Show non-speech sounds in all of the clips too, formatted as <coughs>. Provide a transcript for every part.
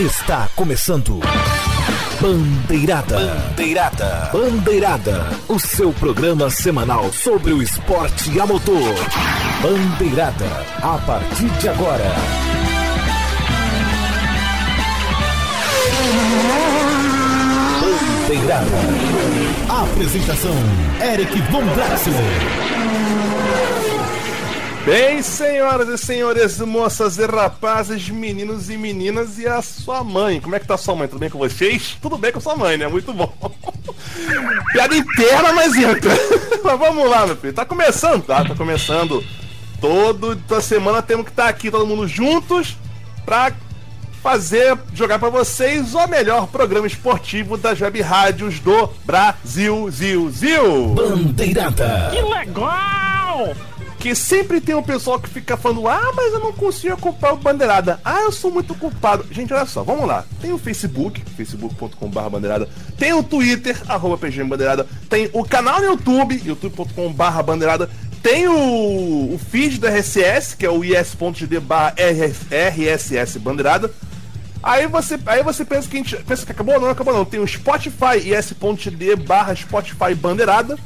Está começando. Bandeirada. Bandeirada. Bandeirada. O seu programa semanal sobre o esporte a motor. Bandeirada. A partir de agora. Bandeirada. Apresentação: Eric Von Draxler. Bem, senhoras e senhores, moças e rapazes, meninos e meninas e a sua mãe. Como é que tá sua mãe? Tudo bem com vocês? Tudo bem com sua mãe, né? Muito bom. <laughs> Piada interna, mas entra. <laughs> mas vamos lá, meu filho. Tá começando, tá? Tá começando. Todo, toda semana temos que estar tá aqui, todo mundo juntos, pra fazer, jogar para vocês o melhor programa esportivo das web rádios do Brasil, Zil, Zil. Bandeirada. Que legal! Que sempre tem um pessoal que fica falando: ah, mas eu não consigo acompanhar o Bandeirada. Ah, eu sou muito culpado. Gente, olha só, vamos lá. Tem o Facebook, facebook.com.br Bandeirada. Tem o Twitter, arroba PG Bandeirada. Tem o canal no YouTube, youtube.com.br Bandeirada. Tem o, o feed do RSS, que é o is.gd RSS Bandeirada. Aí você, aí você pensa que a gente pensa que acabou? Não acabou não. Tem o Spotify, is.gd barra Spotify Bandeirada.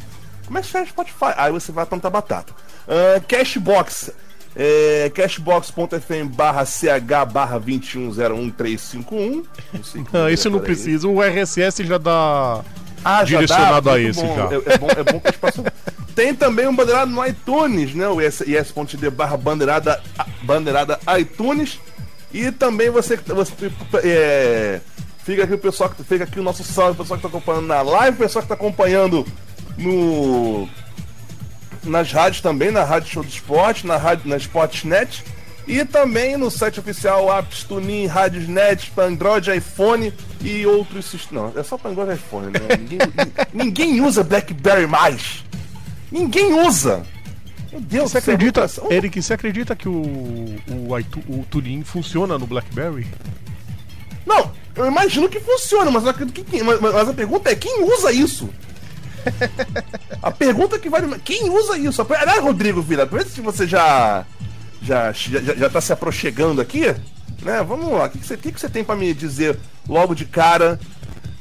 Como é que faz Spotify? Aí você vai plantar batata. Uh, Cashbox. É, cashbox.fm barra ch barra 2101351 <laughs> não, isso não precisa, o RSS já dá ah, direcionado já dá? a esse bom. já. É, é, bom, é bom que a gente passou. <laughs> Tem também um bandeirado no iTunes, né? O is.d barra bandeirada, bandeirada iTunes. E também você, você é, fica aqui o pessoal que fica aqui o nosso salve, o pessoal que está acompanhando na live, o pessoal que está acompanhando no nas rádios também, na Rádio Show do Esporte, na, rádio, na Sportsnet e também no site oficial Apps, Tunin, Radiosnet, Android, iPhone e outros sistemas. Não, é só para Android e iPhone, né? <laughs> ninguém, ninguém usa BlackBerry mais. Ninguém usa. Meu Deus, você acredita, Eric, você acredita que o, o, o Tunin funciona no BlackBerry? Não, eu imagino que funciona, mas, mas, mas a pergunta é quem usa isso? A pergunta que vale. Quem usa isso? Aliás, Rodrigo Vila, ver se você já, já, já, já tá se aproximando aqui. Né? Vamos lá, o que, que, você, que, que você tem para me dizer logo de cara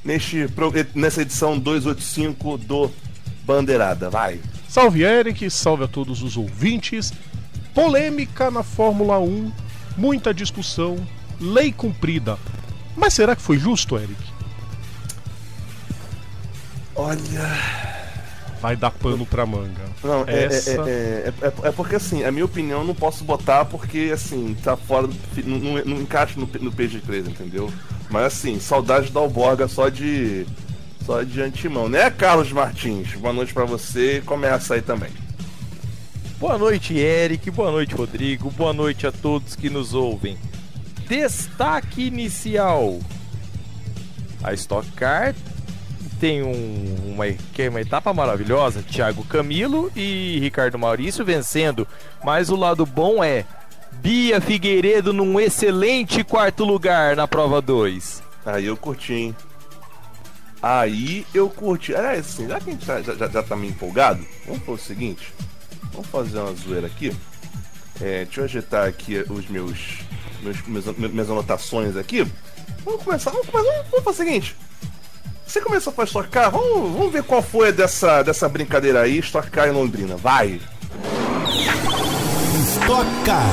neste, nessa edição 285 do Bandeirada? Vai. Salve Eric, salve a todos os ouvintes. Polêmica na Fórmula 1, muita discussão, lei cumprida. Mas será que foi justo, Eric? Olha. Vai dar pano pra manga. Não, é, Essa... é, é, é, é, porque assim, a minha opinião eu não posso botar porque assim, tá fora do. Não, não, não encaixa no, no PG3, entendeu? Mas assim, saudade da Alborga só de. Só de antemão, né, Carlos Martins? Boa noite para você começa aí também. Boa noite, Eric. Boa noite, Rodrigo. Boa noite a todos que nos ouvem. Destaque inicial: a Stock Car tem um, uma, que é uma etapa maravilhosa, Thiago Camilo e Ricardo Maurício vencendo. Mas o lado bom é Bia Figueiredo num excelente quarto lugar na prova 2. Aí eu curti, hein? Aí eu curti. Aliás, assim, já que a gente tá, já, já tá meio empolgado, vamos fazer o seguinte: vamos fazer uma zoeira aqui. É, deixa eu ajeitar aqui os meus, meus, meus minhas anotações aqui. Vamos começar, vamos, começar, vamos, vamos fazer o seguinte: você começou a fazer Stock Car? Vamos, vamos ver qual foi dessa, dessa brincadeira aí, Stock Car em Londrina. Vai! Stock Car.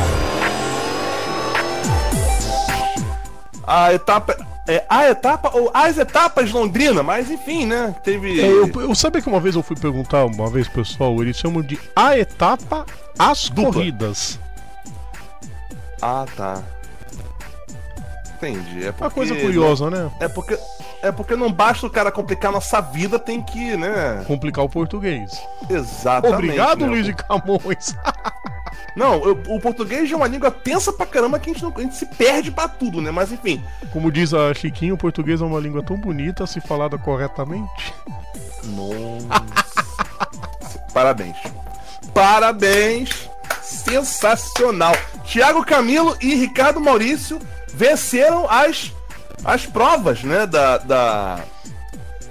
A etapa. É, a etapa ou as etapas de Londrina, mas enfim, né? Teve. É, eu, eu sabia que uma vez eu fui perguntar uma vez, pessoal, eles chamam de a etapa, as Dupla. corridas. Ah, tá. Entendi. É porque, Uma coisa curiosa, né? É porque é porque não basta o cara complicar nossa vida, tem que, né? Complicar o português. Exatamente. Obrigado, Luiz de Camões. Não, eu, o português é uma língua tensa pra caramba que a gente, não, a gente se perde pra tudo, né? Mas enfim. Como diz a Chiquinho, o português é uma língua tão bonita se falada corretamente. Nossa. <laughs> Parabéns. Parabéns. Sensacional. Tiago Camilo e Ricardo Maurício venceram as as provas, né, da, da,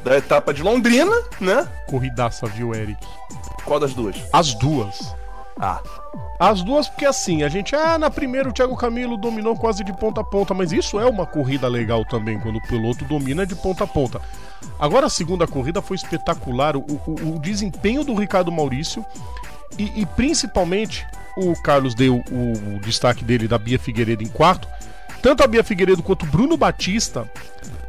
da etapa de Londrina, né? Corridaça, viu, Eric? Qual das duas? As duas. Ah. As duas, porque assim, a gente, ah, na primeira o Thiago Camilo dominou quase de ponta a ponta, mas isso é uma corrida legal também, quando o piloto domina de ponta a ponta. Agora a segunda corrida foi espetacular, o, o, o desempenho do Ricardo Maurício e, e, principalmente o Carlos deu o, o destaque dele da Bia Figueiredo em quarto. Tanto a Bia Figueiredo quanto o Bruno Batista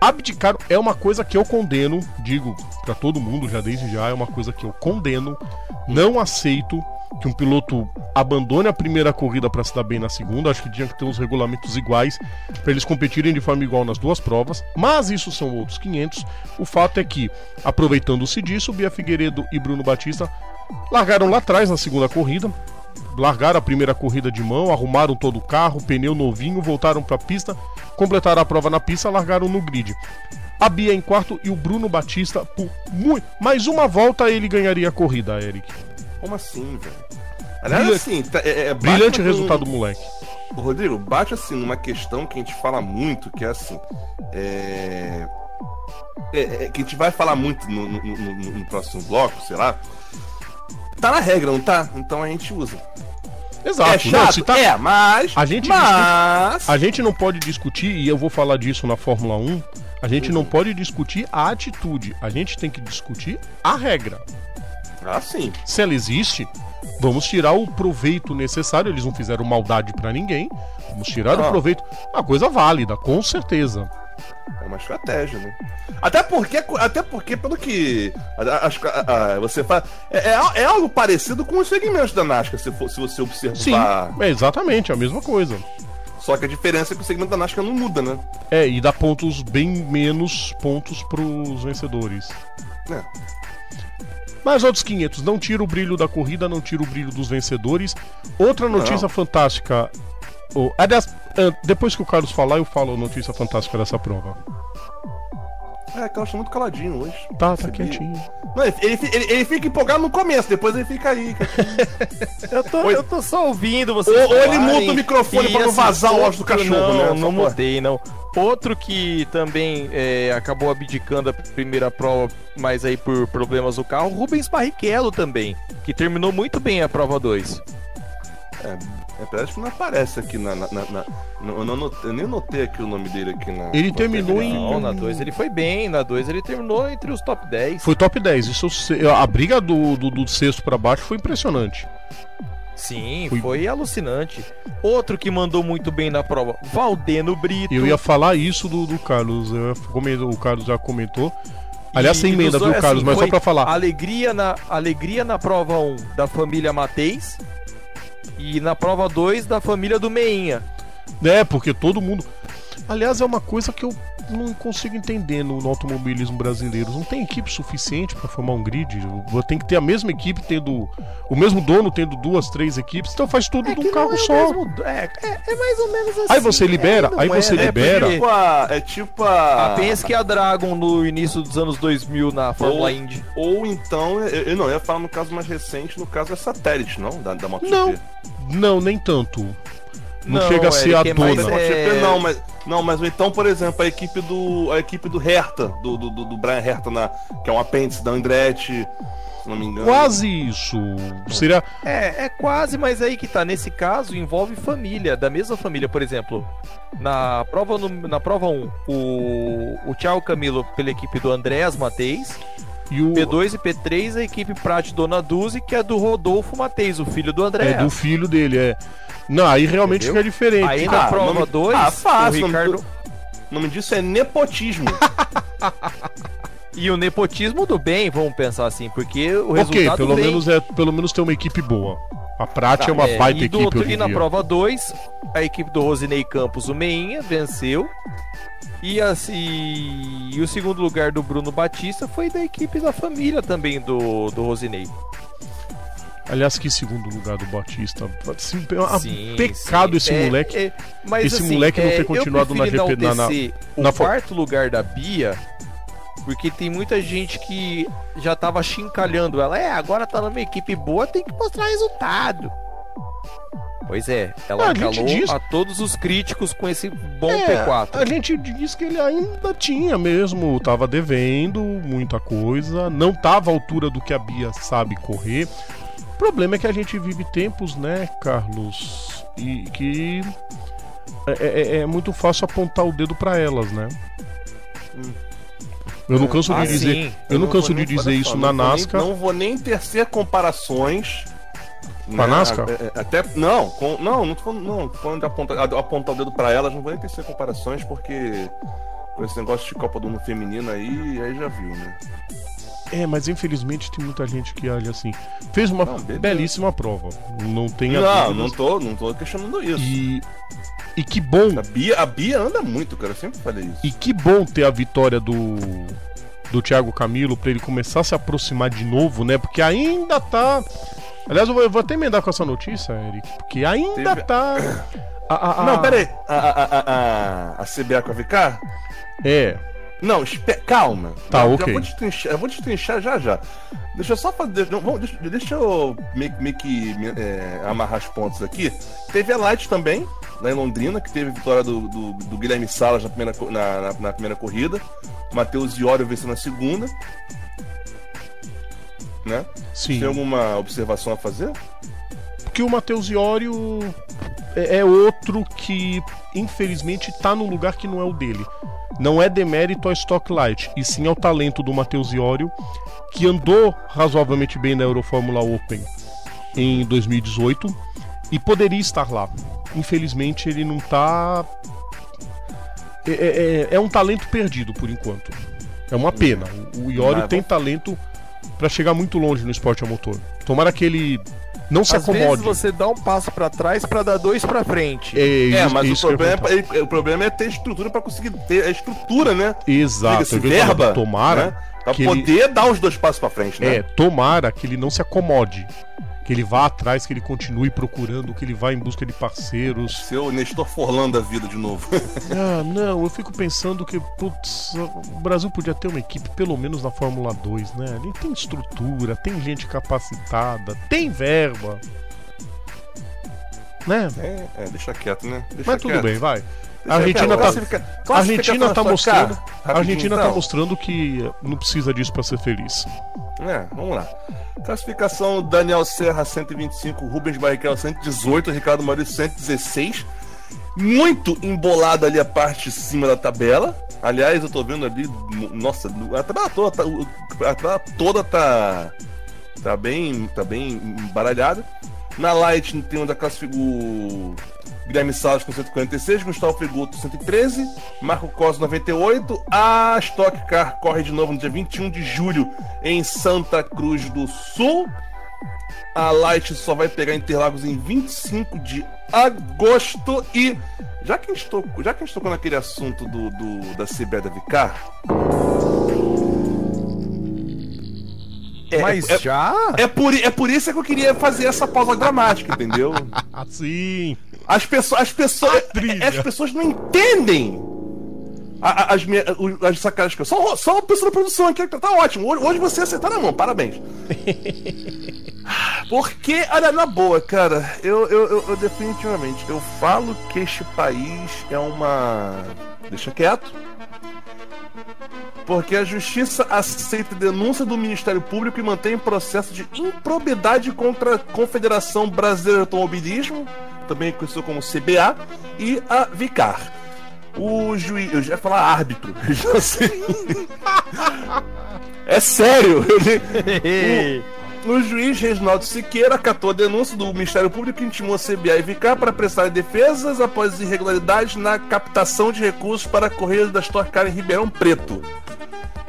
abdicaram. É uma coisa que eu condeno, digo para todo mundo já desde já, é uma coisa que eu condeno. Não aceito que um piloto abandone a primeira corrida para se dar bem na segunda. Acho que tinha que ter uns regulamentos iguais para eles competirem de forma igual nas duas provas. Mas isso são outros 500. O fato é que, aproveitando-se disso, Bia Figueiredo e Bruno Batista largaram lá atrás na segunda corrida. Largaram a primeira corrida de mão, arrumaram todo o carro, pneu novinho, voltaram para a pista, completaram a prova na pista, largaram no grid. A Bia em quarto e o Bruno Batista por muito, mais uma volta ele ganharia a corrida, Eric. Como assim, velho? Aliás, Brilha- assim, tá- é, é, Brilhante resultado do moleque. Rodrigo, bate assim numa questão que a gente fala muito, que é assim. É. é- é- que a gente vai falar muito no, no- no- no próximo bloco, sei lá. Tá na regra, não tá? Então a gente usa. Exato. é não, chato? se tá- É, mas. A gente mas. A gente não pode discutir, e eu vou falar disso na Fórmula 1, a gente não pode discutir a atitude, a gente tem que discutir a regra. Ah, sim. Se ela existe, vamos tirar o proveito necessário, eles não fizeram maldade pra ninguém, vamos tirar o Não. proveito. Uma coisa válida, com certeza. É uma estratégia, né? Até porque, até porque pelo que acho você fala, é, é, é algo parecido com os segmentos da NASCAR, se, for, se você observar. Sim, é exatamente a mesma coisa. Só que a diferença é que o segmento da NASCAR não muda, né? É, e dá pontos bem menos pontos pros vencedores. É. Mas outros 500, não tira o brilho da corrida, não tira o brilho dos vencedores. Outra notícia Não. fantástica. Oh, aliás, depois que o Carlos falar, eu falo a notícia fantástica dessa prova. É, Carlos tá muito caladinho hoje. Tá, tá quietinho. Não, ele, ele, ele- ele fica empolgado no começo, depois ele fica aí. <laughs> Eu tô, Oi. eu tô só ouvindo você. Ou- ou ele muta o microfone pra não vazar o áudio do cachorro, não, né? Não pode. mudei, não. Outro que também é, acabou abdicando a primeira prova, mas aí por problemas do carro, Rubens Barrichello também, que terminou muito bem a prova 2. É, é parece que não aparece aqui na. na, na- na- eu, não eu nem notei aqui o nome dele aqui na. Ele terminou em- Não, na 2 ele foi bem, na 2 ele terminou entre os top 10. Foi top 10. Isso a briga do, do, do sexto pra baixo foi impressionante. Sim, Foi- foi alucinante. Outro que mandou muito bem na prova, Valdeno Brito. Eu ia falar isso do, do Carlos. eu o Carlos já comentou. Aliás, E sem emenda, viu, assim, Carlos? Mas só pra falar. Alegria na, alegria na prova 1 da família Mateis e na prova 2 da família do Meinha. É, porque todo mundo. Aliás, é uma coisa que eu não consigo entender no, no automobilismo brasileiro. Não tem equipe suficiente pra formar um grid. Tem que ter a mesma equipe tendo. O mesmo dono tendo duas, três equipes. Então faz tudo de um carro só. é, é, é mais ou menos assim. Aí você libera, é, aí é, você libera. Porque Tipo a, é tipo a. A pensa que a Dragon no início dos anos 2000 na Fórmula Ou- Indy. Ou então, eu, eu não eu ia falar no caso mais recente, no caso é satélite, não? Da, da MotoGP. Não. Não, nem tanto. Não, Não, chega a ser a é dona. É. não, mas. Não, mas então, por exemplo, a equipe do. A equipe do Hertha, do, do, do, do Brian Hertha, na, que é um apêndice da Andretti, se não me engano. Quase isso. Seria. É, é quase, mas aí que tá. Nesse caso, envolve família, da mesma família, por exemplo. Na prova, no- na prova 1, o, o Thiago Camilo pela equipe do Andréas Mateis. E o. P2 e P3 a equipe Prat Dona Duzi, que é do Rodolfo Mateis, o filho do André. É do filho dele, é. Não, aí realmente Entendeu? fica diferente. Aí na Ah, prova nome- 2, Ah, fácil, o Ricardo... O nome disso é nepotismo. <laughs> E o nepotismo do bem, vamos pensar assim, porque o Ok, resultado pelo vem... menos, é, pelo menos tem uma equipe boa. A Prat é uma É, baita e, do equipe outro- hoje em e na dia. prova 2, a equipe do Rosinei Campos, o Meinha, venceu. E, assim, e o segundo lugar do Bruno Batista foi da equipe da família também do, do Rosinei. Aliás, que segundo lugar do Batista. Assim, é Sim, pecado sim. esse É, moleque. é, mas, esse assim, moleque não é, ter eu continuado na GP na- na- o na quarto lugar da Bia, porque tem muita gente que já tava chincalhando ela. É, agora tá numa equipe boa, tem que mostrar resultado. Pois é, ela Ah, calou diz- a todos os críticos com esse bom É, P4. A gente diz que ele ainda tinha mesmo, tava devendo muita coisa, não tava à altura do que a Bia sabe correr. problema é que a gente vive tempos, né, Carlos, e que é, é- é muito fácil apontar o dedo pra elas, né? Eu não canso de Ah, dizer, sim. eu não vou canso de nem- dizer isso na não vou nem- NASCAR. não vou nem tecer comparações. Com a NASCAR? É, é, Até, não, com, não, não tô falando, não, tô falando de apontar, apontar o dedo pra elas, não vou nem tecer comparações, porque com esse negócio de Copa do Mundo feminino aí, aí já viu, né? É, mas infelizmente tem muita gente que olha assim. Fez uma Não, belíssima prova. Não tenha Não, não tô, não tô questionando isso. E, e que bom, A Bia, a Bia anda muito, cara, eu sempre falei isso. e que bom ter a vitória do do Thiago Camilo pra ele começar a se aproximar de novo, né? Porque ainda tá Aliás, eu vou, eu vou até emendar com essa notícia, Eric, porque ainda Teve- tá a, a- a- Não, pera aí, a, a, a, a, a CBA com a VK? É, Não, calma. Tá, eu, ok. Já vou destrinchar, eu vou destrinchar já já. Deixa eu só fazer. Deixa, deixa eu meio, meio que é, amarrar os pontos aqui. Teve a Light também, lá em Londrina, que teve vitória do, do, do Guilherme Salas na primeira, na, na, na primeira corrida. Matheus Iório venceu na segunda. Né? sim. Tem alguma observação a fazer? Porque o Matheus Iório é, é outro que, infelizmente, tá num lugar que não é o dele. Não é demérito ao Stock Light, e sim ao talento do Matheus Iório, que andou razoavelmente bem na Eurofórmula Open em 2018 e poderia estar lá. Infelizmente, ele não tá. É, é- é- é um talento perdido por enquanto. É uma pena. O Iório Mas tem talento pra chegar muito longe no esporte a motor. Tomara que ele não se Às vezes acomode. você dá um passo pra trás pra dar dois pra frente. É, É, isso- mas isso o problema, é, é- o problema é ter estrutura pra conseguir ter a estrutura, né? Exato, ia falar, verba, tomara né? Pra que ele, poder dar os dois passos pra frente, né? é, tomara que ele não se acomode, que ele vá atrás, que ele continue procurando, que ele vá em busca de parceiros. Seu Nestor Forlan da vida de novo. <laughs> Ah, não, eu fico pensando que, putz, o Brasil podia ter uma equipe pelo menos na Fórmula 2, né? Ele tem estrutura, tem gente capacitada, tem verba. Né? é, é, deixa quieto, né? Deixa Mas tudo quieto. bem, vai. A Argentina tá, Classifica- a Argentina tá na sua cara. mostrando, a Argentina tá mostrando que não precisa disso pra ser feliz. É, vamos lá. Classificação: Daniel Serra 125, Rubens Barrichello 118, Ricardo Maurício 116. Muito embolada ali a parte de cima da tabela. Aliás, eu tô vendo ali, nossa, a tabela toda tá, a tabela toda tá tá bem, tá bem embaralhada. Na Light tem onde classifica o Guilherme Salles com 146, Gustavo Feguto 113, Marco Costa 98. A Stock Car corre de novo no dia 21 de julho em Santa Cruz do Sul. A Light só vai pegar Interlagos em 25 de agosto. E já que a gente tocou, já que a gente tocou naquele assunto do, do- da CB da Vicar. É, Mas é, já? é por, é por isso que eu queria fazer essa pausa dramática, entendeu? <laughs> Assim. As pessoas, as pessoas, trilha. as pessoas não entendem a- a- as, o- as sacadas que eu. Só, só uma pessoa da produção aqui, tá, tá ótimo. Hoje, hoje você acertou na mão, parabéns. <laughs> Porque, olha, na boa, cara, eu, eu, eu- eu definitivamente eu falo que este país é uma. Deixa quieto. Porque a justiça aceita denúncia do Ministério Público e mantém processo de improbidade contra a Confederação Brasileira de Automobilismo, também conhecido como CBA, e a Vicar. O juiz. Eu já ia falar árbitro, <laughs> já sei. é sério! O, o juiz Reginaldo Siqueira acatou a denúncia do Ministério Público e intimou a CBA e Vicar para prestar defesas após irregularidades na captação de recursos para a corrida da Stock Car em Ribeirão Preto.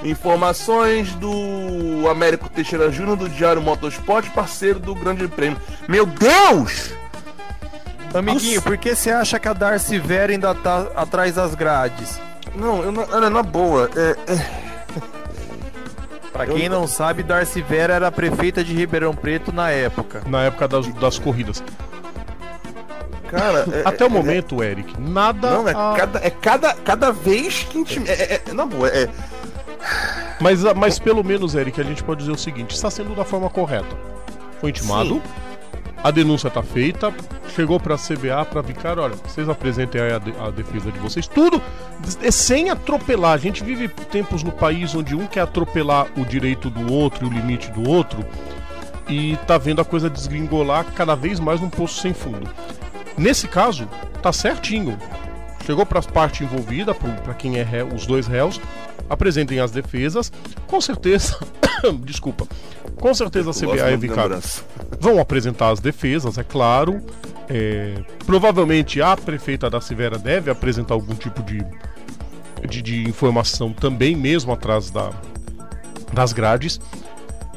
Informações do Américo Teixeira Júnior do Diário Motorsport, parceiro do Grande Prêmio. Meu Deus! Amiguinho, Nossa. por que você acha que a Darcy Vera ainda tá atrás das grades? Não, eu não, olha, na boa, é, é- Pra quem não sabe, Darcy Vera era a prefeita de Ribeirão Preto na época. Na época das, das corridas. cara, <laughs> é- Até o é- momento, Eric, nada. Não, é a- cada, é cada, cada vez que intim... é, é, é, na boa, é, <sighs> Mas, mas pelo menos, Eric, a gente pode dizer o seguinte: está sendo da forma correta. Foi intimado, Sim. A denúncia está feita, chegou para a CBA, para Vicar, olha, vocês apresentem aí a, de- a defesa de vocês, tudo é sem atropelar. A gente vive tempos no país onde um quer atropelar o direito do outro e o limite do outro. e tá vendo a coisa desgringolar cada vez mais num poço sem fundo. Nesse caso, tá certinho. Chegou para as partes envolvidas, para quem é os dois réus, apresentem as defesas. Com certeza, <coughs> desculpa, com certeza a CBA e a Vicar vão apresentar as defesas, é claro. É, provavelmente a prefeita da Severa deve apresentar algum tipo de, de, de informação também, mesmo atrás da, das grades.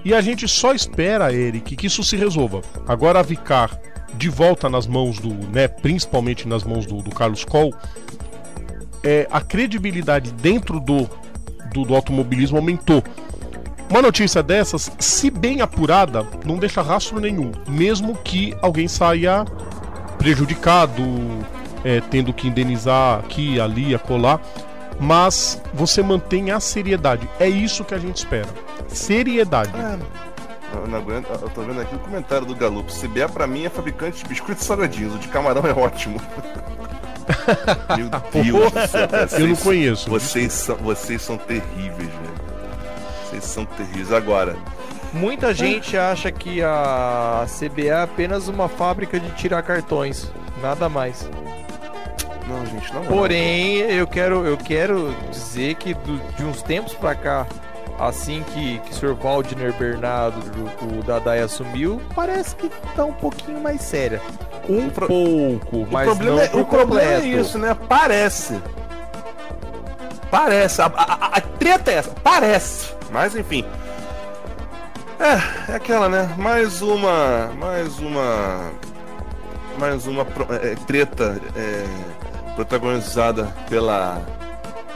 E a gente só espera, Eric, que isso se resolva. Agora a Vicar de volta nas mãos do, né, principalmente nas mãos do, do Carlos Coll, é, a credibilidade dentro do, do, do automobilismo aumentou. Uma notícia dessas, se bem apurada, não deixa rastro nenhum, mesmo que alguém saia prejudicado, é, tendo que indenizar aqui, ali, acolá, mas você mantém a seriedade. É isso que a gente espera. Seriedade. É. Eu, não aguento, eu tô vendo aqui o comentário do Galupo. CBA pra mim é fabricante de biscoitos salgadinhos. O de camarão é ótimo. <laughs> Meu Deus do céu. Vocês, eu não conheço. Vocês são, vocês são terríveis, velho. Vocês são terríveis. Agora. Muita gente acha que a CBA é apenas uma fábrica de tirar cartões. Nada mais. Não, gente, não. Porém, eu quero, eu quero dizer que do, de uns tempos pra cá, assim que, que o Sr. Waldner Bernardo, o Dadai assumiu, parece que tá um pouquinho mais séria. Um pro... pouco, mas o problema, não é, o problema é isso, né? Parece. Parece. A, a, a, treta é essa. Parece. Mas enfim. É, é aquela, né? Mais uma. Mais uma. Mais uma é, treta é, protagonizada pela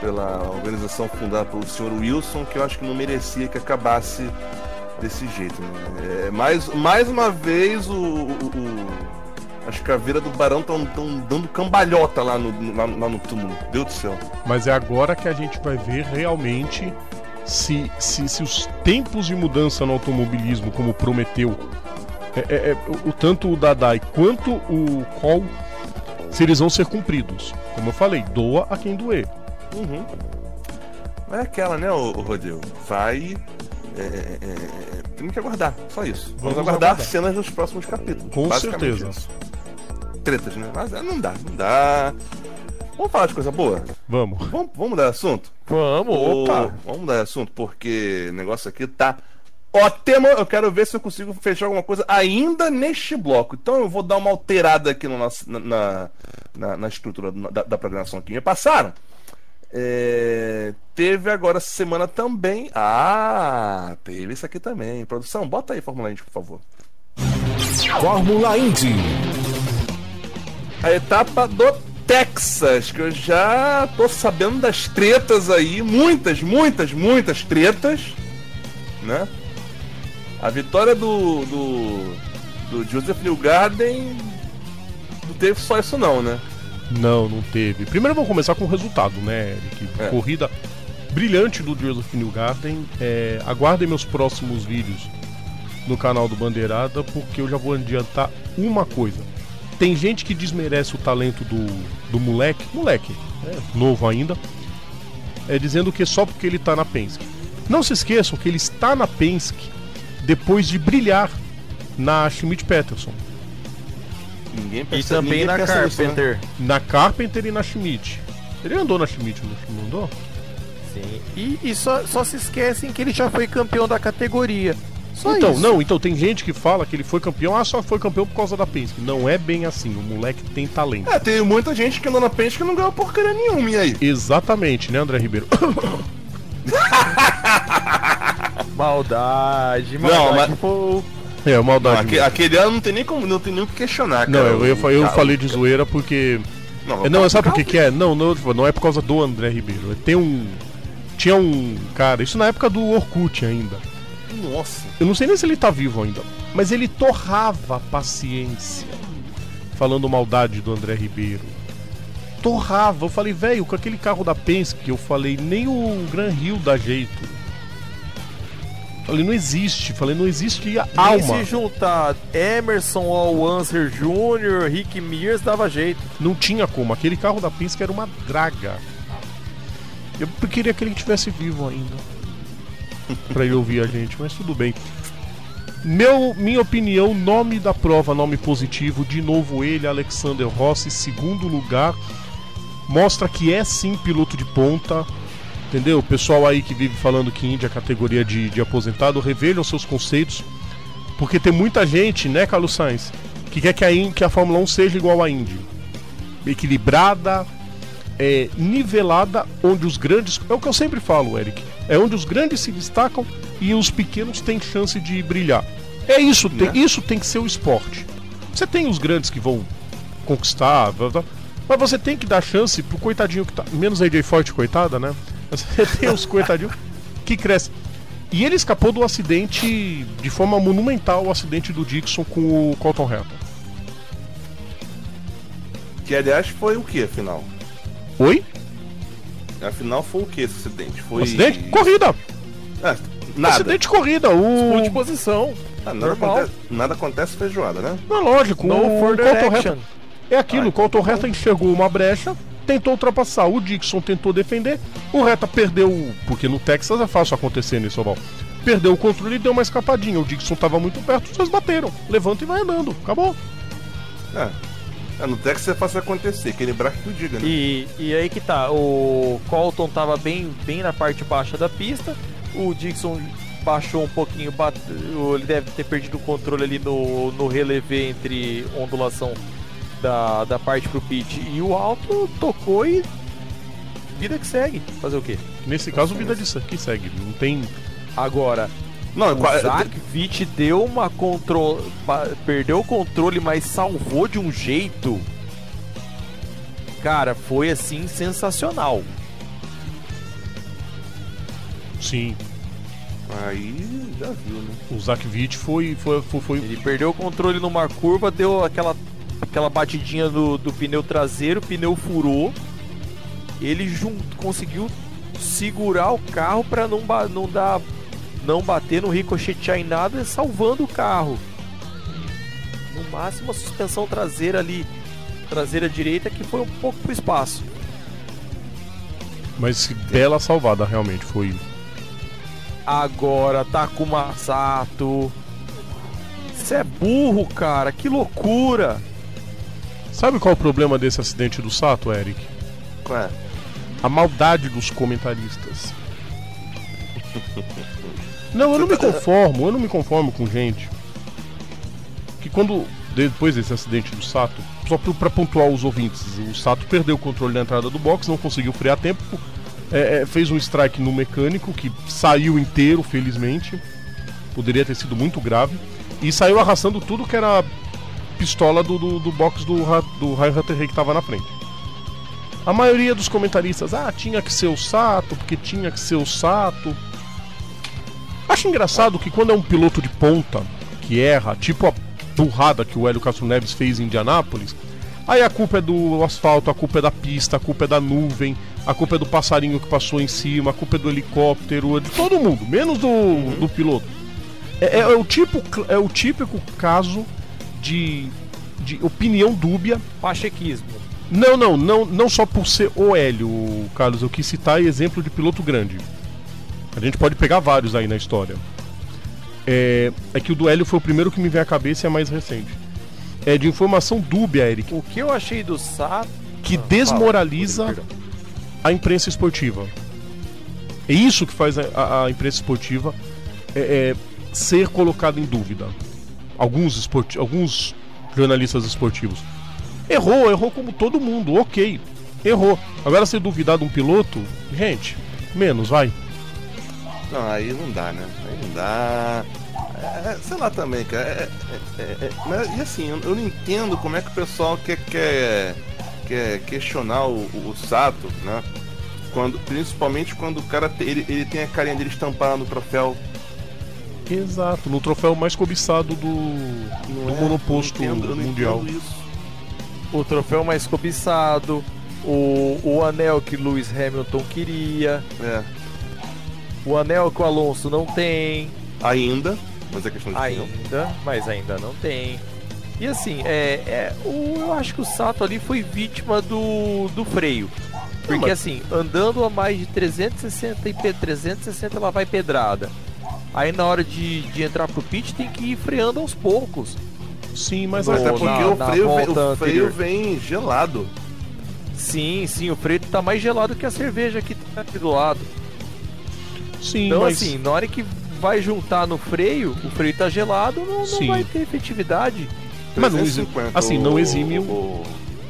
pela organização fundada pelo senhor Wilson, que eu acho que não merecia que acabasse desse jeito. Né? É, mais, mais uma vez, o, o, o as caveiras do Barão estão dando cambalhota lá no, lá, lá no túmulo. Deus do céu. Mas é agora que a gente vai ver realmente se, se, se os tempos de mudança no automobilismo, como prometeu, é, é, é, o, tanto o Dadai quanto o Col, se eles vão ser cumpridos. Como eu falei, doa a quem doer. Uhum. É aquela, né, o, o Rodrigo? Vai. É, é, é, tem que aguardar, só isso. Vamos, Vamos aguardar, aguardar cenas dos próximos capítulos. Com certeza. Isso. Tretas, né? Mas não dá, não dá. Vamos falar de coisa boa? Vamos. Vamos, vamos mudar de assunto? Vamos, opa! Vamos mudar de assunto, porque o negócio aqui tá ótimo. Eu quero ver se eu consigo fechar alguma coisa ainda neste bloco. Então eu vou dar uma alterada aqui no nosso, na, na, na estrutura da, da programação que me passaram. É, teve agora essa semana também. Ah, teve isso aqui também. Produção, bota aí Fórmula Indy, por favor. Fórmula Indy. A etapa do Texas, que eu já tô sabendo das tretas aí, muitas, muitas, muitas tretas, né? A vitória do do, do Joseph Newgarden não teve só isso não, né? Não, não teve. Primeiro vamos começar com o resultado, né, Eric? É. Corrida brilhante do Joseph Newgarden. É, aguardem meus próximos vídeos no canal do Bandeirada, porque eu já vou adiantar uma coisa. Tem gente que desmerece o talento do, do moleque, moleque, é, novo ainda, é, dizendo que é só porque ele tá na Penske. Não se esqueçam que ele está na Penske depois de brilhar na Schmidt Peterson. Ninguém pensa, e também na Carpenter. Isso, né? Na Carpenter e na Schmidt. Ele andou na Schmidt, não andou? Sim. E, e só, só se esquecem que ele já foi campeão da categoria. Só então, isso. não, então tem gente que fala que ele foi campeão, ah, só foi campeão por causa da Penske. Não é bem assim, o moleque tem talento. É, tem muita gente que andou na Penske que não ganhou porcaria nenhuma, e aí? Exatamente, né, André Ribeiro? maldade, <laughs> maldade. Não, mas... É, maldade. Não, aquele, aquele ano não tem nem como, não tem nem o que questionar, cara. Não, eu, eu, eu falei de zoeira porque. Não, é, não sabe por que, que é? Não, não, não é por causa do André Ribeiro. Tem um. Tinha um. Cara, isso na época do Orkut ainda. Nossa. Eu não sei nem se ele tá vivo ainda. Mas ele torrava paciência. Falando maldade do André Ribeiro. Torrava. Eu falei, velho, com aquele carro da Penske, eu falei, nem o Gran Rio dá jeito. Falei, não existe. Falei, não existe alma. E se juntar Emerson Alwanser Jr., Rick Mears, dava jeito. Não tinha como. Aquele carro da Penske era uma draga. Eu queria que ele estivesse vivo ainda. Pra ele ouvir a gente, mas tudo bem. Meu, minha opinião, nome da prova, nome positivo. De novo ele, Alexander Rossi, segundo lugar. Mostra que é sim piloto de ponta. Entendeu? O pessoal aí que vive falando que Índia é categoria de, de aposentado, revelham seus conceitos. Porque tem muita gente, né, Carlos Sainz, que quer que a, que a Fórmula 1 seja igual à Indy. Equilibrada, é, nivelada, onde os grandes. É o que eu sempre falo, Eric. É onde os grandes se destacam e os pequenos têm chance de brilhar. É isso, tem, Né? isso tem que ser o esporte. Você tem os grandes que vão conquistar, mas você tem que dar chance pro coitadinho que tá. Menos a AJ Forte, coitada, né? Você <laughs> tem os coitadinhos que crescem. E ele escapou do acidente de forma monumental, o acidente do Dixon com o Colton Herta. Que aliás foi o que, afinal? Oi? Afinal foi o que esse acidente? Foi. Acidente? Corrida! Ah, nada. Acidente de corrida. O... de posição. Ah, nada, normal. acontece, nada acontece feijoada, né? Não, lógico, No o Colton. Herta é aquilo, Ah, o Colton então Herta enxergou uma brecha, tentou ultrapassar, o Dixon tentou defender, o Herta perdeu, porque no Texas é fácil acontecer nesse oval. Perdeu o controle e deu uma escapadinha. O Dixon tava muito perto, os dois bateram. Levanta e vai andando. Acabou. É. É, no Texas é fácil acontecer, equilibrar que tu diga, né? E, e aí que tá, o Colton tava bem, bem na parte baixa da pista, o Dixon baixou um pouquinho, bate- ele deve ter perdido o controle ali no, no relevé entre ondulação da, da parte pro pit e o alto, tocou e vida que segue. Fazer o quê? Nesse caso, vida de que segue. Não tem. Agora, Não, o Zach Witt deu uma controle, perdeu o controle, mas salvou de um jeito. Cara, foi assim sensacional. Sim. aí já viu, né? O Zach Witt foi. foi, foi, foi- Ele perdeu o controle numa curva, deu aquela, aquela batidinha do, do pneu traseiro, o pneu furou. Ele jun- conseguiu segurar o carro para não, não dar não bater, não ricochetear em nada, salvando o carro. No máximo a suspensão traseira ali, traseira direita, que foi um pouco pro espaço. Mas bela salvada, realmente. Foi. Agora Takuma Sato. Você é burro, cara, que loucura! Sabe qual é o problema desse acidente do Sato, Eric? Qual é? A maldade dos comentaristas. <laughs> Não, eu não me conformo, eu não me conformo com gente. Que quando. Depois desse acidente do Sato, só pra, pra pontuar os ouvintes, o Sato perdeu o controle da entrada do box, não conseguiu frear a tempo, é, é, fez um strike no mecânico que saiu inteiro, felizmente. Poderia ter sido muito grave. E saiu arrastando tudo que era pistola do, do, do box do, do Ryan Hunter que tava na frente. A maioria dos comentaristas, ah, tinha que ser o Sato, porque tinha que ser o Sato. Acho engraçado que quando é um piloto de ponta que erra, tipo a burrada que o Hélio Castro Neves fez em Indianápolis, aí a culpa é do asfalto, a culpa é da pista, a culpa é da nuvem, a culpa é do passarinho que passou em cima, a culpa é do helicóptero, é de todo mundo, menos do, do piloto. É, é- é o tipo, é o típico caso de, de opinião dúbia Pachequismo. não, não, não, não só por ser o Hélio, Carlos, eu quis citar exemplo de piloto grande. A gente pode pegar vários aí na história. É, é que o Hélio foi o primeiro que me vem à cabeça e é mais recente. É de informação dúbia, Eric, O que eu achei do Sato. que Ah, desmoraliza fala, a imprensa esportiva. É isso que faz a, a- a imprensa esportiva é, é, ser colocada em dúvida. Alguns, esporti alguns jornalistas esportivos. Errou, errou como todo mundo, ok. Errou. Agora, se duvidar de um piloto, gente, menos, vai. Não, aí não dá, né? Aí não dá. É, sei lá também, cara. É, é- é- é- mas, e assim, eu, eu não entendo como é que o pessoal quer, quer, quer questionar o, o- o Sato, né? Quando, principalmente quando o cara te- ele, ele tem a carinha dele estampada no troféu. Exato, no troféu mais cobiçado do, Não do é? monoposto Eu não entendo- eu não mundial. O troféu mais cobiçado. O, o anel que Lewis Hamilton queria. É, O anel que o Alonso não tem. ainda, mas é questão de tempo. Ainda, mas ainda não tem. E assim, é, é, o, eu acho que o Sato ali foi vítima do, do freio. Porque mas- assim, andando a mais de 360 e P360 ela vai pedrada. Aí na hora de, de entrar pro pit tem que ir freando aos poucos. Sim, mas Mas é Ou porque na- o, freio vem, volta o freio vem gelado. Sim, sim, o freio tá mais gelado que a cerveja que tá aqui do lado. Sim, Então mas assim, na hora que vai juntar no freio, o freio tá gelado, não, não vai ter efetividade. Mas não exime- 350, assim, não o- exime o- o-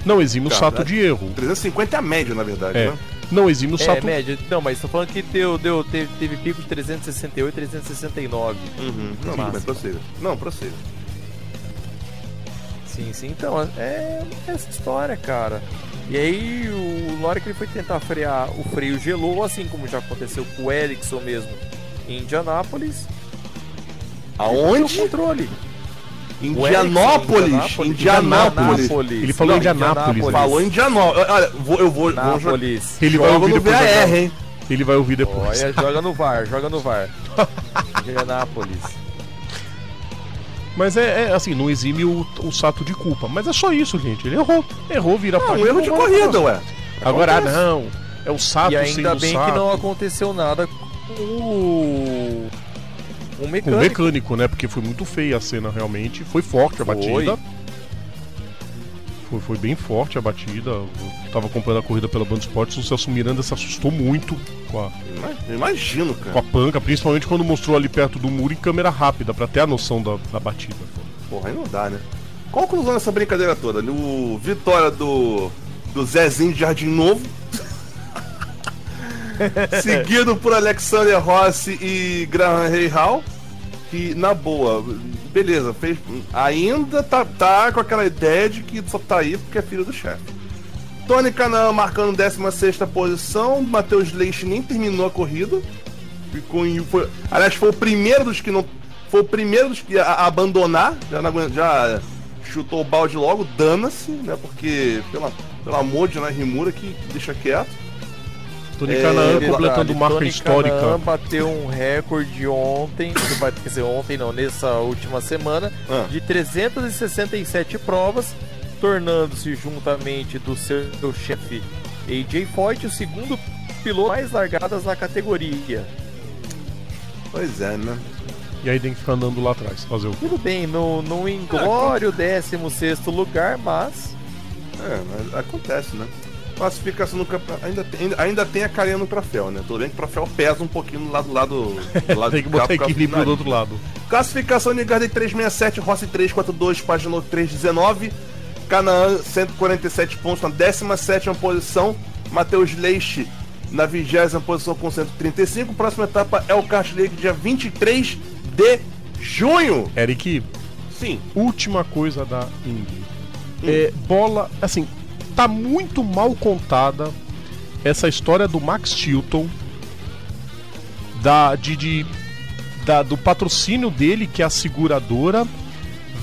não exime o Cara, sato é- de erro. 350 é a média, na verdade, É. né? Não exime o É, sato. média. Não, mas tô falando que deu, deu, teve, teve pico de 368 e 369. Uhum. Não, mas prossiga. Não, prossiga. Sim, sim. Então, é essa história, cara. E aí, o, na hora que ele foi tentar frear, o freio gelou, assim como já aconteceu com o Ericsson mesmo em Indianápolis. Aonde? controle. Indianópolis. Indianápolis. Indianápolis. Ele falou Não, Indianápolis, Falou Indianópolis. Olha, vou- eu vou. vou jogar. Indianápolis. Ele vai ouvir no depois. Hein? Ele vai ouvir depois. Olha, joga no VAR, joga no VAR. <laughs> Indianápolis. Mas é, é, assim, não exime o, o sato de culpa. Mas é só isso, gente. Ele errou. Errou, vira a É um erro de corrida, ué. Agora, Acontece. não. É o sato E ainda bem sato. que não aconteceu nada com o. Um Com o mecânico. mecânico, né? Porque foi muito feia a cena, realmente. Foi forte a Foi. batida. Foi, foi bem forte a batida. Eu tava acompanhando a corrida pela Band Esportes. O Celso Miranda se assustou muito com a, Imagino, com cara. a panca, principalmente quando mostrou ali perto do muro em câmera rápida, pra ter a noção da, da batida. Porra, aí não dá, né? Qual a conclusão dessa brincadeira toda? O vitória do, do Zezinho de Jardim Novo. <laughs> Seguido por Alexander Rossi e Graham Hall. Que, na boa, beleza, fez, ainda tá, tá com aquela ideia de que só tá aí porque é filho do chefe. Tony Canaan marcando 16 posição. Matheus Leite nem terminou a corrida. Ficou. Foi, aliás, foi o primeiro dos que não. Foi o primeiro dos que a, a abandonar. Já, não já chutou o balde logo, dana-se, né? Porque, pela, pelo amor de Narimura, que deixa quieto. Tony É, completando marca Tony histórica. Canaan bateu um recorde ontem, quer dizer, ontem não, nessa última semana, Ah. de 367 provas, tornando-se juntamente do seu chefe AJ Foyt o segundo piloto mais largadas na categoria. Pois é, né? E aí tem que ficar andando lá atrás. Fazer o quê? Tudo bem, não, não inglório o 16 lugar, mas É, mas acontece, né? Classificação no campeonato. Ainda tem, ainda, ainda tem a carinha no troféu, né? Tudo bem que o troféu pesa um pouquinho do lado, lado, do lado <laughs> Tem que botar equilíbrio do outro lado. Classificação de Garden 367, Rossi 342, Paginot 319, Canaã 147 pontos na 17 posição, Matheus Leixe na 20 posição com 135. Próxima etapa é o Kart League, dia 23 de junho. Eric, Sim, última coisa da Indy. É, bola, assim, tá muito mal contada essa história do Max Chilton, da, de, de- da- do patrocínio dele, que é a seguradora,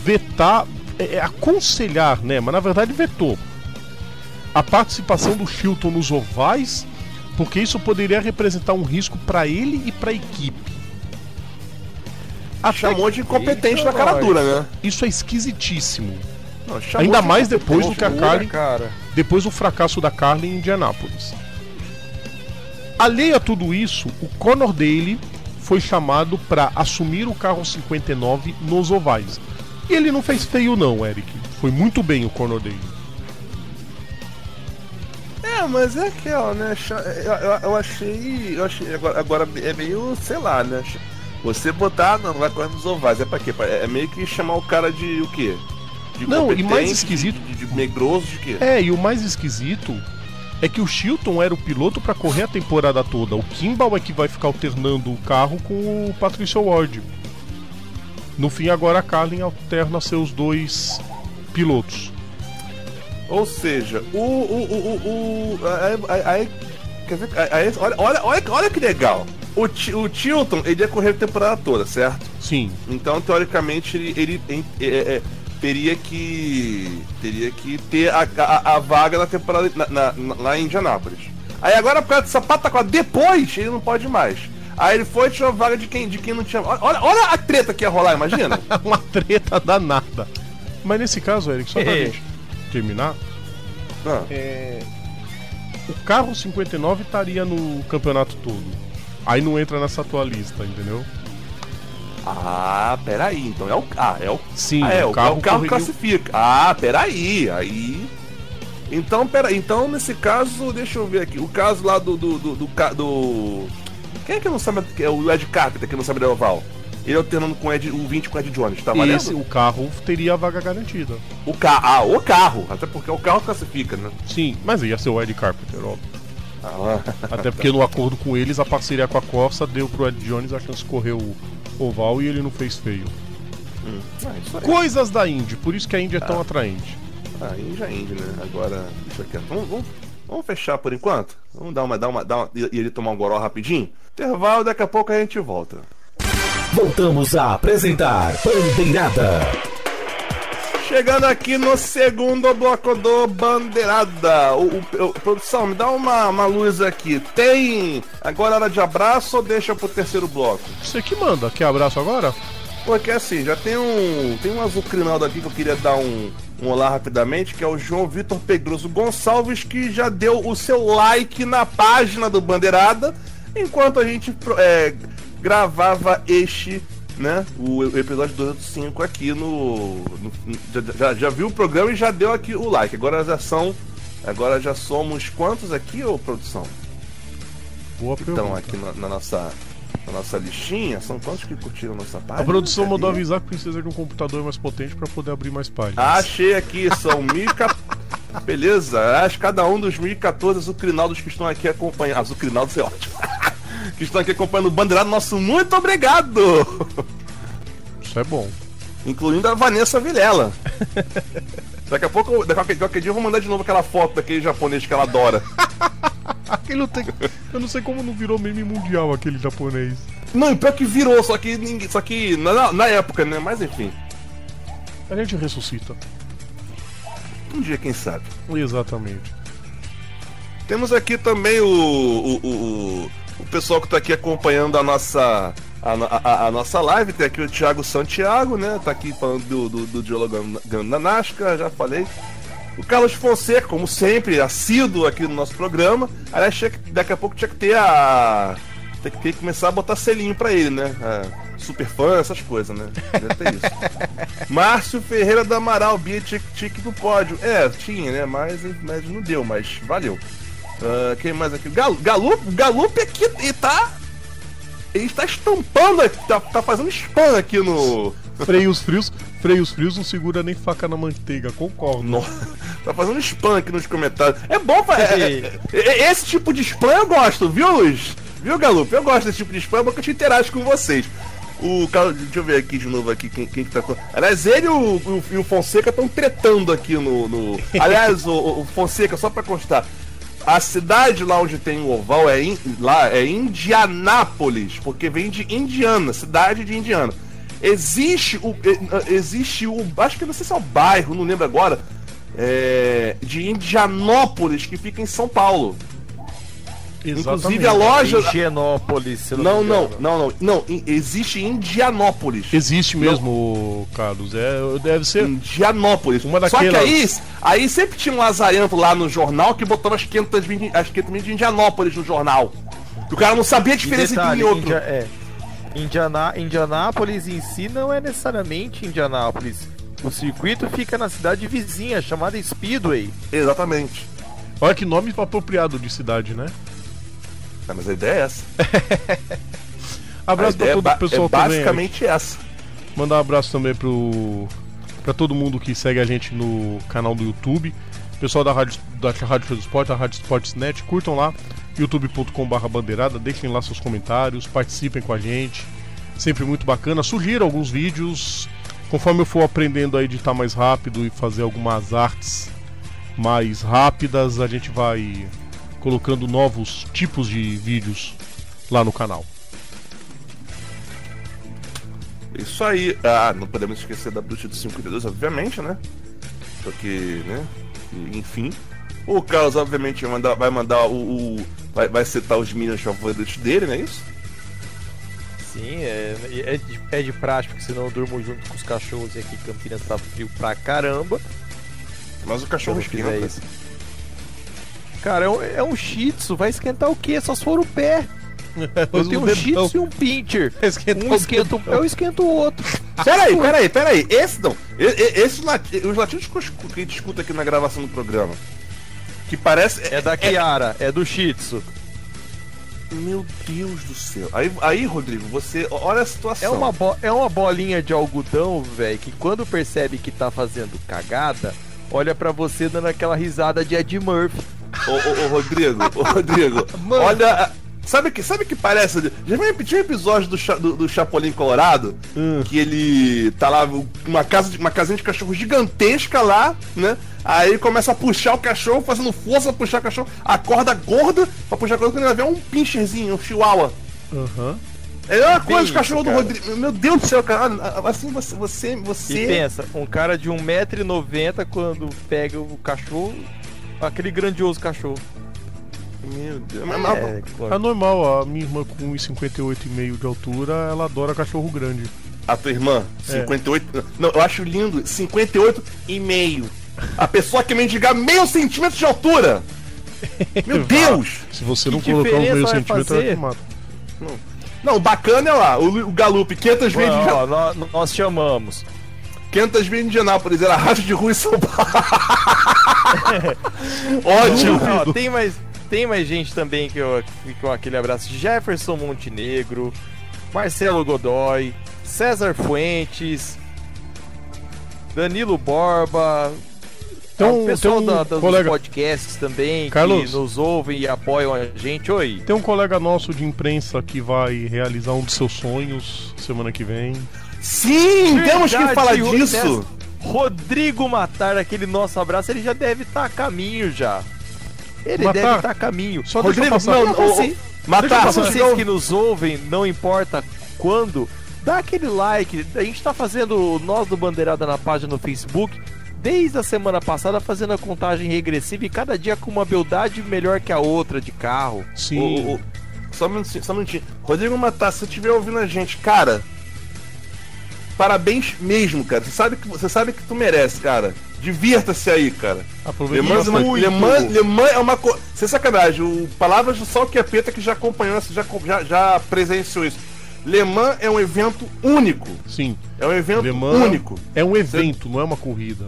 vetar, é, é, aconselhar, né? Mas na verdade vetou a participação do Chilton nos ovais, porque isso poderia representar um risco para ele e para a equipe. Até chamou de incompetente na cara dura, né? isso é esquisitíssimo. Não, Ainda mais depois do que a Carlin, cara. Depois do fracasso da Carlin em Indianápolis. Alheio a tudo isso, o Conor Daly foi chamado para assumir o carro 59 nos ovais. E ele não fez feio não, Eric. Foi muito bem o Conor Daly. É, mas é aquela, né? Eu, achei. Eu achei agora, agora é meio, sei lá, né? Você botar, não, vai correr nos ovais. É pra quê? É meio que chamar o cara de o quê? De Não, e mais esquisito- De, de, de negroso, de quê? É, e o mais esquisito é que o Chilton era o piloto para correr a temporada toda. O Kimball é que vai ficar alternando o carro com o Patricio Ward. No fim, agora a Carlin alterna seus dois pilotos. Ou seja, o. o, o, o, olha, olha, olha, olha que legal. O, o Tilton, ele ia correr a temporada toda, certo? Sim, Então, teoricamente, ele, ele é, é, teria que teria que ter a, a, a vaga na temporada na, na- na- lá em Indianápolis. Aí agora, por causa dessa pataquada, depois ele não pode mais. Aí ele foi e tirou a vaga de quem, de quem não tinha. Olha, olha a treta que ia rolar, imagina. <laughs> uma treta danada. Mas nesse caso, Eric, só pra É. gente terminar, Ah, o carro 59 estaria no campeonato todo. Aí não entra nessa tua lista, entendeu? Ah, peraí, então é o. Ah, é o. Sim, ah, é, o carro, é o carro correria- classifica. Ah, peraí, aí. Então, peraí, então nesse caso, deixa eu ver aqui. O caso lá do. do. do. do, do- Quem é que não sabe. É o Ed Carpenter que não sabe da Oval. Ele alternando com o, Ed, o 20 com o Ed Jones, tá valendo? Esse, o carro teria a vaga garantida. O carro. Ah, o carro. Até porque o carro classifica, né? Sim, mas ia ser o Ed Carpenter, óbvio. Ah, Até porque no acordo com eles, a parceria com a Costa deu pro Ed Jones a chance de correr o oval e ele não fez feio. ah, isso aí. Coisas da Indy, por isso que a Indy é tão atraente. Aí já inde, né? Agora, deixa aqui. Vamos, vamos, vamos fechar por enquanto? Vamos dar uma, dar uma, dar uma. E e ele tomar um goró rapidinho? Intervalo, daqui a pouco a gente volta. Voltamos a apresentar Bandeirada. Chegando aqui no segundo bloco do Bandeirada. O, o- o- produção, me dá uma, uma luz aqui. Tem agora hora de abraço ou deixa pro terceiro bloco? Você que manda, quer abraço agora? Porque assim, já tem um. Tem um azucrinaldo aqui que eu queria dar um, um olá rapidamente, que é o João Vitor Pedroso Gonçalves, que já deu o seu like na página do Bandeirada, enquanto a gente é, gravava este, né? O, episódio 205 aqui no. no- já, já, viu o programa e já deu aqui o like. Agora já são. Agora já somos quantos aqui, ô produção? Boa pergunta. Então, aqui na, na nossa. Na nossa listinha, são quantos que curtiram a nossa página? A produção Cadê? mandou avisar que precisa de um computador mais potente para poder abrir mais páginas. Achei aqui, são 1014. <laughs> Beleza, acho cada um dos 1014 azucrinaldos que estão aqui acompanhando. Azucrinaldos é ótimo. Que estão aqui acompanhando o bandeirado nosso, muito obrigado! Isso é bom. Incluindo a Vanessa Vilela. <laughs> Daqui a pouco, daqui a qualquer dia eu vou mandar de novo aquela foto daquele japonês que ela adora. <laughs> Aquele tem... Eu não sei como não virou meme mundial aquele japonês. Não, e pior que virou, só que ninguém. Só que na, na época, né? Mas enfim, A gente ressuscita. um dia quem sabe. Exatamente. Temos aqui também o, o, o, o pessoal que está aqui acompanhando a nossa, a, a- a nossa live. Tem aqui o Thiago Santiago, né? Tá aqui falando do, do, do Dialogando na Nasca, já falei. O Carlos Fonseca, como sempre, assíduo aqui no nosso programa. Aliás, daqui a pouco tinha que ter a. Tem que ter que começar a botar selinho pra ele, né? A super fã, essas coisas, né? Deve ter isso. <laughs> Márcio Ferreira do Amaral, Bia Tic Tic do pódio. É, tinha, né? Mas, mas não deu, mas valeu. Ah, quem mais aqui? Gal, Galup, Galup aqui e tá. Ele está estampando, aqui, tá, tá fazendo spam aqui no. Freios frios, freios frios não segura nem faca na manteiga, concordo. no tá fazendo spam aqui nos comentários. É bom, fa- é- <laughs> é- é- esse tipo de spam eu gosto, viu, Luiz? Viu, Galup? Eu gosto desse tipo de spam, é bom que eu te interajo com vocês. O Carlos, deixa eu ver aqui de novo aqui quem, quem que tá com. Aliás, ele e o, o- o Fonseca estão tretando aqui no. no- Aliás, o, o Fonseca, só pra constar, a cidade lá onde tem o oval é in- lá é Indianápolis, porque vem de Indiana, cidade de Indiana. Existe o eh, existe o acho que não sei se é o bairro, não lembro agora, é, de Indianópolis que fica em São Paulo. Inclusive a loja Higienópolis, eu não, não, não, não, não, em- existe Indianópolis. Existe mesmo, Carlos. É, deve ser. Indianópolis. Uma Só que daquelas- aí, aí sempre tinha um lazarento lá no jornal que botava as 500 mil, as 500 mil de Indianópolis no jornal. E o cara não sabia a E diferença detalhe, entre um e outro. India- é, Indiana, Indianápolis em si não é necessariamente Indianápolis. O circuito fica na cidade vizinha, chamada Speedway. Exatamente. Olha que nome apropriado de cidade, né? Mas a ideia é essa. <laughs> Abraço pra todo o pessoal é também. basicamente essa. Mandar um abraço também pro para todo mundo que segue a gente no canal do YouTube. Pessoal da Rádio da Rádio Show do Esporte, da Rádio Sportsnet, curtam lá youtube.com/barra bandeirada, deixem lá seus comentários, participem com a gente. Sempre muito bacana. Sugiram alguns vídeos. Conforme eu for aprendendo a editar mais rápido e fazer algumas artes mais rápidas, a gente vai colocando novos tipos de vídeos lá no canal. Isso aí. Ah, não podemos esquecer da Bruxa do 52, obviamente, né? Porque, né? Enfim. O Carlos, obviamente, vai mandar, vai mandar o. o- vai, vai citar os minions favoritos dele, não é isso? Sim, é, é, de, é de prática, porque senão eu durmo junto com os cachorros e aqui Campinas tá frio pra caramba. Mas o cachorro não fizer esquenta. isso. Cara, é um, é um shih tzu, vai esquentar o quê? Só se for o pé. <laughs> Eu tenho um dedão. Shih Tzu e um Pincher. <laughs> Esquenta Um esquenta, dedão. eu esquento o outro. <laughs> Peraí, peraí, peraí. Esse não. E- e- Esses lati os latidos que eu escu- que a gente escuta aqui na gravação do programa. Que parece. É da Kiara, é do Shih Tzu. Meu Deus do céu. Aí, aí Rodrigo, você. Olha a É situação. uma, bo- é uma bolinha de algodão, velho, que quando percebe que tá fazendo cagada, olha pra você dando aquela risada de Ed Murphy. Ô, ô, ô, Rodrigo, ô, Rodrigo, olha. a- Sabe que, sabe que parece? Já vai repetir um episódio do, do, do Chapolin Colorado? Que ele tá lá, uma casa de, uma casinha de cachorro gigantesca lá, né? Aí ele começa a puxar o cachorro, fazendo força pra puxar o cachorro, acorda gorda pra puxar o cachorro, quando ele vai ver um pincherzinho, um chihuahua. Aham. É uma Bem coisa de cachorro do cara. Rodrigo. Meu Deus do céu, cara. Assim você. Você. E você... pensa, um cara de 1,90m quando pega o cachorro, aquele grandioso cachorro. Meu Deus. Mas- mas- É, É normal, a minha irmã com 1,58,5 de altura, ela adora cachorro grande. A tua irmã, É. 58. Não, eu acho lindo, 58 e meio. A pessoa que mendigar meio centímetro de altura. <laughs> Meu Deus! Se você Que não colocar um meio centímetro, ela te mata. Não, bacana é lá, o, o Galup, 500 vezes, de, Ó, nós, nós chamamos. 500 vezes de Indianápolis, era racha de rua em São Paulo. <laughs> <laughs> Ótimo! Ó, tem mais, tem mais gente também que eu, que eu aquele abraço. Jefferson Montenegro, Marcelo Godoy, César Fuentes, Danilo Borba. Tem um- o pessoal tem um da- dos colega- podcasts também Carlos. que nos ouvem e apoiam a gente. Oi. Tem um colega nosso de imprensa que vai realizar um dos seus sonhos semana que vem. Sim, temos que Verdade, falar disso. Rodrigo Matar, aquele nosso abraço, ele já deve estar a caminho já. Ele Matar, deve estar a caminho. Só deixa eu Rodrigo, passar. não, ô, Matar, vocês que nos ouvem, não importa quando, dá aquele like. A gente tá fazendo nós do Bandeirada na página no Facebook. Desde a semana passada fazendo a contagem regressiva e cada dia com uma beldade melhor que a outra de carro. Sim. Ô, ô, só um minutinho, só um minutinho. Rodrigo Matar, se você estiver ouvindo a gente, cara, parabéns mesmo, cara. Você sabe que, você sabe que tu merece, cara. Divirta-se aí, cara. Aproveita Le Mans, é uma-. Le Mans- Le Mans é uma coisa. Sem sacanagem, o Palavras do Sol Capeta que já acompanhou, já, já, já presenciou isso. Le Mans é um evento único. Sim. É um evento Le Mans único. É um evento, não é uma corrida.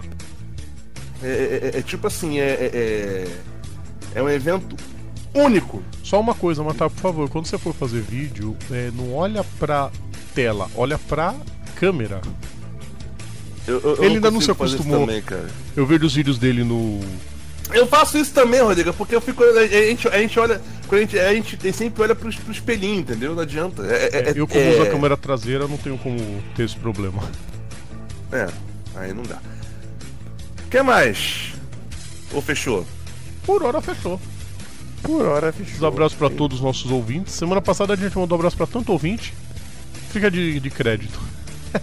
É, é- é- é tipo assim, é, é, é- é um evento único. Só uma coisa, Matar, por favor, quando você for fazer vídeo, é, não olha pra tela, olha pra câmera. Eu- eu- eu Ele ainda não se acostumou. Também, cara. Eu vejo os vídeos dele no. Eu faço isso também, Rodrigo, porque eu fico. A gente, a gente olha. Quando a gente, a gente sempre olha pro, pro espelhinho, entendeu? Não adianta. É, é- eu, como é- uso a câmera traseira, não tenho como ter esse problema. É, aí não dá. O que mais? Ou fechou? Por hora fechou. Por hora, Um fechou. abraço pra todos os nossos ouvintes. Semana passada a gente mandou um abraço pra tanto ouvinte. Fica de, de crédito.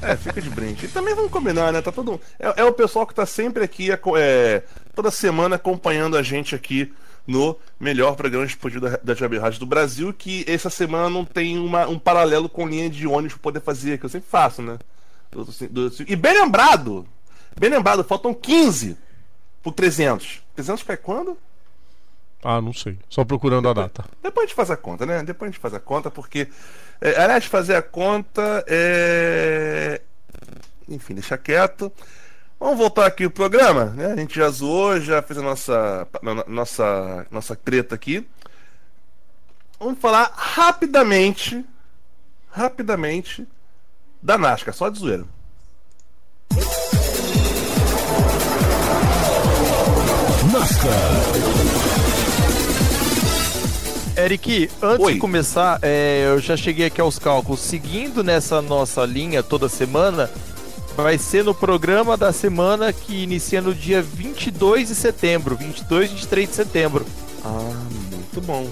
É, fica de brinde. E também vamos combinar, né? Tá todo. É, é o pessoal que tá sempre aqui, é, toda semana acompanhando a gente aqui no melhor programa esportivo da, da Jab Rádio do Brasil, que essa semana não tem uma- um paralelo com linha de ônibus pra poder fazer, que eu sempre faço, né? Do- do- e bem lembrado! Bem lembrado, faltam 15 pro 300. 300 cai quando? Ah, não sei. Só procurando a data. Depois a gente faz a conta, né? Depois a gente faz a conta, porque. É, aliás, fazer a conta é. Enfim, deixa quieto. Vamos voltar aqui o programa, né? A gente já zoou, já fez a nossa, nossa, nossa treta aqui. Vamos falar rapidamente, rapidamente, da NASCAR, só de zoeira. Eric, antes Oi. de começar, é, eu já cheguei aqui aos cálculos. Seguindo nessa nossa linha toda semana, vai ser no programa da semana que inicia no dia 22 de setembro, 22 e 23 de setembro. Ah, muito bom.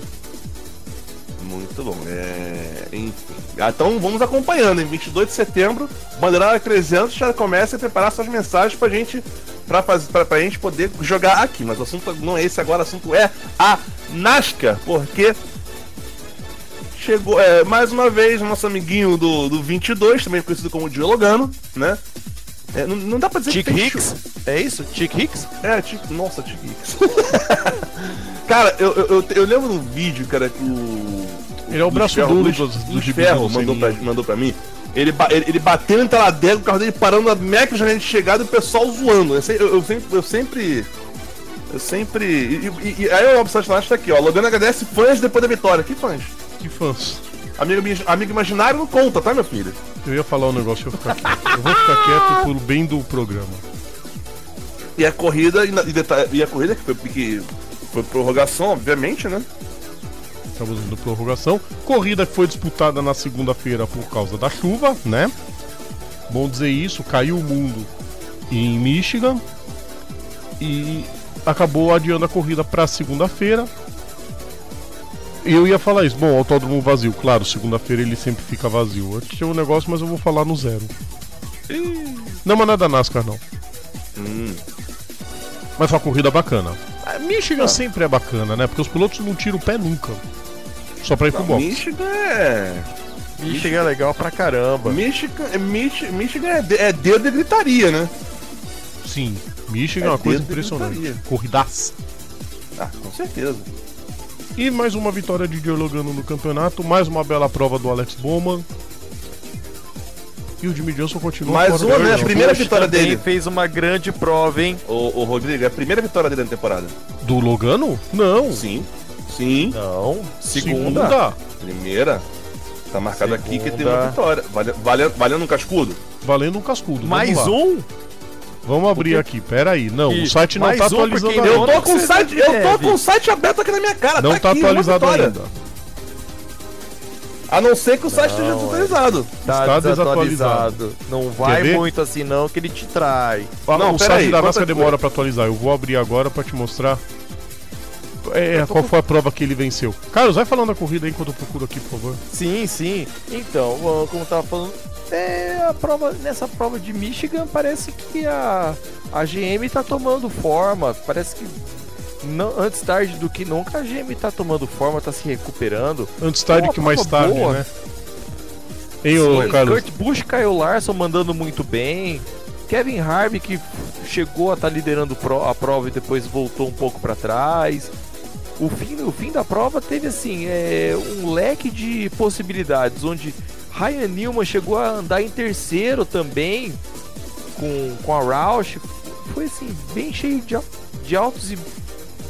Muito bom. É... Enfim. Ah, Então vamos acompanhando. Em 22 de setembro, Bandeirada 300 já começa a preparar suas mensagens pra gente, pra, fazer, pra, pra gente poder jogar aqui. Mas o assunto não é esse agora, o assunto é a NASCAR, porque chegou é, mais uma vez nosso amiguinho do, do 22, também conhecido como Dialogano, né? É, não, não dá pra dizer Chick que Hicks? É isso? Chick Hicks? é, tipo, nossa, Chico Hicks. <laughs> cara, eu, eu, eu, eu lembro de um vídeo, cara, que o, Ele é o braço Ferro, duro do Luiz gibi Ferro do mandou pra, mandou pra mim. Ele, ele, ele batendo em Taladega, o carro dele parando na Mac já de chegada e o pessoal zoando. Eu, eu- eu sempre. Eu sempre. Eu sempre. E, e- e aí o Obsessão tá aqui, ó. Logano agradece fãs depois da vitória. Que fãs? Que fãs. Amigo, amigo imaginário não conta, tá, meu filho? Eu ia falar um negócio, eu vou ficar quieto. Eu vou ficar quieto <laughs> pelo bem do programa. E a corrida, e, na- e deta- e a corrida que foi, que foi prorrogação, obviamente, né? Estamos indo prorrogação. Corrida que foi disputada na segunda-feira por causa da chuva, né? Bom dizer isso, caiu o mundo em Michigan e acabou adiando a corrida para segunda-feira. E eu ia falar isso, bom, autódromo vazio, claro, segunda-feira ele sempre fica vazio. Aqui tinha um negócio, mas eu vou falar no zero. Não, mas nada NASCAR não. Hum. Mas foi uma corrida bacana. A Michigan sempre é bacana, né? Porque os pilotos não tiram o pé nunca. Só pra ir pro box. Michigan é. Michigan é legal pra caramba. Michigan, é- Mich, Michigan é, de- é dedo de gritaria, né? Sim, Michigan é É uma coisa dedo de impressionante. Corridaça. Ah, com certeza. E mais uma vitória de Joe Logano no campeonato, mais uma bela prova do Alex Bowman. E o Jimmy Johnson continua Mais uma, né? playoff. Primeira vitória dele. fez uma grande prova, hein? Ô, ô, Rodrigo, é a primeira vitória dele na temporada. Do Logano? Não. Sim. Sim. Não. Segunda. Segunda. Primeira. Tá marcado aqui que tem Segunda. uma vitória. Vale, vale, valendo um cascudo? Valendo um cascudo. Mais um? Vamos abrir aqui, pera aí. Não, E o site não mais tá um, atualizando ainda Eu tô com o site, eu tô com o site aberto aqui na minha cara. Não tá aqui, uma atualizado ainda. A não ser que o site esteja Não, é. desatualizado. Tá Está desatualizado. Não vai muito assim não, que ele te trai. Ah, Não, o site aí, da aqui. demora pra atualizar. Eu vou abrir agora pra te mostrar. É, qual foi a prova que ele venceu? Carlos, vai falando da corrida aí enquanto eu procuro aqui, por favor. Sim, sim. Então, como eu tava falando, é, a prova, nessa prova de Michigan parece que a, a GM tá tomando forma. Parece que não, antes tarde do que nunca a GM tá tomando forma, tá se recuperando. Antes tarde que mais tarde, boa. né? Hein, Sim, Carlos? Kurt Busch, Kyle Larson mandando muito bem. Kevin Harvey que chegou a estar liderando pro- a prova e depois voltou um pouco para trás. O fim, o fim da prova teve assim é, um leque de possibilidades, onde Ryan Newman chegou a andar em terceiro também com, com a Roush. Foi assim bem cheio de, de altos e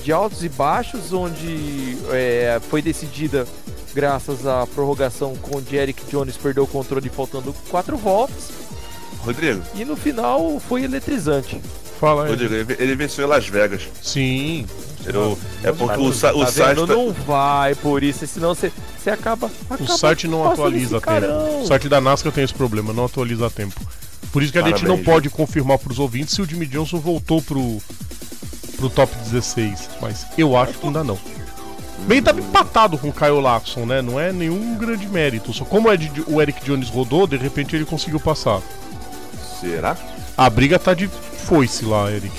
de altos e baixos, onde é, foi decidida graças à prorrogação com o Eric Jones perdeu o controle faltando quatro voltas Rodrigo, e no final foi eletrizante. Fala aí. Rodrigo, ele, ele venceu em Las Vegas. Sim. Eu- é porque o, sa- o tá site. vendo? tá- não vai por isso, senão você, você acaba, O acaba site não atualiza a tempo. carão. O site da NASCAR tem esse problema, não atualiza a tempo. Por isso que a gente Parabéns, não pode confirmar pros ouvintes se o Jimmy Johnson voltou pro, pro top 16. Mas eu acho que ainda não. Bem, tá empatado com o Kyle Larson, né? Não é nenhum grande mérito. Só como o Ed- o Eric Jones rodou, de repente ele conseguiu passar. Será? A briga tá de foice lá, Eric.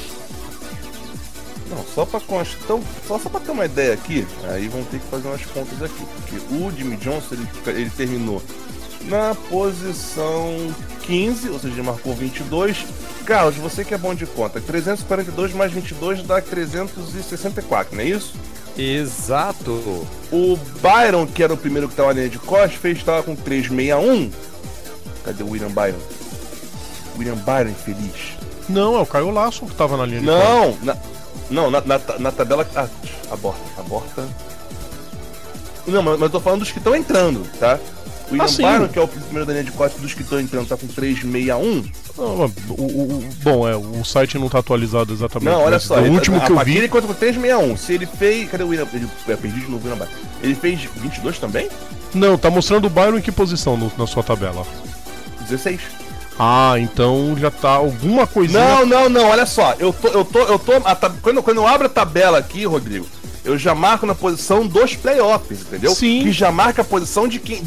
Não, só pra constar. Então, só, só pra ter uma ideia aqui, aí vão ter que fazer umas contas aqui. Porque o Jimmy Johnson ele, ele terminou na posição 15, ou seja, ele marcou 22. Carlos, você que é bom de conta, 342 mais 22 dá 364, não é isso? Exato. O Byron, que era o primeiro que tava na linha de costas, fez estava com 361. Cadê o William Byron? William Byron infeliz. Não, é o Kyle Larson que tava na linha de. Não, na, não, na, na, na tabela. Ah, aborta, aborta. Não, mas, mas eu tô falando dos que estão entrando, tá? O Ah, sim. Byron, que é o primeiro da linha de corte dos que estão entrando, tá com 361. Não, mas o, o- bom, é, o site não tá atualizado exatamente. Não, olha só. O último a que eu vi. Ele conta com 361. Se ele fez. Cadê o William? Ele é, perdi de novo o William. Ele fez 22 também? Não, tá mostrando o Byron em que posição no- na sua tabela? 16. Ah, então já tá alguma coisinha. Não, não, não, olha só. Eu tô. Eu tô. Eu tô tab- quando, quando eu abro a tabela aqui, Rodrigo, eu já marco na posição dos playoffs, entendeu? Sim. Que já marca a posição de quem.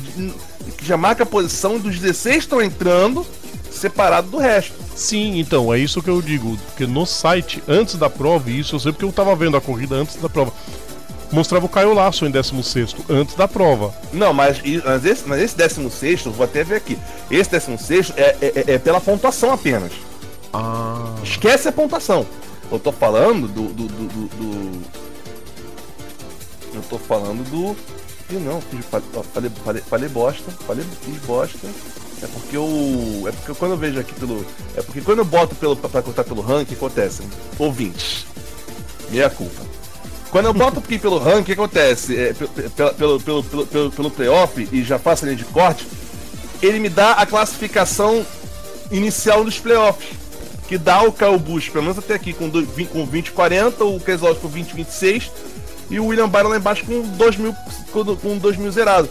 que já marca a posição dos 16 que estão entrando, separado do resto. Sim, então, é isso que eu digo. Porque no site, antes da prova, isso eu sei porque eu tava vendo a corrida antes da prova, mostrava o Caio Laço em 16, antes da prova. Não, mas, mas esse, mas esse 16, eu vou até ver aqui. Esse 16 é, é, é- é pela pontuação apenas. Ah. Esquece a pontuação. Eu tô falando do. do, do, do- do- Eu tô falando do. E não, fiz, falei, falei, falei bosta, falei fiz bosta. É porque eu. É porque quando eu vejo aqui pelo. É porque quando eu boto pelo, pra cortar pelo ranking, acontece. Ouvintes. Meia culpa. Quando eu boto aqui pelo ranking, o que acontece? É, pelo, pelo, pelo, pelo, pelo playoff e já faço a linha de corte, ele me dá a classificação inicial dos playoffs. Que dá o Kyle Busch, pelo menos até aqui, com, do, com 20 40, o Keselowski com 20 26 e o William Byron lá embaixo com 2 mil, com 2 mil zerado.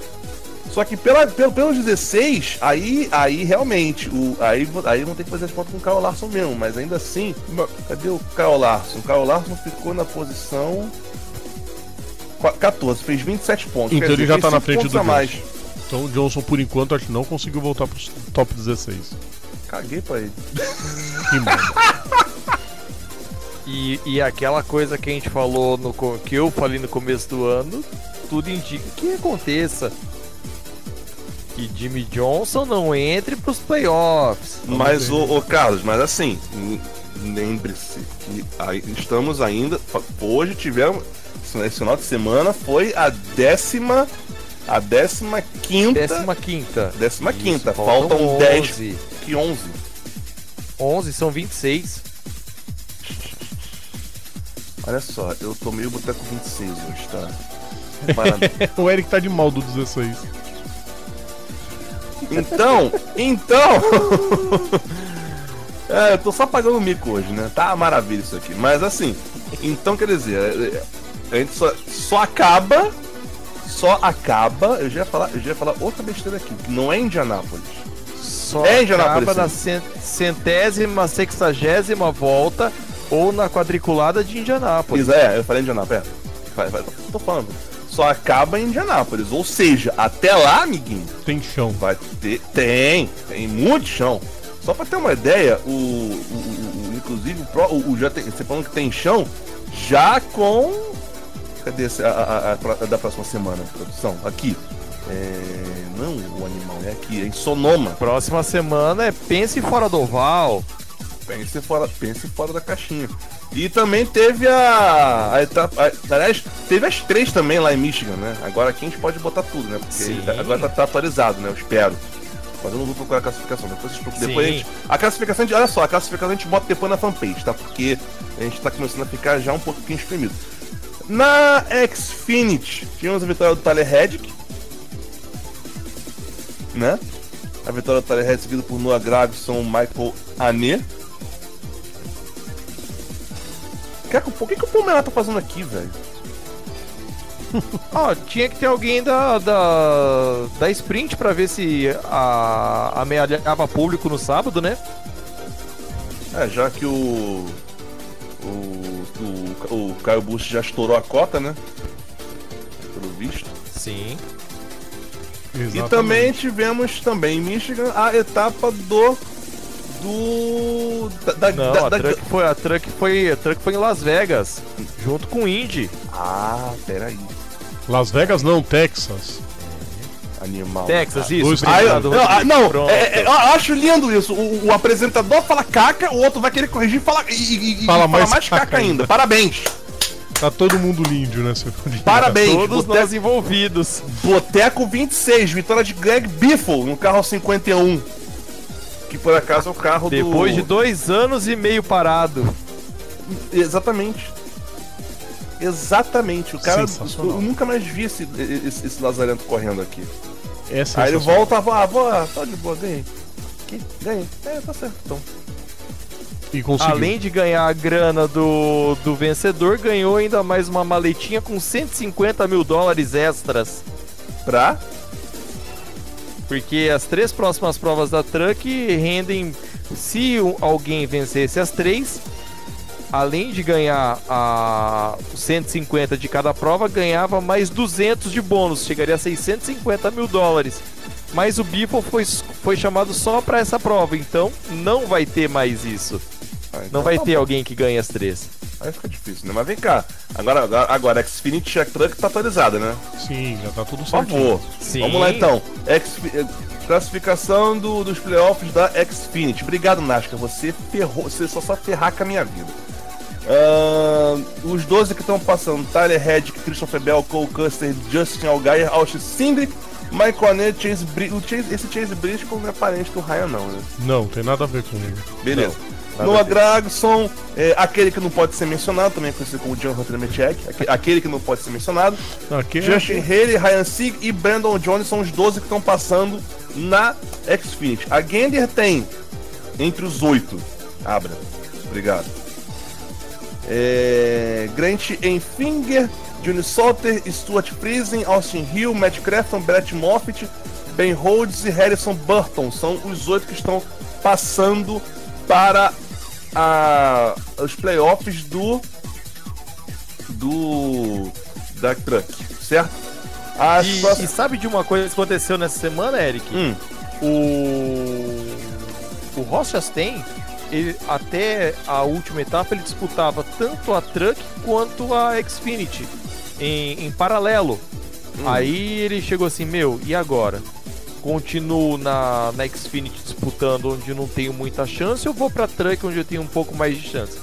Só que pela, pelo, pelos 16, aí, aí realmente, o, aí, aí vão ter que fazer as contas com o Kyle Larson mesmo, mas ainda assim, cadê o Kyle Larson? O Kyle Larson ficou na posição 14, fez 27 pontos. Então ele já tá na frente do Johnson. Mais. Então o Johnson, por enquanto, acho que não conseguiu voltar pro top 16. Caguei pra ele. Que E, e aquela coisa que a gente falou no que eu falei no começo do ano, tudo indica que aconteça. Que Jimmy Johnson não entre pros playoffs. Mas o, o Carlos, mas assim, lembre-se que aí, estamos ainda. Hoje tivemos. Esse final de semana foi a décima. A décima quinta. Décima quinta. Décima Isso, quinta. Faltam 10 e 11. 11 são 26. Olha só, eu tomei o boteco 26 hoje, tá? <laughs> o Eric tá de mal do 16. Então, então. <laughs> é, eu tô só pagando mico hoje, né? Tá maravilha isso aqui. Mas assim, então quer dizer, é, é, a gente só, só acaba. Só acaba. Eu já ia falar, eu já ia falar outra besteira aqui, que não é Indianápolis. Só é Indianápolis. Acaba sim. na centésima, sexagésima volta ou na quadriculada de Indianápolis. É, eu falei Indianápolis. É. Vai, vai, tô falando. Só acaba em Indianápolis. Ou seja, até lá, amiguinho. Tem chão. Vai ter. Tem, tem muito chão. Só pra ter uma ideia, o. o, o inclusive, o, Pro, o, o já tem, você falando que tem chão, já com. Cadê a, a, a, a da próxima semana, produção? Aqui. É, não o animal, é aqui, é em Sonoma. Próxima semana é Pense Fora do Oval. Pense fora, pense fora da caixinha. E também teve a, a etapa. A, aliás, teve as três também lá em Michigan, né? Agora aqui a gente pode botar tudo, né? Porque Sim. agora tá, tá, atualizado, né? Eu espero. Mas eu não vou procurar a classificação. Depois. Depois a, gente, a classificação, de, olha só, a classificação a gente bota depois na fanpage, tá? Porque a gente tá começando a ficar já um pouquinho espremido. Na Xfinity, tínhamos a vitória do Tyler Reddick. Né? A vitória do Tyler Reddick seguida por Noah Gravison, Michael Ane. Por que, que o Palmeiras tá fazendo aqui, velho? Ó, oh, tinha que ter alguém da, da, da Sprint pra ver se a, amealhava público no sábado, né? É, já que o. O, o, o Caio Bush já estourou a cota, né? Pelo visto. Sim. Exatamente. E também tivemos também em Michigan a etapa do do. Da, Não, da, a, da, truck foi, a, truck foi, a Truck foi em Las Vegas, junto com o Indy. Ah, peraí. Las Vegas não, Texas. Animal. Texas, isso. Ah, eu, não, ah, não é, é, eu acho lindo isso. O, o, apresentador fala caca, o outro vai querer corrigir fala, e, e fala, mais, mais caca, caca ainda. ainda. Parabéns. Tá todo mundo lindo, né, seu Parabéns. Todos Boteco, nós envolvidos. Boteco 26, vitória de Greg Biffle no carro 51 que por acaso é o carro Depois do. Depois de dois anos e meio parado. Exatamente. Exatamente. O cara. Eu nunca mais vi esse, esse, esse lazarento correndo aqui. É Aí ele volta, ah, vou, ah, tá de boa, ganhei. Ganhei. É, tá certo então. Além de ganhar a grana do, do vencedor, ganhou ainda mais uma maletinha com 150 mil dólares extras. Pra? Porque as três próximas provas da Truck rendem. Se alguém vencesse as três, além de ganhar a 150 de cada prova, ganhava mais 200 de bônus, chegaria a 650 mil dólares. Mas o Beeple foi, foi chamado só para essa prova, então não vai ter mais isso. Ah, então não vai tá ter bom. alguém que ganhe as três. Aí fica difícil, né? Mas vem cá. Agora, agora, Xfinity Check Truck tá atualizada, né? Sim, já tá tudo certo. Por favor. Sim. Vamos lá então. X, eh, classificação do, dos playoffs da Xfinity. Obrigado, Nasca. Você ferrou. Você só sabe ferrar com a minha vida. Uh, os 12 que estão passando: Tyler Head, Christopher Bell, Cole Custer, Justin Algaier, Austin Sindrick, Mike Cornet, Chase Briscoe. Esse Chase Briscoe não é parente do Ryan, não, né? Não, tem nada a ver com ele. Beleza. Noah Gragson, é, aquele que não pode ser mencionado, também conhecido como John Hunter Mechek, aquele que não pode ser mencionado. Aquele... Justin Haley, Ryan Sieg e Brandon Jones são os 12 que estão passando na Xfinity. A Gender tem entre os oito. Abra. Obrigado. É... Grant Enfinger, Johnny Salter, Stuart Friesen, Austin Hill, Matt Crafton, Brett Moffitt, Ben Rhodes e Harrison Burton. São os oito que estão passando para a, os playoffs do do da Truck, certo? A e, e, sabe de uma coisa que aconteceu nessa semana, Eric? Hum. O o Ross Chastain, ele, até a última etapa ele disputava tanto a Truck quanto a Xfinity em, em paralelo. Hum. Aí ele chegou assim, meu, e agora? Continuo na, na Xfinity disputando onde não tenho muita chance, eu vou pra Truck onde eu tenho um pouco mais de chance.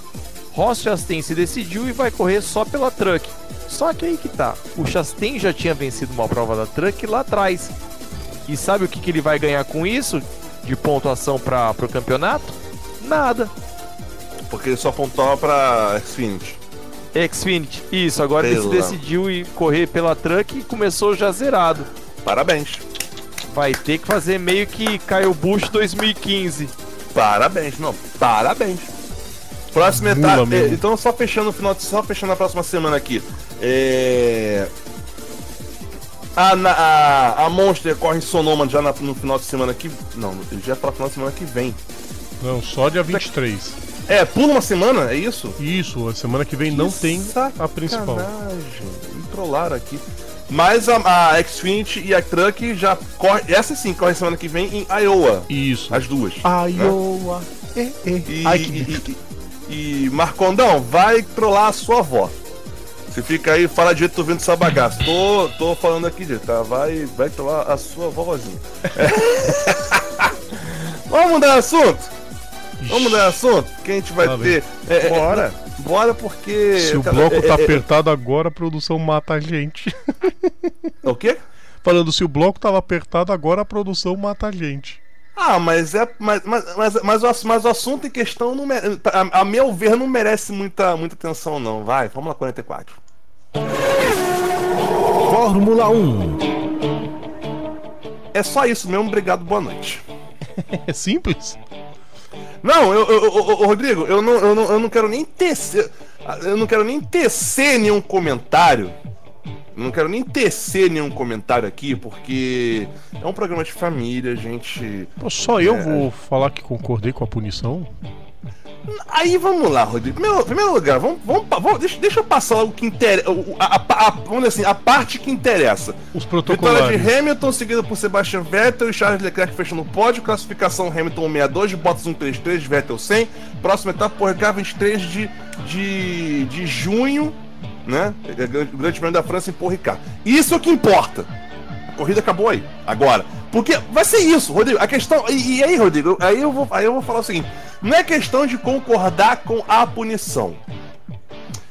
Ross Chastain se decidiu e vai correr só pela Truck. Só que aí que tá, o Chastain já tinha vencido uma prova da Truck lá atrás. E sabe o que, que ele vai ganhar com isso? De pontuação para o campeonato? Nada. Porque ele só pontuava pra Xfinity. Xfinity, isso. Agora ele se decidiu ir correr pela Truck e começou já zerado. Parabéns. Vai ter que fazer meio que Caio Bush 2015. Parabéns, não, parabéns. Próxima etapa. É, então só fechando o final, só fechando a próxima semana aqui. É... A, a, a Monster corre em Sonoma já na, no final de semana aqui. Não, já é para final de semana que vem. Não, só dia 23. É, pula uma semana, é isso? Isso, a semana que vem que não tem a principal. Me trollaram aqui. Mas a, a Xfinity e a Truck já corre. Essa sim corre semana que vem em Iowa. Isso. As duas. Iowa. Né? É, é. E, Ai, que... e, e, e Marcondão, vai trollar a sua avó. Você fica aí, fala direito, tô vendo essa bagaça. Tô, tô falando aqui direito, tá? Vai, vai trollar a sua vovozinha. É. <laughs> Vamos mudar assunto? Vamos mudar assunto? Que a gente vai tá ter. É, é, Bora. Bora porque. Se o bloco tá é, é, apertado agora, a produção mata a gente. <laughs> O quê? Falando, se o bloco tava apertado, agora a produção mata a gente. Ah, mas é. Mas, mas, mas, mas, o, mas o assunto em questão, não mere, a, a, meu ver, não merece muita, muita atenção, não. Vai, Fórmula 44. Fórmula 1. É só isso mesmo, obrigado, boa noite. <laughs> é simples? Não, eu, eu, eu, Rodrigo, eu não, eu, não, eu não quero nem tecer. Eu não quero nem tecer nenhum comentário. Eu não quero nem tecer nenhum comentário aqui, porque é um programa de família, gente. Só eu é... vou falar que concordei com a punição? Aí vamos lá, Rodrigo. Primeiro, primeiro lugar, vamos, vamos, vamos deixa, deixa, eu passar o que interessa. A, a, a, vamos assim, a parte que interessa. Os protocolos. Vitória de Hamilton, seguido por Sebastian Vettel e Charles Leclerc fechando o pódio. Classificação Hamilton 62, Bottas 133, Vettel 100. Próxima etapa por Ricard 23 de, de, de junho, né? O Grande Prêmio da França em Ricard. Isso é o que importa. A corrida acabou aí, agora. Porque vai ser isso, Rodrigo. A questão. E, e aí, Rodrigo, aí eu, vou, aí eu vou falar o seguinte: não é questão de concordar com a punição.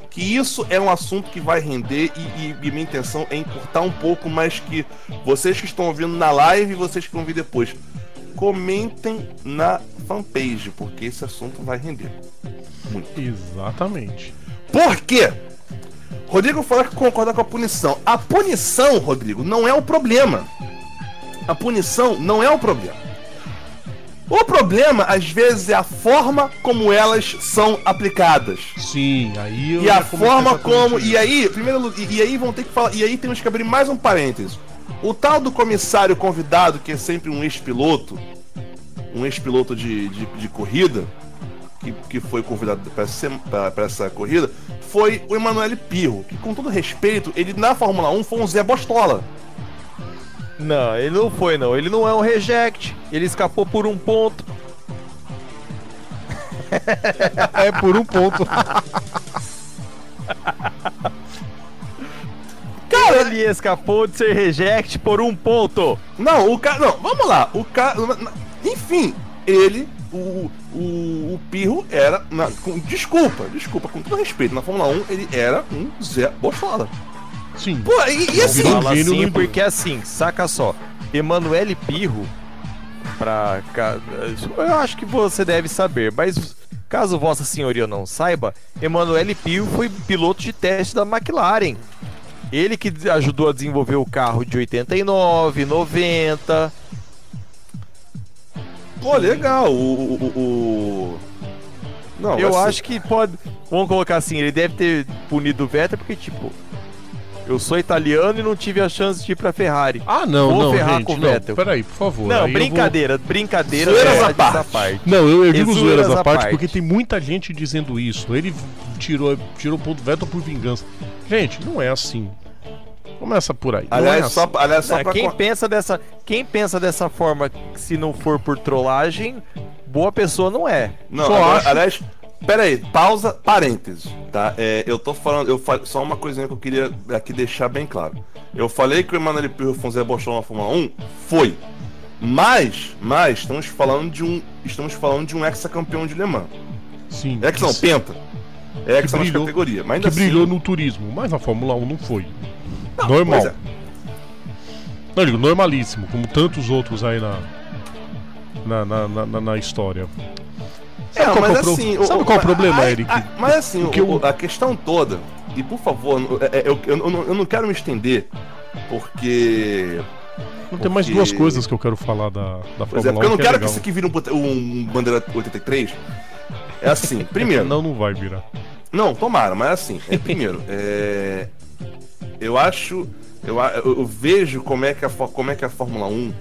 Que isso é um assunto que vai render e, e, e minha intenção é encurtar um pouco, mas que vocês que estão ouvindo na live e vocês que vão vir depois, comentem na fanpage, porque esse assunto vai render. Muito. Exatamente. Por quê? Rodrigo falou que concorda com a punição. A punição, Rodrigo, não é o problema a punição não é o problema. O problema, às vezes, é a forma como elas são aplicadas. Sim, aí eu E a forma como. E aí, primeiro. E, e aí vão ter que falar. E aí temos que abrir mais um parênteses. O tal do comissário convidado, que é sempre um ex-piloto, um ex-piloto de, de, de, corrida, que, que foi convidado para essa, essa corrida, foi o Emanuele Pirro, que com todo respeito, ele na Fórmula 1 foi um Zé Bostola. Não, ele não foi, não. Ele não é um reject. Ele escapou por um ponto. é por um ponto. Cara, ele escapou de ser reject por um ponto. Não, o cara. Não, vamos lá. O cara. Enfim, ele o, o, o Pirro era. na- com- desculpa, desculpa, com todo respeito, na Fórmula 1 ele era um Zé Bostola. Sim. Pô, e, e assim. Fala assim no- porque assim, saca só. Emanuele Pirro, pra. Eu acho que você deve saber, mas caso Vossa Senhoria não saiba, Emanuele Pirro foi piloto de teste da McLaren. Ele que ajudou a desenvolver o carro de 89, 90. Pô, legal. O. o, o- Não, Eu assim, acho que pode. Vamos colocar assim, ele deve ter punido o Vettel porque, tipo. Eu sou italiano e não tive a chance de ir pra Ferrari. Ah, não, Vou não, ferrar gente, com o não. Vettel. Peraí, por favor. Não, aí eu vou- brincadeira, brincadeira. Zoeiras à parte. parte. Não, eu, eu digo zoeiras à parte, parte. porque tem muita gente dizendo isso. Ele tirou, tirou o ponto Vettel por vingança. Gente, não é assim. Começa por aí. não é Aliás, assim. só, aliás, só pra. quem, pensa dessa, quem pensa dessa forma, se não for por trollagem, boa pessoa não é. Não, Só agora, acho- aliás, pera aí, pausa, parênteses, tá? É, eu tô falando, eu fa- só uma coisinha que eu queria aqui deixar bem claro. Eu falei que o Emanuel Pirro foi um Zé na Fórmula 1, foi. Mas, mas, estamos falando de um, estamos falando de um ex-campeão de Le Mans. Sim. Ex não, penta. Ex Que nas brilhou- categorias, mas que assim, brilhou no turismo, mas na Fórmula 1 não foi. Não, Normal. é. Não, eu digo, normalíssimo, como tantos outros aí na, na, na, na- na- história. É, qual que mas é o pro- assim, sabe qual é o problema, a- Eric? a- mas assim, O que o- eu- a questão toda, e por favor, é- é- eu, eu, eu não- eu não quero me estender, porque. Não tem mais Porque- duas coisas que eu quero falar da, da Pois Fórmula é, 1. porque eu não que quero é que isso aqui vire um, um bandeira 83. É assim, <laughs> primeiro. Não, não vai virar. Não, tomara, mas assim, é, primeiro, é, eu acho, eu, eu- vejo como é que a, como é que a Fórmula 1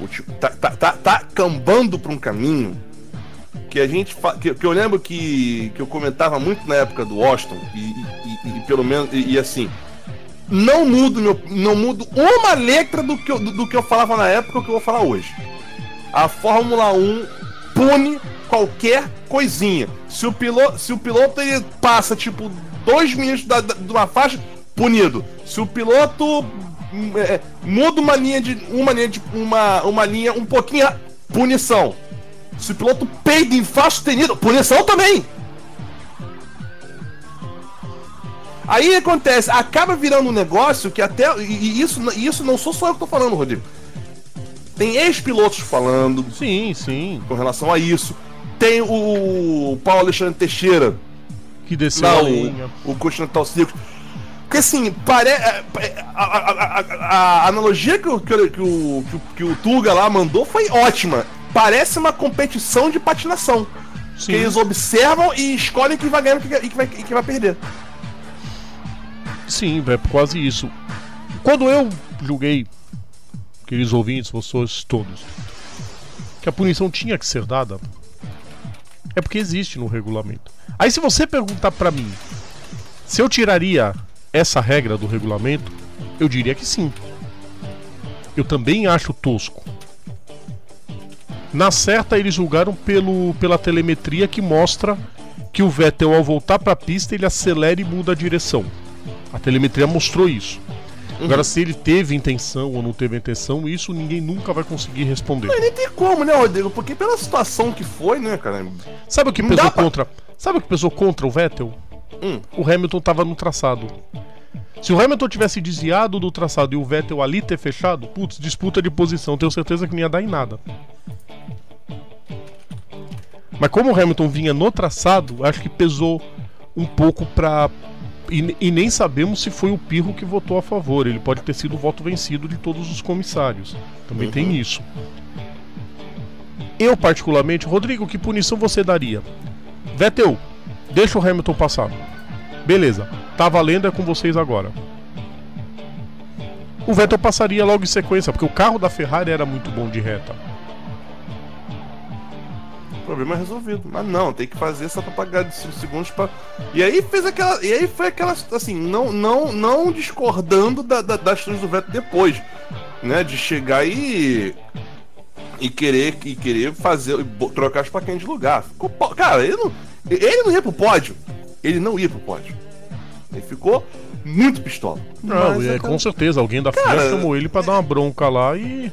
o tipo, tá, tá, tá, tá cambando para um caminho que a gente, que, que eu lembro que, que eu comentava muito na época do Austin e, e- e- pelo menos e, e assim, não mudo meu, não mudo uma letra do que eu, do, do que eu falava na época o que eu vou falar hoje. A Fórmula 1 pune qualquer coisinha. Se o piloto, se o piloto ele passa tipo dois minutos de uma faixa, punido. Se o piloto hum, é, muda uma linha de uma linha de uma, uma linha um pouquinho, punição. Se o piloto peida em faixa sustenida, punição também. Aí acontece, acaba virando um negócio que até. E isso, isso não sou só eu que tô falando, Rodrigo. Tem ex-pilotos falando Sim, sim. com relação a isso. Tem o Paulo Alexandre Teixeira, Que desceu lá, a linha. o, o Continental Circus. Porque assim, pare... a, a- a- a- a analogia que o, que, o, que, o, que o- Tuga lá mandou foi ótima. Parece uma competição de patinação. Sim. Que eles observam e escolhem quem vai ganhar e quem- vai, quem vai perder. Sim, é quase isso. Quando eu julguei, queridos ouvintes, vocês todos, que a punição tinha que ser dada, é porque existe no regulamento. Aí se você perguntar pra mim se eu tiraria essa regra do regulamento, eu diria que sim. Eu também acho tosco. Na certa, eles julgaram pelo, pela telemetria que mostra que o Vettel, ao voltar para a pista, ele acelera e muda a direção. A telemetria mostrou isso. Agora, se ele teve intenção ou não teve intenção, isso ninguém nunca vai conseguir responder. Mas nem tem como, né, Rodrigo? Porque pela situação que foi, né, cara? Sabe o que Não pesou pra- contra? Sabe o que pesou contra o Vettel? Hum. O Hamilton tava no traçado. Se o Hamilton tivesse desviado do traçado e o Vettel ali ter fechado, putz, disputa de posição, tenho certeza que não ia dar em nada. Mas como o Hamilton vinha no traçado, acho que pesou um pouco pra. E, e nem sabemos se foi o Pirro que votou a favor. Ele pode ter sido o voto vencido de todos os comissários. Também tem isso. Eu, particularmente, Rodrigo, que punição você daria? Vettel, deixa o Hamilton passar. Beleza, tá valendo, é com vocês agora. O Vettel passaria logo em sequência, porque o carro da Ferrari era muito bom de reta. Problema resolvido. Mas não, tem que fazer essa papagada de 5 segundos pra. E aí fez aquela. E aí foi aquela. Assim, não, não, não discordando da, da, das atitudes do Vettel depois. Né? De chegar e. E querer, e querer fazer. Trocar as plaquinhas de lugar. Ficou, cara, ele não. Ele não ia pro pódio. Ele não ia pro pódio. Ele ficou muito pistola. Não, Mas é, é com certeza, alguém da FIA Cara, chamou ele pra dar uma bronca lá e.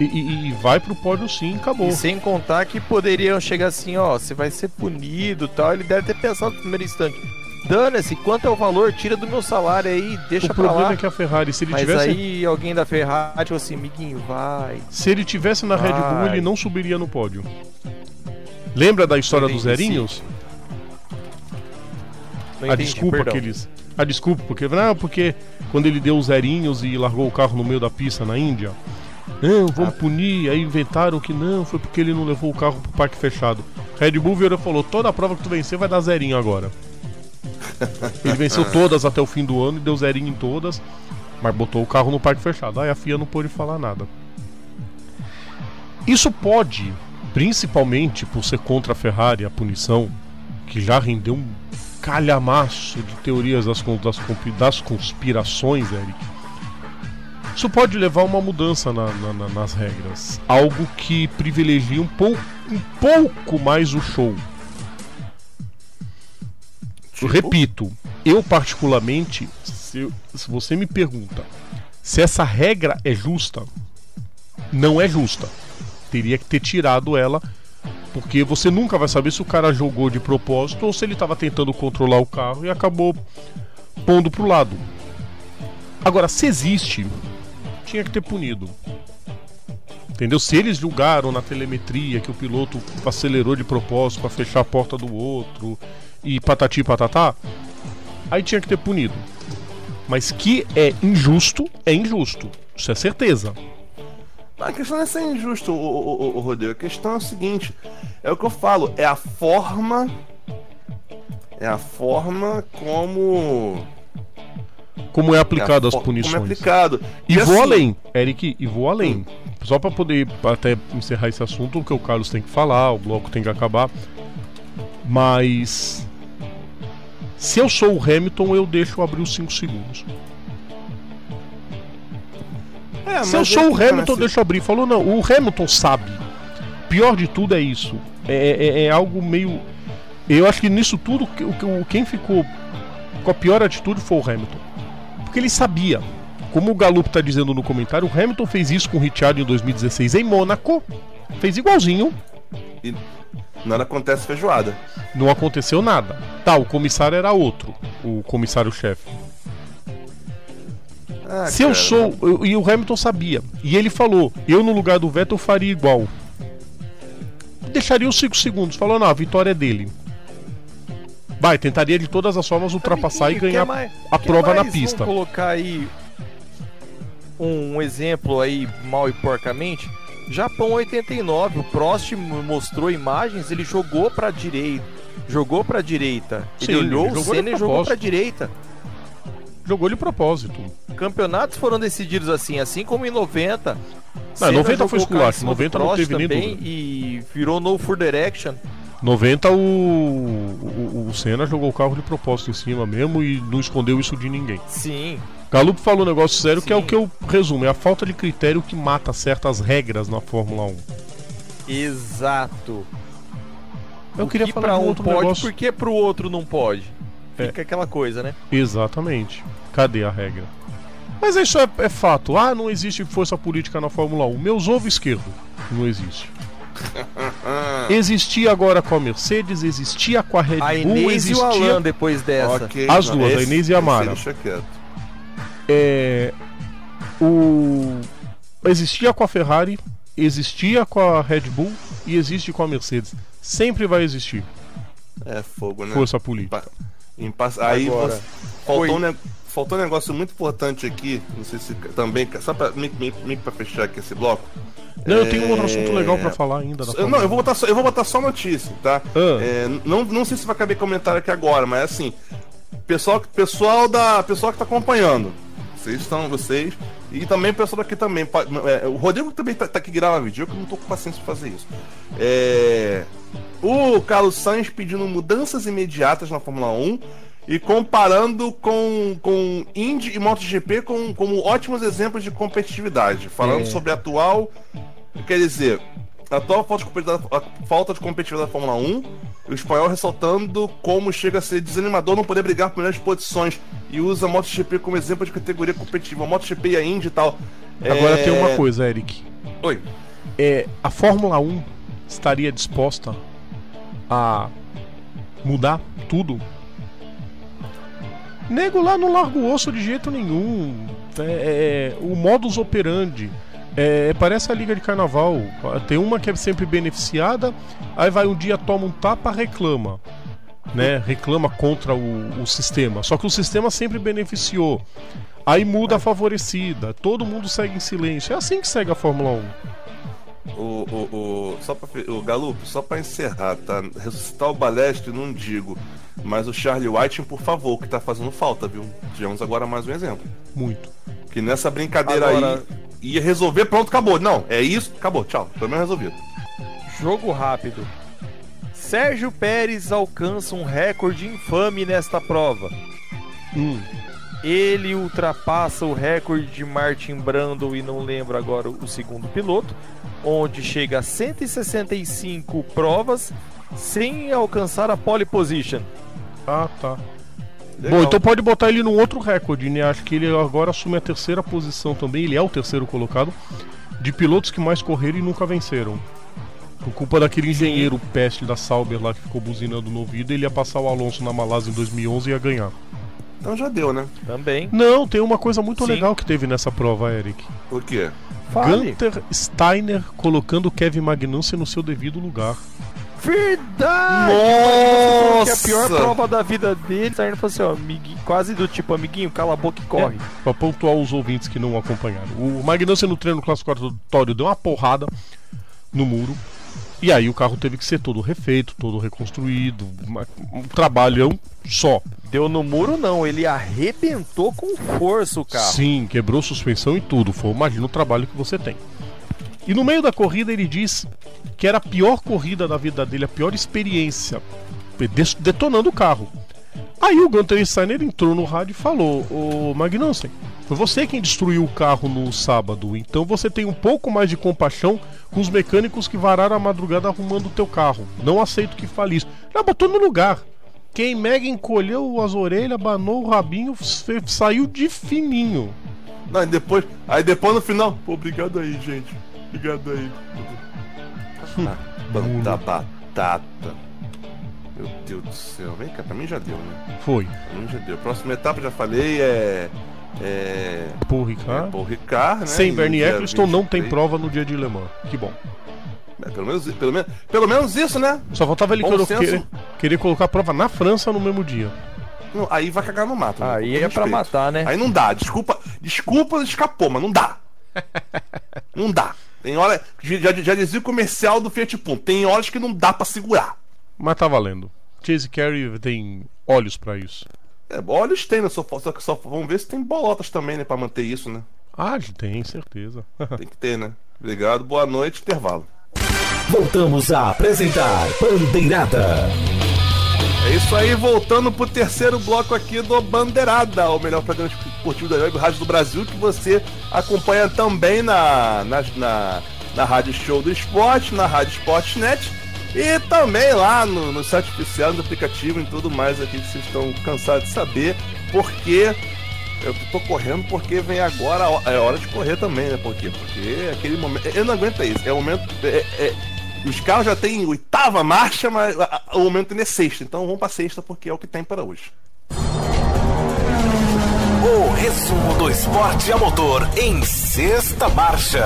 E, e, e vai pro pódio sim, acabou. E sem contar que poderiam chegar assim, ó, você vai ser punido tal. Ele deve ter pensado no primeiro instante. Dana-se, quanto é o valor? Tira do meu salário aí, deixa o pra problema lá. é que a Ferrari, se ele Mas tivesse. aí alguém da Ferrari falou assim, amiguinho, vai. Se ele tivesse na Red Bull, ele não subiria no pódio. Lembra da história dos zerinhos? A entendi, desculpa perdão. que eles. A desculpa, porque. Não, porque quando ele deu os zerinhos e largou o carro no meio da pista na Índia. Não, Ah. vamos punir. Aí inventaram que não, foi porque ele não levou o carro pro parque fechado. Red Bull virou e falou: toda a prova que tu vencer vai dar zerinho agora. <laughs> Ele venceu todas até o fim do ano e deu zerinho em todas, mas botou o carro no parque fechado. Aí a FIA não pôde falar nada. Isso pode, principalmente por ser contra a Ferrari, a punição, que já rendeu um calhamaço de teorias das, das, das conspirações, Eric. Isso pode levar a uma mudança na- na- na- nas regras. Algo que privilegia um pouco, um pouco mais o show. Eu Tipo? repito, eu particularmente, se, se você me pergunta se essa regra é justa, não é justa. Teria que ter tirado ela, porque você nunca vai saber se o cara jogou de propósito ou se ele estava tentando controlar o carro e acabou pondo pro lado. Agora, se existe, tinha que ter punido. Entendeu? Se eles julgaram na telemetria que o piloto acelerou de propósito para fechar a porta do outro e patati patatá, aí tinha que ter punido. Mas que é injusto, é injusto. Isso é certeza. A questão não é ser injusto, o, o, o, Rodrigo. A questão é o seguinte: é o que eu falo, é a forma. É a forma como. Como é é aplicado as fo- Como é punições. aplicado. E, vou assim, além, Eric, e vou além. Só para poder até encerrar esse assunto, o que o Carlos tem que falar, o bloco tem que acabar. Mas se eu sou o Hamilton, eu deixo abrir os 5 segundos. É, Se eu sou é o Hamilton, deixa eu abrir. Falou, não, o Hamilton sabe. Pior de tudo é isso. É, é- é algo meio. Eu acho que nisso tudo, que- o que- o- quem ficou com a pior atitude foi o Hamilton. Porque ele sabia. Como o Galup tá dizendo no comentário, o Hamilton fez isso com o Ricciardo em 2016 em Mônaco. Fez igualzinho. E nada acontece feijoada. Não aconteceu nada. Tá, o comissário era outro. O comissário-chefe. Ah, Se eu sou. eu- E o Hamilton sabia. E ele falou: eu no lugar do Vettel faria igual. Deixaria os 5 segundos. Falou: não, a vitória é dele. Vai, tentaria de todas as formas ultrapassar e ganhar mais- a prova na pista. Vamos colocar aí um exemplo aí mal e porcamente. Japão 89, o Prost mostrou imagens, ele jogou pra direita, jogou pra direita. Ele Sim, olhou ele o Senna e jogou propósito. direita. Jogou de propósito. Campeonatos foram decididos assim, assim como em 90. Não, Senna 90 foi esculacho, cima do 90 não teve nem dúvida. E virou no for direction. 90 o, o, o Senna jogou o carro de propósito em cima mesmo e não escondeu isso de ninguém. Sim. Galup falou um negócio sério que é o Sim. que eu resumo: é a falta de critério que mata certas regras na Fórmula 1. Exato. Eu O queria que falar um um outro pode, negócio. por que pro outro não pode? É. Fica aquela coisa, né? Exatamente. Cadê a regra? Mas isso é, é fato. Ah, não existe força política na Fórmula 1. Meus ovo esquerdo. Não existe. <laughs> Existia agora com a Mercedes, existia com a Red Bull, A Inês e o existia. Alan depois dessa. Ok, As duas, a esse- Inês e a Mara. Deixa quieto. É, o existia com a Ferrari, existia com a Red Bull e existe com a Mercedes. Sempre vai existir É fogo, né? força política. Pa- empa- Aí Agora, você- faltou, um ne- faltou um negócio muito importante aqui. Não sei se também. Só pra, meio, meio- meio pra fechar aqui esse bloco. Não, eu tenho um outro É, assunto legal pra falar ainda. da Eu- não, eu 1. vou, botar só, eu vou botar só notícia, tá? Ah. É, não, não sei se vai caber comentário aqui agora, mas assim, pessoal, pessoal da pessoal que tá acompanhando, vocês estão, vocês e também o pessoal daqui também. é, o Rodrigo também tá, tá aqui grava vídeo, eu que não tô com paciência pra fazer isso. É, o Carlos Sainz pedindo mudanças imediatas na Fórmula 1 e comparando com, com Indy e MotoGP com, como ótimos exemplos de competitividade, falando É. sobre a atual Quer dizer, a atual falta de falta de competitividade da Fórmula 1, o espanhol ressaltando como chega a ser desanimador não poder brigar por melhores posições e usa a MotoGP como exemplo de categoria competitiva. A MotoGP e a Indy e tal. Agora É, tem uma coisa, Eric. Oi. É, a Fórmula 1 estaria disposta a mudar tudo? Nego lá não larga o osso de jeito nenhum. É, é, o modus operandi. É, parece a liga de carnaval. Tem uma que é sempre beneficiada, aí vai um dia, toma um tapa, reclama. Né? Reclama contra o, o sistema. Só que o sistema sempre beneficiou. Aí muda a favorecida. Todo mundo segue em silêncio. É assim que segue a Fórmula 1. O, o, o, só pra, o Galup, só pra encerrar, tá? Ressuscitar o Balestre, não digo. Mas o Charlie White, por favor, que tá fazendo falta, viu? Tivemos agora mais um exemplo. Muito. Que nessa brincadeira Agora- aí ia resolver, pronto, acabou. Não, é isso, acabou, tchau. Problema resolvido. Jogo rápido. Sérgio Pérez alcança um recorde infame nesta prova. Hum. Ele ultrapassa o recorde de Martin Brando e não lembro agora o segundo piloto, onde chega a 165 provas sem alcançar a pole position. Ah, tá. Legal. Bom, então pode botar ele num outro recorde, né? Acho que ele agora assume a terceira posição também. Ele é o terceiro colocado de pilotos que mais correram e nunca venceram. Por culpa daquele engenheiro peste da Sauber lá que ficou buzinando no ouvido, ele ia passar o Alonso na Malásia em 2011 e ia ganhar. Então já deu, né? Também. Não, tem uma coisa muito Sim. legal que teve nessa prova, Eric. O quê? Fale. Gunter Steiner colocando Kevin Magnussen no seu devido lugar. Verdade! Nossa! Que é a pior prova da vida dele. Saindo falou assim, ó, amiguinho, quase do tipo, amiguinho, cala a boca e corre. Pra pontuar os ouvintes que não acompanharam. O Magnussen no treino classificatório deu uma porrada no muro. E aí o carro teve que ser todo refeito, todo reconstruído. Um trabalhão só. Deu no muro, não. Ele arrebentou com força o carro. Sim, quebrou suspensão e tudo. Foi, imagina o trabalho que você tem. E no meio da corrida ele diz que era a pior corrida da vida dele, a pior experiência, detonando o carro. Aí o Gunter Steiner entrou no rádio e falou: Ô Magnussen, foi você quem destruiu o carro no sábado, então você tem um pouco mais de compaixão com os mecânicos que vararam a madrugada arrumando o teu carro. Não aceito que fale isso. Já botou no lugar. Quem mega encolheu as orelhas, abanou o rabinho, saiu de fininho. Não, e depois. Aí depois no final. Pô, obrigado aí, gente. Obrigado aí. <laughs> Ah, Tanta batata. Meu Deus do céu. Vem cá, pra mim já deu, né? Foi. Pra mim já deu. Próxima etapa, já falei, é. É. Paul é Ricard. Paul Ricard, né? Sem Bernie Eccleston não tem 23. prova no dia de Le Mans. Que bom. É, pelo, menos, pelo, menos, pelo menos isso, né? Só faltava ele querer, querer, querer colocar a prova na França no mesmo dia. Não, aí vai cagar no mato. né? Aí é pra matar, né? Aí não dá. Desculpa, desculpa, escapou, mas não dá. <laughs> não dá. Tem hora. Já, já dizia o comercial do Fiat Punto. Tem horas que não dá pra segurar. Mas tá valendo. Chase Carey tem olhos pra isso. É, olhos tem, né? Só, só só vamos ver se tem bolotas também, né? Pra manter isso, né? Ah, tem, certeza. Tem que ter, né? Obrigado, boa noite, intervalo. Voltamos a apresentar Bandeirada. É isso aí, voltando pro terceiro bloco aqui do Bandeirada, o melhor programa esportivo da web rádio do Brasil, que você acompanha também na, na, na, na Rádio Show do Esporte, na Rádio Sportnet e também lá no, no site oficial, no aplicativo e tudo mais aqui que vocês estão cansados de saber, porque eu tô correndo porque vem agora, é hora de correr também, né? Por quê? Porque é aquele momento. Eu não aguento isso. É o momento. é- é- os carros já têm oitava marcha, mas a- a- o momento é sexta. Então vamos pra sexta porque é o que tem para hoje. O resumo do esporte a motor em sexta marcha.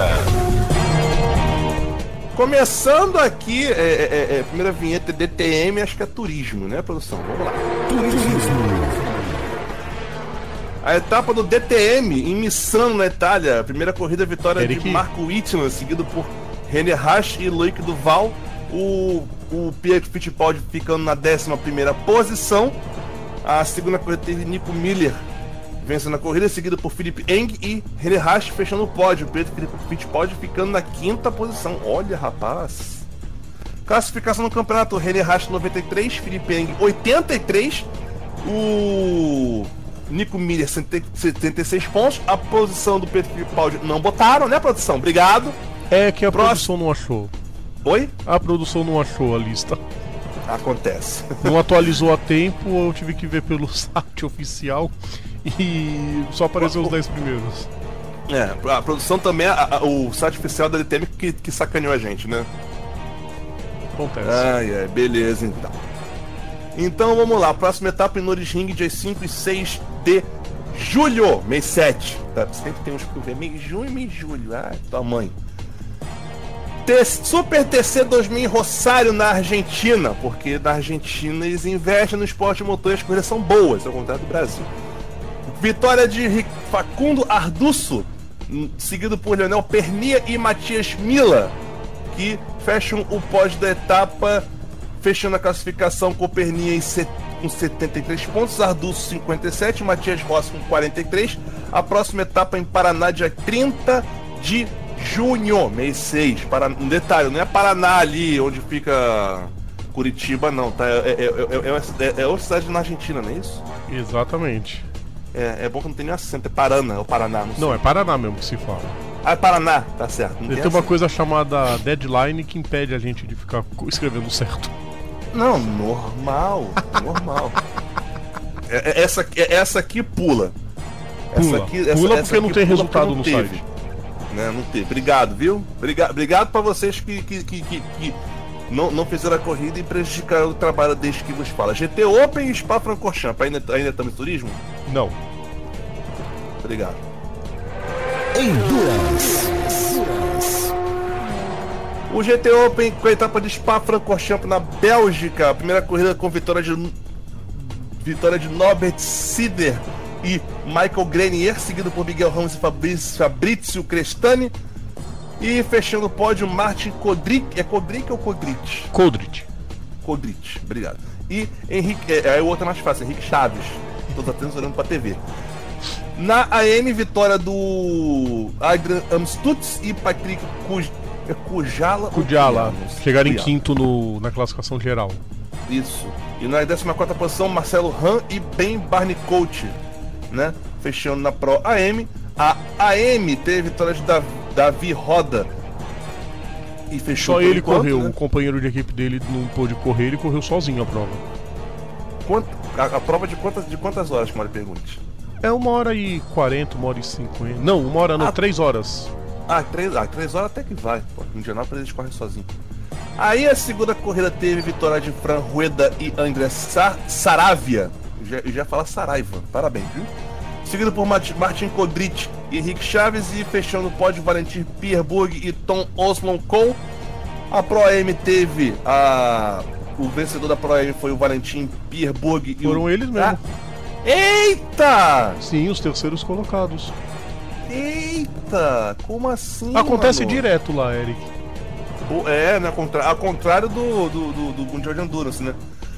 Começando aqui, é, é- é- primeira vinheta DTM, acho que é turismo, né, produção? Vamos lá. A etapa do DTM em Missano, na Itália. Primeira corrida, vitória Eric. de Marco Wittmann, seguido por René Rasch e Loic Duval. O, o Pietro Fittipaldi ficando na 11 posição. A segunda corrida teve Nico Miller vencendo a corrida, seguido por Felipe Eng e René Rasch fechando o pódio. O Pietro Fittipaldi ficando na quinta posição. Olha, rapaz. Classificação no campeonato: René Rasch 93, Felipe Eng 83, o Nico Miller 76 pontos. A posição do Pedro Fittipaldi não botaram, né, produção? Obrigado. É que a Próximo. produção não achou. Oi? A produção não achou a lista. Acontece. Não atualizou a tempo, eu tive que ver pelo <laughs> site oficial e só apareceu os 10 primeiros. É, a produção também, a- a- o site oficial da LTM que, que sacaneou a gente, né? Acontece. Ai, ai, beleza então. Então vamos lá, próxima etapa em Norris Ring, dias 5 e 6 de julho, mês 7. Tá? Sempre tem uns que vê mês junho mês julho. Ai, tamanho. T- Super TC 2000 em Rosário, na Argentina, porque na Argentina eles investem no esporte motor e as corridas são boas, ao contrário do Brasil. Vitória de Facundo Arduço, hum, seguido por Leonel Pernia e Matias Mila, que fecham o pódio da etapa, fechando a classificação com Pernia em set- com 73 pontos, Arduço 57, Matias Rossi com 43. A próxima etapa em Paraná, dia 30 de junho, mês 6. Para... Um detalhe, não é Paraná ali onde fica Curitiba, não, tá? É, é, é, é, é, é outra cidade na Argentina, não é isso? Exatamente. É, é bom que não tem nem acento, é Paraná, é o Paraná, não sei. Não, é Paraná mesmo que se fala. Ah, é Paraná, tá certo. Não Tem tem uma coisa chamada deadline que impede a gente de ficar escrevendo certo. Não, normal, normal. É- é- essa, aqui- é- essa aqui pula. Pula. Pula porque não tem pula resultado porque no teve. site. Né, não teve. Obrigado, viu? Obrigado, obrigado pra vocês que, que, que, que- que não, não fizeram a corrida e prejudicaram o trabalho desde que vos fala. GT Open e Spa Francorchamps. Ainda, ainda estamos em turismo? Não. Obrigado. Endurance. O GT Open com a etapa de Spa Francorchamps na Bélgica, a primeira corrida com vitória de vitória de Norbert Sider e Michael Grenier, seguido por Miguel Ramos e Fabrício, Fabrício Crestani. E fechando o pódio, Martin Kodrick. É Kodrick ou Kodrit? Coldrit. Kodrit, obrigado. E Henrique. É, aí o outro é mais fácil, Henrique Chaves. Todos atentos olhando pra TV. Na AM, vitória do Adrian Amstutz e Patrick. É Kujala. Kujala, Chegaram em quinto no, na classificação geral. Isso. E na 14 posição, Marcelo Han e Ben Barnicourt, né? Fechando na Pro AM. A AM teve vitória de Davi, Roda. E fechou Só ele enquanto, correu, né? o companheiro de equipe dele não pôde correr, ele correu sozinho a prova. Quanto- a, a prova de quantas, de quantas horas, Mário pergunte? É uma hora e quarenta, uma hora e cinquenta. Não, uma hora não, Ah. três horas. Ah, três, ah, três horas até que vai. Pô, Indianápolis eles correm sozinhos. Aí a segunda corrida teve vitória de Fran Rueda e André Sa Saravia. Eu já, eu já ia falar Saraiva. Parabéns, viu? Seguido por Martin Kodrit e Henrique Chaves e fechando o pódio Valentim Pierburg e Tom Oslon Cole. A Pro AM teve a... O vencedor da Pro AM foi o Valentim Pierburg e Foram o... eles mesmo. Ah, Eita! Sim, os terceiros colocados. Eita! Como assim, Acontece mano? direto lá, Eric. O- É, né? Contra... Ao contrário do, do, do, do Mundial de Endurance, né?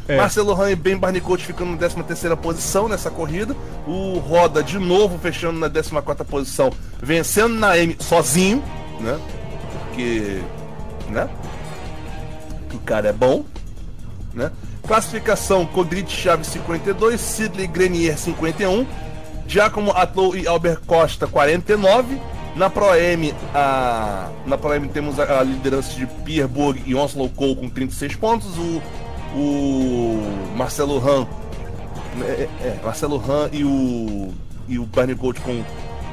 É. Marcelo Han e Ben Barnicourt ficando na 13 terceira posição nessa corrida. O Roda de novo fechando na 14 quarta posição, vencendo na M sozinho, né? Porque, né? Que o cara é bom, né? Classificação: Codrit Chaves 52, Sidley Grenier 51, Giacomo Atlow e Albert Costa 49. Na Pro M, a, na Pro M temos a, liderança de Pierburg e Oslo Cole com 36 pontos. O, o Marcelo Han, é, é, Marcelo Han e o e o Barney Gold com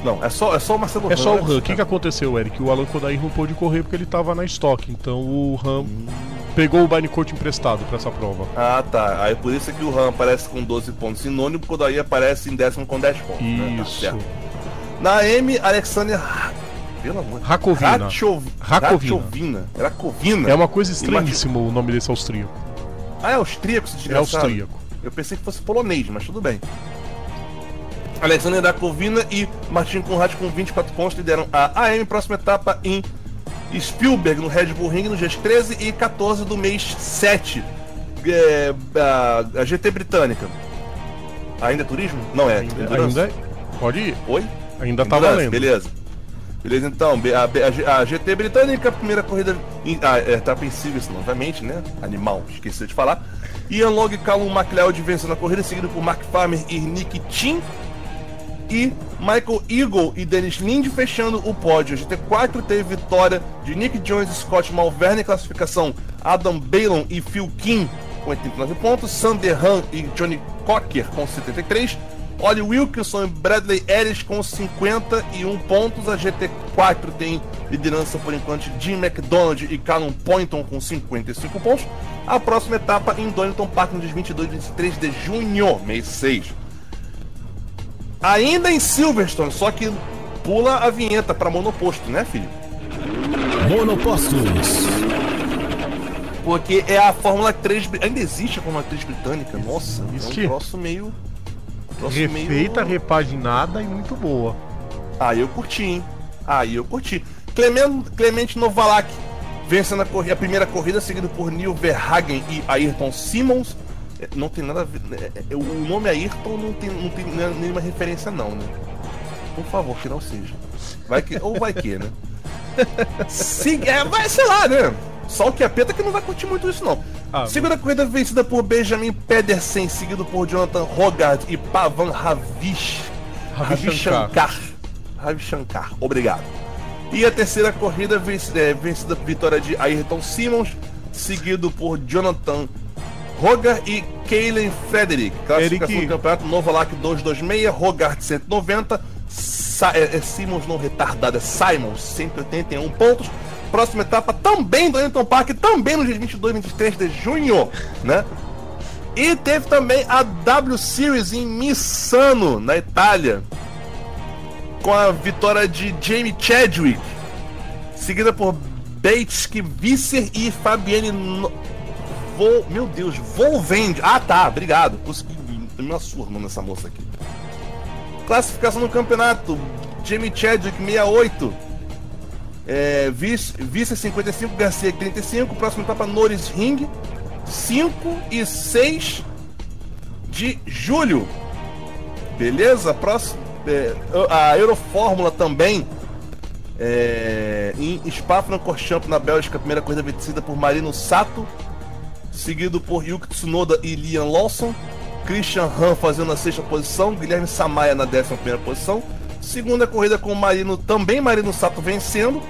não, é só é só o Marcelo É só o né? Han. O que, que aconteceu, Eric? O Alan Kodair não pôde correr porque ele tava na estoque. Então o Han pegou o Barnicourt emprestado pra essa prova. Ah, tá. Aí por isso é que o Han aparece com 12 pontos em nono e o Kodaí aparece em décimo com 10 pontos. né? Tá Isso. Na M, Alexander. Pelo amor de Rakovina. Rakovina. Covina. É uma coisa estranhíssima o nome desse austríaco. Ah, é austríaco esse É austríaco. Eu pensei que fosse polonês, mas tudo bem. Alexander Dakovina e Martin Conrad com 24 pontos lideram a AM. Próxima etapa em Spielberg, no Red Bull Ring, nos dias 13 e 14 do mês 7. É, a, a GT britânica. Ainda é turismo? Não é. Ainda, ainda Pode ir. Oi? Ainda tá valendo. Beleza. Beleza, então. A, a- a GT britânica, primeira corrida. Em, ah, é, etapa em Silverstone, novamente, né? Animal, esqueci de falar. Ian Long e Callum McLeod vencendo a corrida, seguido por Mark Farmer e Nick Tim. E Michael Eagle e Dennis Lind fechando o pódio. A GT4 teve vitória de Nick Jones e Scott Malverne, classificação Adam Balon e Phil Kim com 89 pontos, Sander Han e Johnny Cocker com 73, Ollie Wilkinson e Bradley Ellis com 51 pontos. A GT4 tem liderança por enquanto Jim McDonald e Callum Poynton com 55 pontos. A próxima etapa em Donington Park nos dias 22 e 23 de junho, mês 6. Ainda em Silverstone, só que pula a vinheta para monoposto, né, filho? Monopostos. Porque é a Fórmula 3. bri- Ainda existe a Fórmula 3 britânica? Nossa, é Existe. um troço meio. troço Refeita, meio- repaginada e muito boa. Aí eu curti, hein? Aí eu curti. Clemente, Clemente Novalak vencendo a, a primeira corrida, seguido por Neil Verhagen e Ayrton Simmons. É, Não tem nada a ver. é, é, O nome Ayrton não tem, não tem ne- nenhuma referência, não, né? Por favor, que não seja. Vai que, ou vai que, né? <laughs> Se, é, vai, sei lá, né? Só o que é peta que não vai curtir muito isso, não. Ah, Segunda corrida vencida por Benjamin Pedersen, seguido por Jonathan Rogard e Pavan Ravish. Ravi Shankar. Ravi Shankar, obrigado. E a terceira corrida venc- é, vencida por vitória de Ayrton Simmons, seguido por Jonathan Rogar e Kaylen Frederick. Classificação Eric. do campeonato Novalac 226, Rogart 190, Sa é, é Simmons não retardado, é Simon 181 pontos. Próxima etapa também do Anton Park, também no dia 22 e 23 de junho, né? E teve também a W Series em Missano, na Itália, com a vitória de Jamie Chadwick, seguida por Batesky Visser e Fabienne no... Vol... Meu Deus, Volvend. Ah tá, obrigado. Consegui uma surma nessa moça aqui. Classificação no campeonato: Jamie Chadwick 68. É, vice, vice 55, Garcia 35. Próxima etapa: Norris Ring 5 e 6 de julho. Beleza? Próximo, é, a Eurofórmula também. É, em Spa-Francorchamps, na Bélgica, primeira corrida vencida por Marino Sato, seguido por Yuki Tsunoda e Liam Lawson. Christian Han fazendo a sexta posição, Guilherme Samaia na décima primeira posição. Segunda corrida com Marino, também Marino Sato vencendo,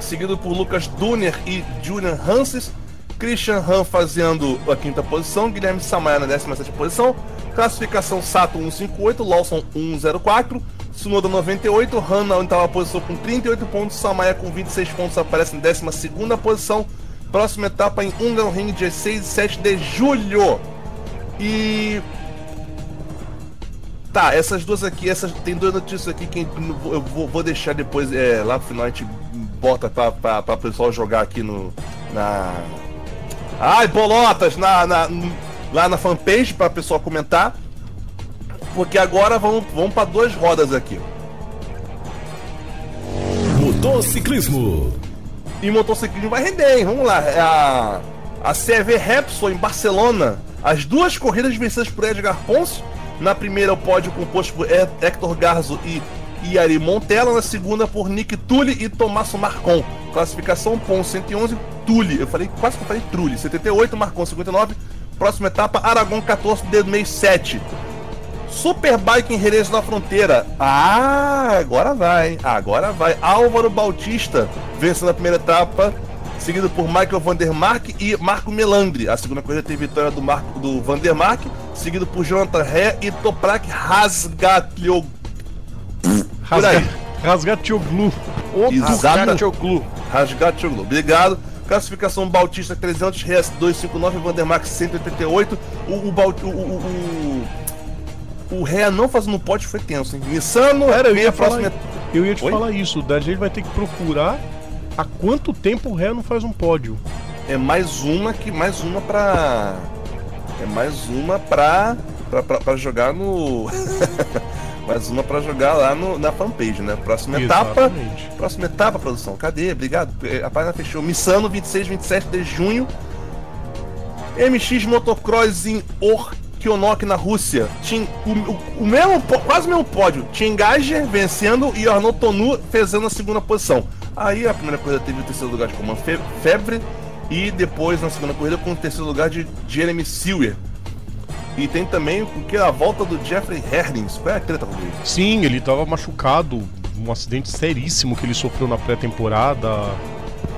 seguido por Lucas Duner e Julian Hanses. Christian Han fazendo a quinta posição, Guilherme Samaia na 17 posição. Classificação Sato 158, Lawson 104, Tsunoda 98, Han na oitava posição com 38 pontos, Samaia com 26 pontos aparece em 12 posição. Próxima etapa em Hungaroring, dia 6 e 7 de julho. E. Tá, essas duas aqui, essas, tem duas notícias aqui que eu vou, deixar depois, é, lá no final a gente bota pra, pra, pra pessoal jogar aqui no. Na. Ai, bolotas! Na, na, lá na fanpage pra pessoal comentar. Porque agora vamos, vamos pra duas rodas aqui. Motociclismo. E motociclismo vai render, hein? Vamos lá. É a, a CV Repsol em Barcelona. As duas corridas vencidas por Edgar Ponce. Na primeira, o pódio composto por He- Hector Garzo e Yari Montella. Na segunda, por Nick Tully e Tomasso Marcon. Classificação Ponce 111, Tully. Eu falei, quase que eu falei Trulli. 78, Marcon 59. Próxima etapa, Aragon 14, de mês 7. Superbike em Jerez da Fronteira. Ah, agora vai. Agora vai. Álvaro Bautista vencendo a primeira etapa, seguido por Michael Vandermark e Marco Melandri. A segunda corrida teve vitória do Marco do Vandermark, seguido por Jonathan Ré e Toprak Rasgatlio. Por aí. Rasgatioglu. Outro Exato. Catioclu. Rasgatlio. Obrigado. Classificação Bautista 300, Reas 259, Vandermark 188. O, o, o, o, o, Ré não fazendo pódio foi tenso, hein? Missano, Era, eu ia próxima. falar, eu ia te Oi? falar isso. Da gente vai ter que procurar há quanto tempo o Ré não faz um pódio. É mais uma que mais uma pra. É mais uma pra. pra, pra, pra jogar no. <laughs> mais uma pra jogar lá no, na fanpage, né? Próxima etapa. Exatamente. Próxima etapa, produção. Cadê? Obrigado. É, A página fechou. Missano, 26, 27 de junho. MX Motocross em Orkionok, na Rússia. Tim, o, o, mesmo, quase o mesmo pódio. Tingager vencendo e Arnaud Tonu fazendo a segunda posição. Aí a primeira corrida teve o terceiro lugar de Coman Fe- Febre. E depois, na segunda corrida, com o terceiro lugar de Jeremy Sewer. E tem também o que a volta do Jeffrey Herdings. Qual é a treta, Rodrigo? Sim, ele tava machucado, um acidente seríssimo que ele sofreu na pré-temporada.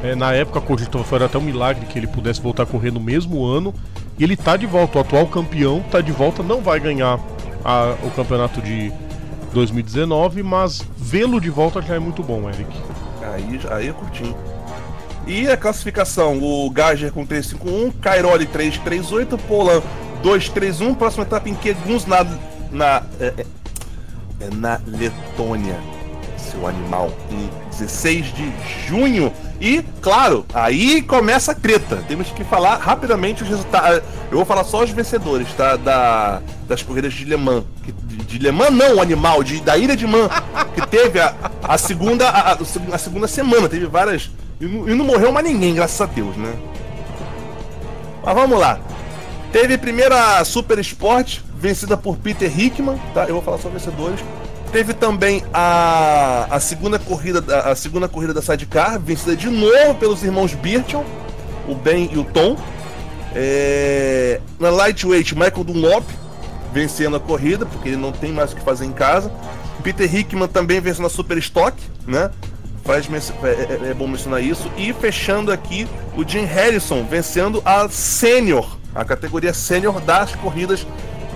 É, na época cogitou, foi até um milagre que ele pudesse voltar a correr no mesmo ano. E ele tá de volta, o atual campeão tá de volta, não vai ganhar a- o campeonato de 2019, mas vê-lo de volta já é muito bom, Eric. Aí, aí eu curti. E a classificação, o Gager com 351, Cairoli 338, Polan 231, próxima etapa em Keguns na. na é, é- é na Letônia, seu animal, em 16 de junho. E, claro, aí começa a treta. Temos que falar rapidamente os resultados. Eu vou falar só os vencedores, tá? Da, das corridas de Le Mans. De, de Le Mans não, animal, de, da Ilha de Man. Que teve a, a segunda a, a- a segunda semana, teve várias. E não, e não morreu mais ninguém, graças a Deus, né? Mas vamos lá. Teve a primeira Super Sport, vencida por Peter Hickman, tá? Eu vou falar só vencedores. Teve também a, a segunda corrida da- a segunda corrida da Sidecar, vencida de novo pelos irmãos Birchall, o Ben e o Tom. É, na Lightweight, Michael Dunlop vencendo a corrida, porque ele não tem mais o que fazer em casa. Peter Hickman também vencendo a Super Stock, né? Faz, é, é- é bom mencionar isso. E fechando aqui, o Jim Harrison vencendo a Sênior, a categoria Sênior das corridas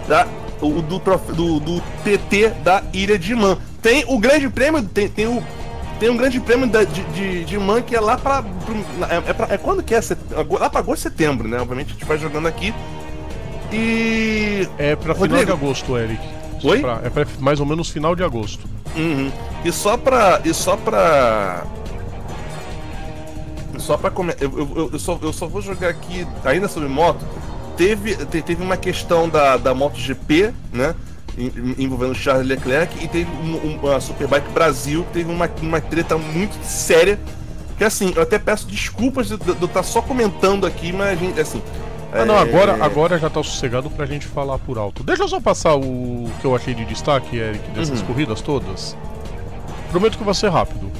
da, o- do, do, do TT da Ilha de Man. Tem o grande prêmio, tem, tem o. Tem um grande prêmio da- de, de, de Man que é lá pra. É, é, pra- é quando que é? Lá pra agosto setembro, né? Obviamente a gente vai jogando aqui. E. É pra final Rodrigo. de agosto, Eric. Oi? pra- é pra mais ou menos final de agosto. Uhum. E só pra. E só pra. Só pra comentar. Eu, eu, eu, só, eu só vou jogar aqui, ainda sobre moto. Teve, te- teve uma questão da, da MotoGP, né? en- Envolvendo o Charles Leclerc. E teve um, um- a Superbike Brasil, que teve uma, uma treta muito séria. Que assim, eu até peço desculpas de eu estar só comentando aqui, mas assim. Ah, não, é- agora, agora já tá sossegado pra gente falar por alto. Deixa eu só passar o que eu achei de destaque, Eric, dessas Uhum. corridas todas. Prometo que vai ser rápido.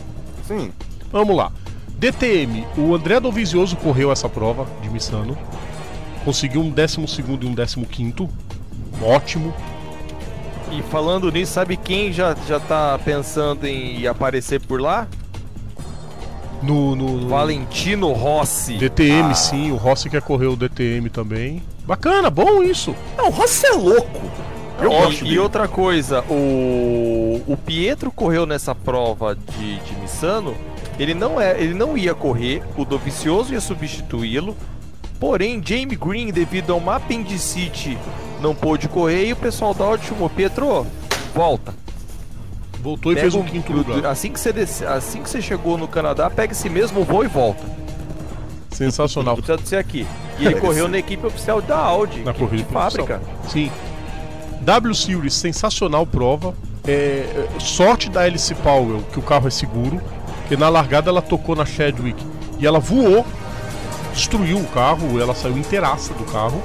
Sim. Vamos lá. DTM, o André Dovizioso correu essa prova de Missano. Conseguiu um 12 e um 15. Ótimo. E falando nisso, sabe quem já, já tá pensando em aparecer por lá? No, no, no Valentino Rossi. DTM, Ah, sim. O Rossi quer correr o DTM também. Bacana, bom isso. Não, o Rossi é louco. Eu e- gosto e, dele. outra coisa, o, o Pietro correu nessa prova de, de Missano. Ele não, é, ele não ia correr, o Dovicioso ia substituí-lo. Porém, Jamie Green, devido a uma apendicite, não pôde correr e o pessoal da Audi chamou: Pietro, volta. Voltou e Pega fez um o- quinto lugar. Assim que, você desce- assim que você chegou no Canadá, pega esse mesmo voo e volta. Sensacional. Não precisa de ser aqui. E ele correu na equipe oficial da Audi, Na corrida de fábrica. Sim. W Series, sensacional prova. É, é, sorte da Alice Powell, que o carro é seguro. Que na largada ela tocou na Chadwick e ela voou, destruiu o carro, ela saiu inteiraça do carro.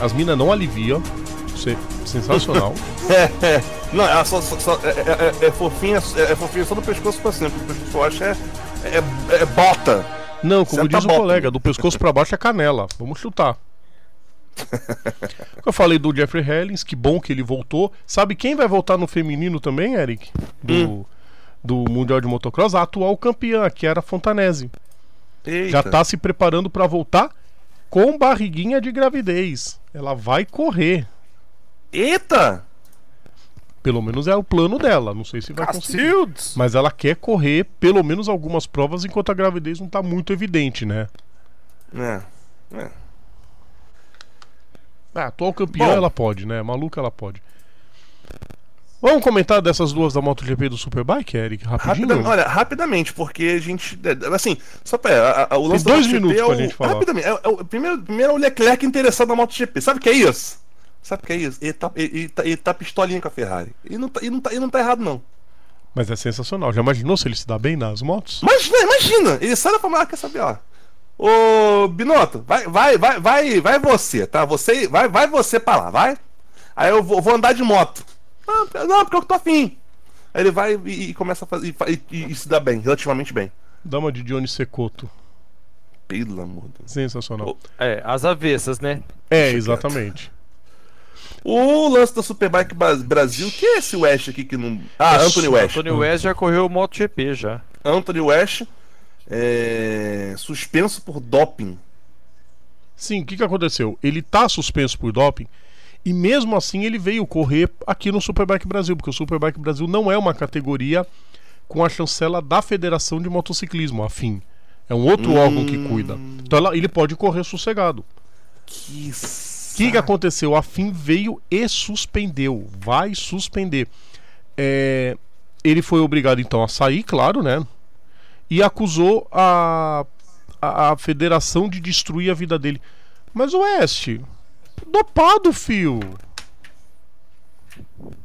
As minas não aliviam. Isso é sensacional. <laughs> É, é. Não, ela só, só- só- é, é- é- é fofinha, é, é fofinha só do pescoço pra cima. O pescoço eu acho é, é, bota. Não, como Senta diz o bota. colega, do pescoço pra baixo é canela. Vamos chutar. <laughs> Eu falei do Jeffrey Hellings, que bom que ele voltou. Sabe quem vai voltar no feminino também, Eric? Do, Hum. do Mundial de Motocross? A atual campeã, que era a Fontanese. Eita. Já tá se preparando pra voltar com barriguinha de gravidez. Ela vai correr. Eita! Pelo menos é o plano dela. Não sei se vai conseguir. Cacildes! Mas ela quer correr pelo menos algumas provas enquanto a gravidez não tá muito evidente, né? É. é. Ah, atual campeã Bom. ela pode, né? Maluca ela pode. Vamos comentar dessas duas da MotoGP do Superbike, Eric? Rapidinho? Olha, rapidamente, porque a gente. é, Assim, só pra. A, a, o lance Tem dois da minutos é pra o, gente falar. Rapidamente. É, é primeiro, primeiro é o Leclerc interessado na MotoGP. Sabe o que é isso? Sabe o que é isso? Ele tá, ele, tá, ele tá pistolinha com a Ferrari. E não tá, e não tá, e não tá errado, não. Mas é sensacional. Já imaginou se ele se dá bem nas motos? Imagina, imagina! Ele sai da Fórmula, quer saber, ó. Ô, Binotto, vai, vai, vai, vai, vai você, tá? Você, vai, vai você pra lá, vai. Aí eu vou, vou andar de moto. Ah, não, porque eu tô afim. Aí ele vai e, e começa a fazer e, e- e- se dá bem, relativamente bem. Dama de Johnny Secoto. Pelo amor de Deus. Sensacional. É, as avessas, né? É, exatamente. O lance da Superbike Bra- Brasil, que é esse West aqui que não. Ah, Anthony West. Tony West já correu o MotoGP já. Anthony West é, suspenso por doping. Sim, o que, que aconteceu? Ele tá suspenso por doping E mesmo assim ele veio correr aqui no Superbike Brasil, porque o Superbike Brasil não é uma categoria com a chancela da Federação de Motociclismo, a FIM. É um outro Hum. órgão que cuida. Então ela- ele pode correr sossegado. Que O que, que aconteceu? A FIM veio e suspendeu. Vai suspender. É, ele foi obrigado então a sair, claro, né? E acusou a, a, a federação de destruir a vida dele. Mas o Oeste, dopado, fio.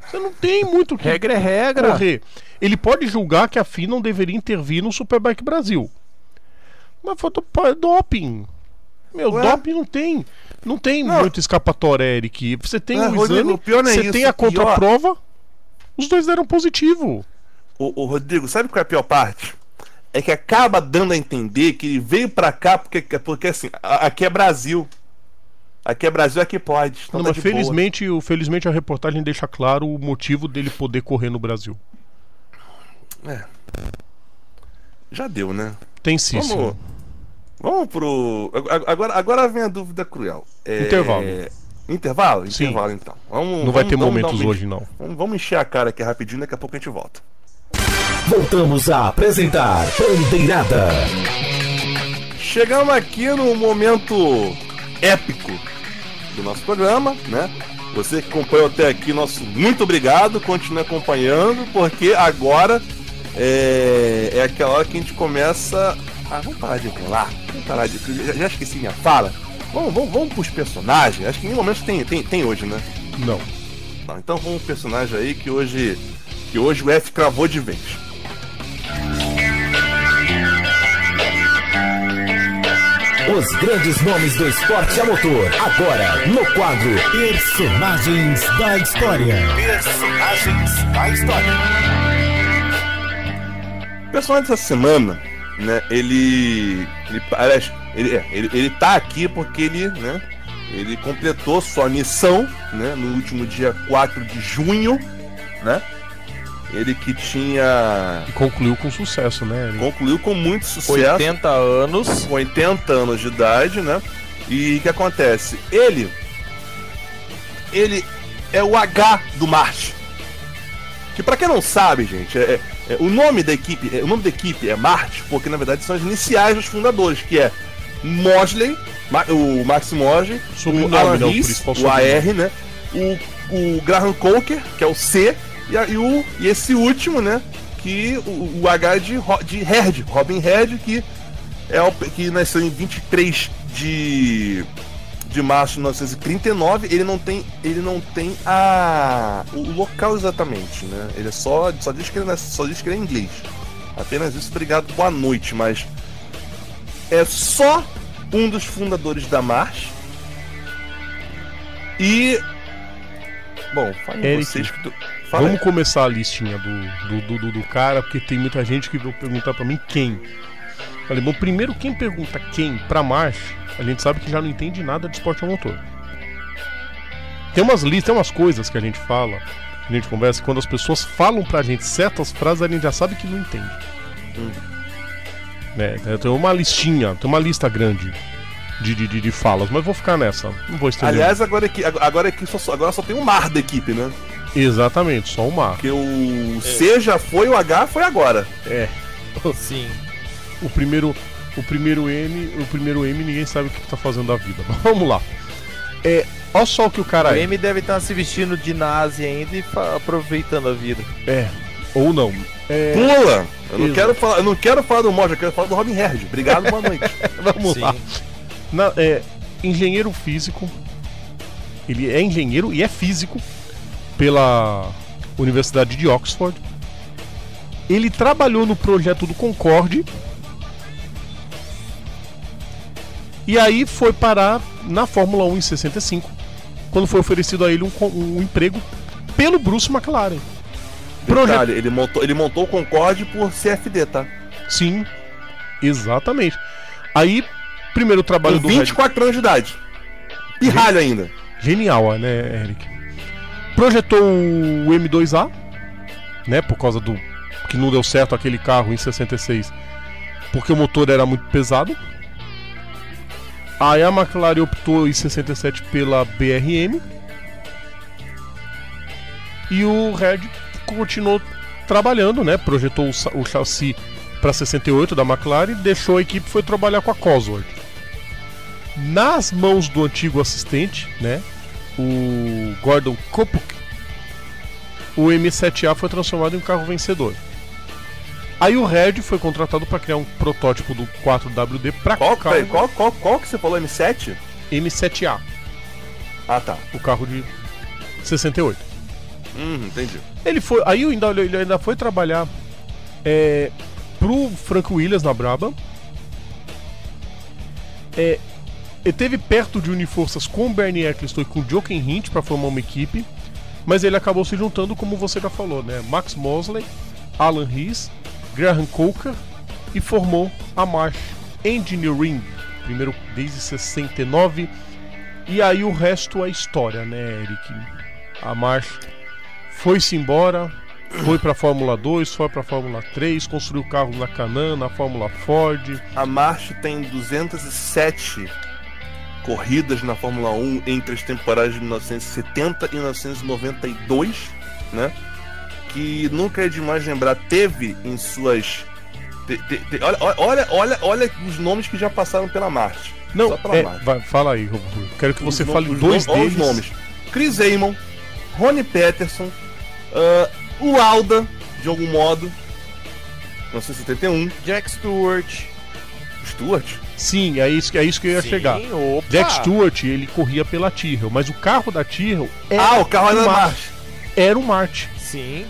Você não tem muito o que Regra é regra. correr. Ele pode julgar que a FIM não deveria intervir no Superbike Brasil. Mas foi doping. Meu, Ué? doping não tem. Não tem Não. muito escapatória, Eric. Você tem É, o Rodrigo, exame, o pior não é você isso, tem a o pior- contraprova. Os dois deram positivo. Ô, ô, Rodrigo, sabe qual é a pior parte? É que acaba dando a entender que ele veio pra cá porque, porque assim, aqui é Brasil. Aqui é Brasil, aqui pode. Então Não, tá boa. felizmente, o- felizmente a reportagem deixa claro o motivo dele poder correr no Brasil. Já deu, né? Tem sim, Vamos, sim. vamos pro. ag- Agora, agora vem a dúvida cruel. É, Intervalo. Intervalo? Sim. Intervalo então. Vamos, Não vai vamos- ter vamos momentos um- hoje, não. Vamos, vamos encher a cara aqui rapidinho, daqui a pouco a gente volta. Voltamos a apresentar Bandeirada. Chegamos aqui no momento épico do nosso programa, né? Você que acompanhou até aqui, nosso muito obrigado, continue acompanhando, porque agora é, é aquela hora que a gente começa. Ah, vamos parar de enrolar. Vamos parar de. Já, já esqueci minha fala. Vamos, vamos, vamos pros personagens. Acho que em nenhum momento tem, tem, tem hoje, né? Não. Não, então vamos pro personagem aí que hoje. Que hoje o F cravou de vez. Os grandes nomes do esporte a motor. Agora, no quadro Personagens da História. Personagens da História. O personagem dessa semana, né, ele. Ele, aliás, ele, é, ele, ele tá aqui porque ele, né, ele completou sua missão, né, no último dia 4 de junho, né? Ele que tinha. E concluiu com sucesso, né, Eric? concluiu com muito sucesso. 80 anos. com 80 anos de idade, né? E o que acontece? Ele. Ele é o H do Marte. Que pra quem não sabe, gente, é, é- o nome da equipe, é- o nome da equipe é Marte, porque na verdade são as iniciais dos fundadores, que é Mosley, Ma- o Max Mosley, o Alan né, o Rees. AR, né? O, o Graham Coker, que é o C, e, e o, e esse último, né? Que o, o H de, de Herd, Robin Herd, que é o que nasceu em 23 de de março de 1939, ele não tem ele não tem a o local exatamente, né? Ele é só só diz que ele nasce- só diz que ele é inglês. Apenas isso, obrigado, boa noite, mas é só um dos fundadores da March. E bom, falem Eric, vocês que tu... Fala Vamos começar a listinha do, do, do, do- cara, porque tem muita gente que vai perguntar pra mim quem. Falei, bom, primeiro quem pergunta quem pra March, a gente sabe que já não entende nada de esporte a motor. Tem umas listas, tem umas coisas que a gente fala, que a gente conversa, quando as pessoas falam pra gente certas frases, a gente já sabe que não entende. Hum. Né, tem uma listinha, tem uma lista grande de, de, de, de falas, mas vou ficar nessa, não vou estender. Aliás, agora aqui, agora aqui só, agora só tem o mar da equipe, né? Exatamente, só o mar. Porque o C já foi, o H foi agora. É. Sim. O primeiro, o primeiro M, o primeiro M ninguém sabe o que tá fazendo da vida. Mas <laughs> vamos lá. É, olha só o que o O cara é. M deve estar se vestindo de nazi ainda e aproveitando a vida. É, ou não. É, Pula! Eu não, quero falar, eu não quero falar do Moja, eu quero falar do Robin Herd. Obrigado, boa noite. <laughs> vamos Sim. lá. Na- é, engenheiro físico. Ele é engenheiro e é físico pela Universidade de Oxford. Ele trabalhou no projeto do Concorde. E aí foi parar na Fórmula 1 em 65, quando foi oferecido a ele um, um emprego pelo Bruce McLaren. Projeto- Detalhe, ele montou, ele montou o Concorde por CFD, tá? Sim, exatamente. Aí, primeiro trabalho Com do Red 24 anos de idade. Pirralho ainda. Genial, né, Eric? Projetou o M2A, né, por causa do que não deu certo aquele carro em 66, porque o motor era muito pesado. Aí a McLaren optou em 67 pela BRM E o Red continuou trabalhando, né? Projetou o, o chassi para 68 da McLaren, deixou a equipe e foi trabalhar com a Cosworth. Nas mãos do antigo assistente, né? O Gordon Kopuk, o M7A foi transformado em um carro vencedor. Aí o Red foi contratado para criar um protótipo do 4WD para Qual, carro peraí, qual, qual, qual que você falou? M7? M7A, Ah, tá. o carro de 68. Hum, entendi. Ele foi, aí ainda, ele ainda foi trabalhar é, pro Frank Williams na Braba. É, ele teve perto de unir forças com Bernie Eccleston e com Jochen Hint para formar uma equipe, mas ele acabou se juntando, como você já falou, né? Max Mosley, Alan Rees, Graham Coker e formou a Marsh Engineering, primeiro desde 69. E aí o resto é história, né, Eric? A Marsh foi-se embora, foi pra Fórmula 2, foi pra Fórmula 3, construiu carros na Canam, na Fórmula Ford. A March tem 207 corridas na Fórmula 1 entre as temporadas de 1970 e 1992, né? Que nunca é demais lembrar, teve em suas. te- te- te- olha, olha, olha, olha os nomes que já passaram pela March. Não, pela é, March. vai, fala aí, Robo. Quero que você Os fale no- os dois no- olha deles. os nomes. Chris Amon, Ronnie Peterson, ah, o Lauda, de algum modo, 1971, Jack Stewart. Stuart. Sim, é isso, que- é isso que eu ia Sim, chegar. opa. Jack Stewart, ele corria pela Tyrrell, mas o carro da Tyrrell era, Ah, o carro era. March. era um Marte. Sim.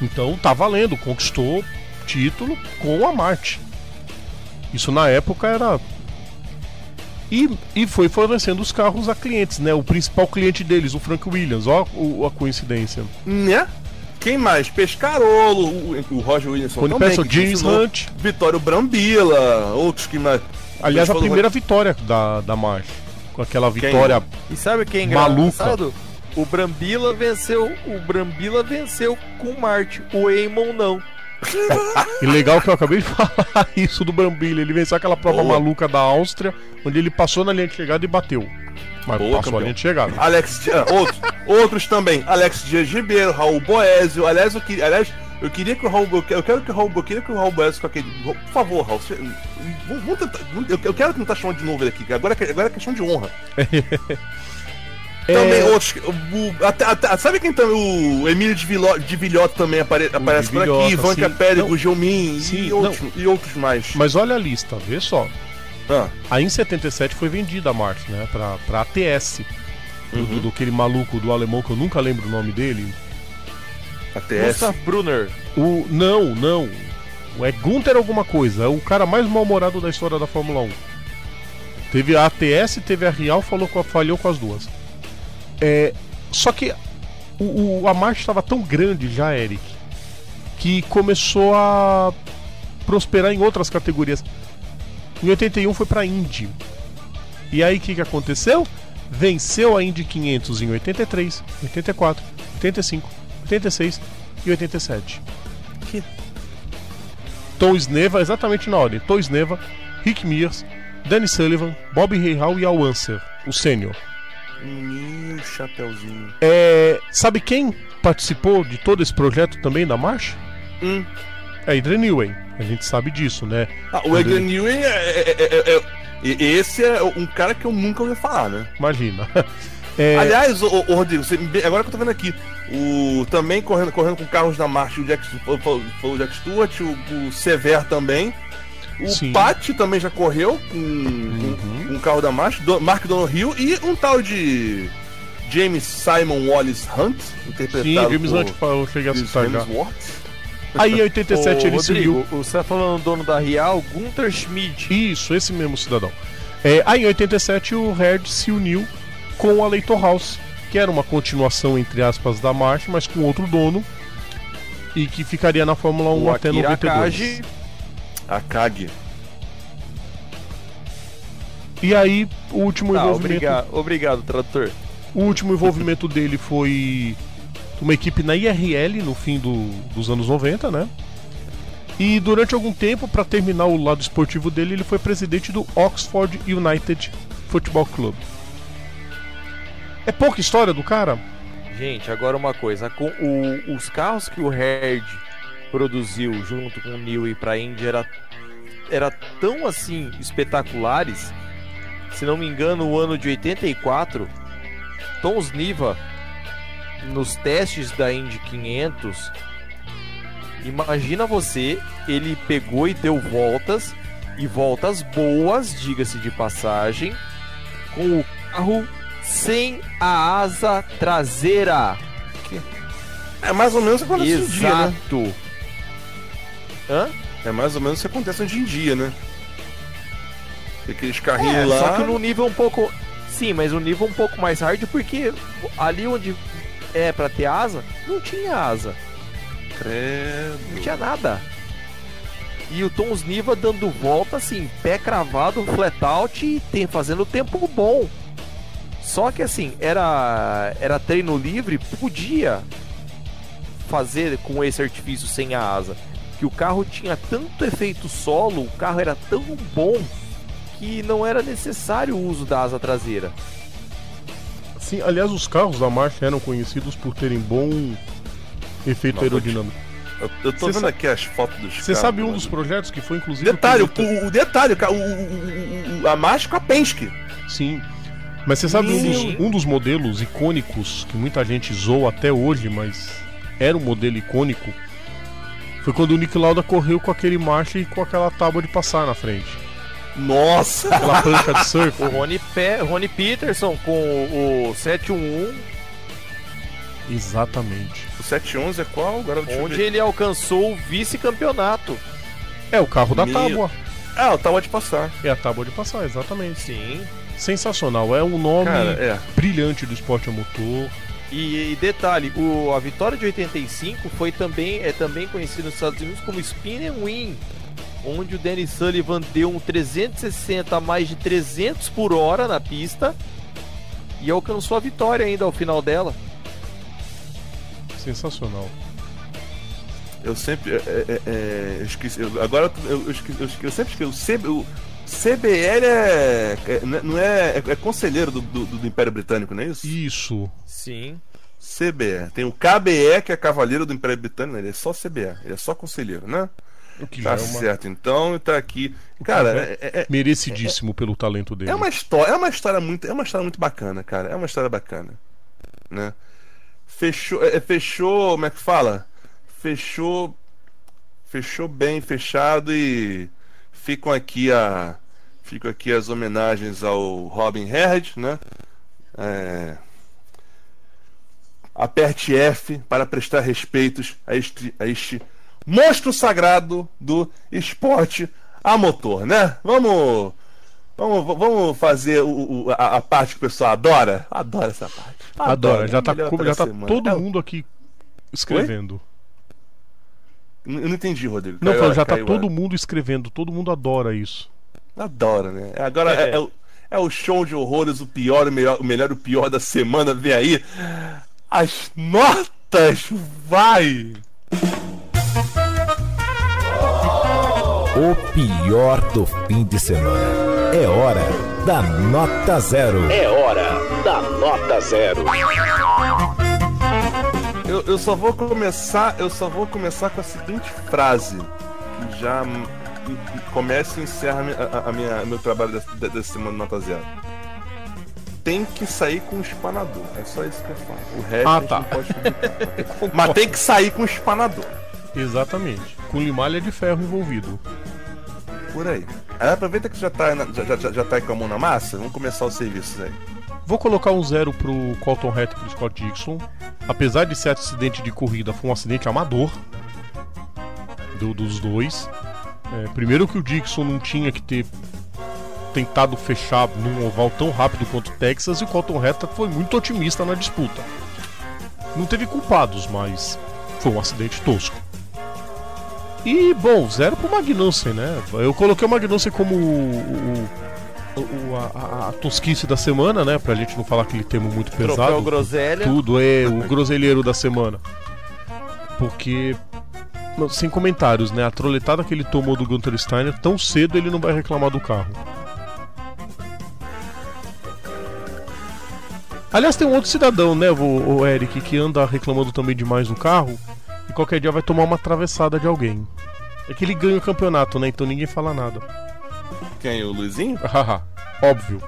Então tá valendo, conquistou título com a Marte. Isso na época era. E, e foi fornecendo os carros a clientes, né? O principal cliente deles, o Frank Williams, ó o- a coincidência. Né? Quem mais? Pescarolo, o, o Roger Williamson Rony também, que James. Hunt. Vitório Brambila, outros que mais... Aliás, a primeira vitória da, da March. Com aquela vitória. E sabe quem é Maluca. engraçado? O Brambila venceu. O Brambila venceu com o Marte. O Eamon não. <laughs> E legal que eu acabei de falar isso do Brambilla. Ele venceu aquela prova Boa. maluca da Áustria, onde ele passou na linha de chegada e bateu. Mas Boa, passou campeão. a linha de chegada. Alex, ah, outros, outros também. Alex Dias Ribeiro, Raul Boésio. Aliás, eu queria, aliás, eu queria que o Raul, eu quero que o Raul, eu queria que o Raul Boésio com aquele, por favor, Raul, você- vamos, tentar, eu, quero tentar chamar de novo ele aqui. Agora, é- agora é questão de honra. <laughs> Também outros, que- o, até, até- sabe quem também? O Emílio de, Viló, de Vilhota também apare, aparece por Vilhota, aqui. Ivan Não. Gelmin Sim, e, outros, e outros mais. Mas olha a lista, vê só. Ah, Aí em 77 foi vendida a March, né? Pra, pra ATS. Do, do, do aquele maluco do alemão que eu nunca lembro o nome dele. ATS. Gustav Brunner. O. Não, não. É Gunther alguma coisa. É o cara mais mal-humorado da história da Fórmula 1. Teve a ATS, teve a Real, falou com a, falhou com as duas. É, só que o, o- a marcha estava tão grande já, Eric, que começou a prosperar em outras categorias. Em 81 foi pra Indy. E aí o que, que aconteceu? Venceu a Indy 500 em 83, 84, 85, 86 e 87. Que- Tom Sneva, exatamente na ordem. Tom Sneva, Rick Mears, Danny Sullivan, Bob Rahal e Al Unser, o sênior. Meu chapeuzinho. É, sabe quem participou de todo esse projeto também da marcha? Hum. É Adrian Newey. A gente sabe disso, né? Ah, o Adrian Newey é, é- é- é- é- e- Esse é um cara que eu nunca ouvi falar, né? Imagina. <laughs> É, Aliás, o, o Rodrigo, você- agora que eu tô vendo aqui, o também correndo, correndo com carros da marcha, o Jack, foi o Jack Stewart, o, o Sever também. O Sim. Pat também já correu com, Uhum. com, o carro da marcha, do, Mark Donohue e um tal de James Simon Wallace Hunt, interpretado sim, James por Hunt, eu cheguei a citar já. Hemsworth. Aí em 87 Ô, ele se Rodrigo, uniu. Você tá falando do dono da Real, Gunther Schmidt. Isso, esse mesmo cidadão. É, aí em 87 o Red se uniu com a Leighton House, que era uma continuação, entre aspas, da marcha, mas com outro dono. E que ficaria na Fórmula 1 O até Akira 92. Kaji. A Kag. E aí o último Tá, envolvimento. obrigado, obrigado, tradutor. O último envolvimento dele foi uma equipe na IRL no fim do- dos anos 90, né? E durante algum tempo, para terminar o lado esportivo dele, ele foi presidente do Oxford United Football Club. É pouca história do cara? Gente, agora uma coisa. Com o, os carros que o Herd produziu junto com o Newey pra Indy era, era tão assim espetaculares. Se não me engano, o ano de 84, Tom Sniva nos testes da Indy 500, imagina você, ele pegou e deu voltas e voltas boas, diga-se de passagem, com o carro sem a asa traseira. É mais ou menos o que acontece hoje em dia, né? Exato. Hã? É mais ou menos o que acontece hoje em dia, né? Aqueles É, carrinhos lá. só que no nível um pouco. Sim, mas um nível um pouco mais hard, porque ali onde é pra ter asa, não tinha asa, não Credo. tinha nada. E o Tom Sniva dando volta assim, pé cravado, flat out e tem, fazendo tempo bom. Só que assim, era, era treino livre, podia fazer com esse artifício sem a asa. Que o carro tinha tanto efeito solo, o carro era tão bom que não era necessário o uso da asa traseira. Sim, aliás, os carros da marcha eram conhecidos por terem bom efeito Não, aerodinâmico. Eu, eu tô Cê vendo sa- aqui as fotos dos Você carros, sabe um mano. dos projetos que foi inclusive. Detalhe, o, o- o detalhe, o, o, o- a marcha com a Penske. Sim. Mas você sabe um dos, um dos modelos icônicos que muita gente zoa até hoje, mas era um modelo icônico? Foi quando o Nick Lauda correu com aquele marcha e com aquela tábua de passar na frente. Nossa! Aquela prancha de surf. <laughs> O Rony, Pe Rony Peterson com o, o 711, Exatamente. O 711 é qual? Agora onde ele alcançou o vice-campeonato. É o carro da Meu. tábua. Ah, o Tábua de passar. É a tábua de passar, exatamente. Sim. Sensacional. É um nome Cara, é. brilhante do esporte a motor. E, e detalhe, o, a vitória de 85 foi também é também conhecido nos Estados Unidos como Spin and Win, onde o Danny Sullivan deu um 360 a mais de 300 por hora na pista e alcançou a vitória ainda ao final dela. Sensacional. Eu sempre. é, é, é, eu esqueci. eu- agora eu, eu, esqueci, eu, esqueci, eu sempre esqueci. O, C, o CBL é. é- não é, é, é conselheiro do, do, do Império Britânico, não é isso? Isso. Sim. CBE. Tem o KBE, que é Cavaleiro do Império Britânico, ele é só CBE, ele é só conselheiro, né? Tá é uma... certo, então tá aqui. Cara, já é, é- merecidíssimo pelo talento dele. é uma história, é uma história muito, é uma história muito bacana, cara. É uma história bacana, né? Fechou, é, é, fechou, como é que fala? Fechou, fechou bem, fechado e ficam aqui a, ficam aqui as homenagens ao Robin Herd, né? É, aperte F para prestar respeitos a este, a este monstro sagrado do esporte a motor, né? Vamos, vamos, vamos fazer o, o- a, a parte que o pessoal adora. Adora essa parte. Adora, já é a tá, já tá semana. todo É, mundo aqui escrevendo. Eu não entendi, Rodrigo. Não, Caiu- já tá caiu todo mundo escrevendo, todo mundo adora isso. Adora, né? Agora é, é o, é o show de horrores, o pior, o melhor, o melhor e o pior da semana. Vem aí. As notas, vai! O pior do fim de semana. É hora da nota zero. É hora da nota zero. Eu, eu só vou começar, eu só vou começar com a seguinte frase que já começa e encerra a minha- a, a minha, meu trabalho dessa, dessa semana nota zero. Tem que sair com o espanador. É só isso que eu falo. O resto Ah, a gente tá. não pode publicar. Mas tem que sair com o espanador. Exatamente. Com limalha de ferro envolvido. Por aí. Aproveita que já tá, já, já, já tá aí com a mão na massa, vamos começar os serviços aí. Vou colocar um zero pro Colton Herta e pro Scott Dixon. Apesar de ser acidente de corrida, foi um acidente amador do- dos dois. É, primeiro que o Dixon não tinha que ter tentado fechar num oval tão rápido quanto o Texas e o Colton Herta foi muito otimista na disputa. Não teve culpados, mas foi um acidente tosco. E, bom, zero pro Magnussen, né? Eu coloquei o Magnussen como o, o- o- a, a- tosquice da semana, né? Pra gente não falar aquele termo muito Troféu pesado. Groselha. Tudo é o groselheiro da semana. Porque, sem comentários, né? A troletada que ele tomou do Gunter Steiner, tão cedo ele não vai reclamar do carro. Aliás, tem um outro cidadão, né, o, o Eric, que anda reclamando também demais do carro qualquer dia vai tomar uma atravessada de alguém. É que ele ganha o campeonato, né? Então ninguém fala nada. Quem? O Luizinho? <laughs> Haha, óbvio.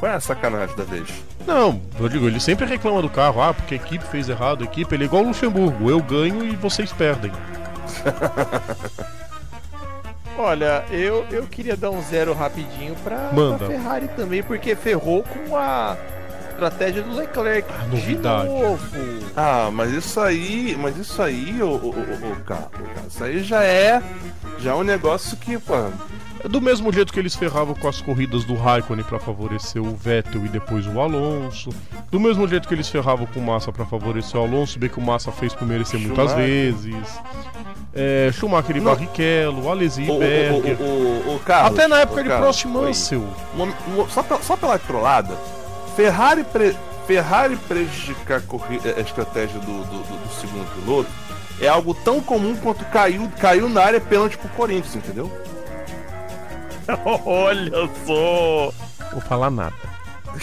Qual é a sacanagem da vez? Não, eu digo, ele sempre reclama do carro, ah, porque a equipe fez errado, a equipe, ele é igual o Luxemburgo, eu ganho e vocês perdem. <laughs> Olha, eu, eu queria dar um zero rapidinho pra, Manda. pra Ferrari também, porque ferrou com a estratégia do Leclerc. Ah, novidade. De novo. Ah, mas isso aí, mas isso aí, ô, ô, ô, ô, cara, isso aí já é, já é um negócio que, pô, É do mesmo jeito que eles ferravam com as corridas do Raikkonen pra favorecer o Vettel e depois o Alonso. Do mesmo jeito que eles ferravam com o Massa pra favorecer o Alonso, bem que o Massa fez por merecer muitas Schumacher. vezes. É, Schumacher e Não. Barrichello, Alesi e Berger. ô, ô, ô, Carlos, Até na época de Prost. Mansell. Só, pela, só pela trollada, Ferrari, pre- Ferrari prejudicar a, a estratégia do, do- do- do segundo piloto é algo tão comum quanto caiu, caiu na área pênalti pro Corinthians, entendeu? <laughs> Olha só! Vou falar nada.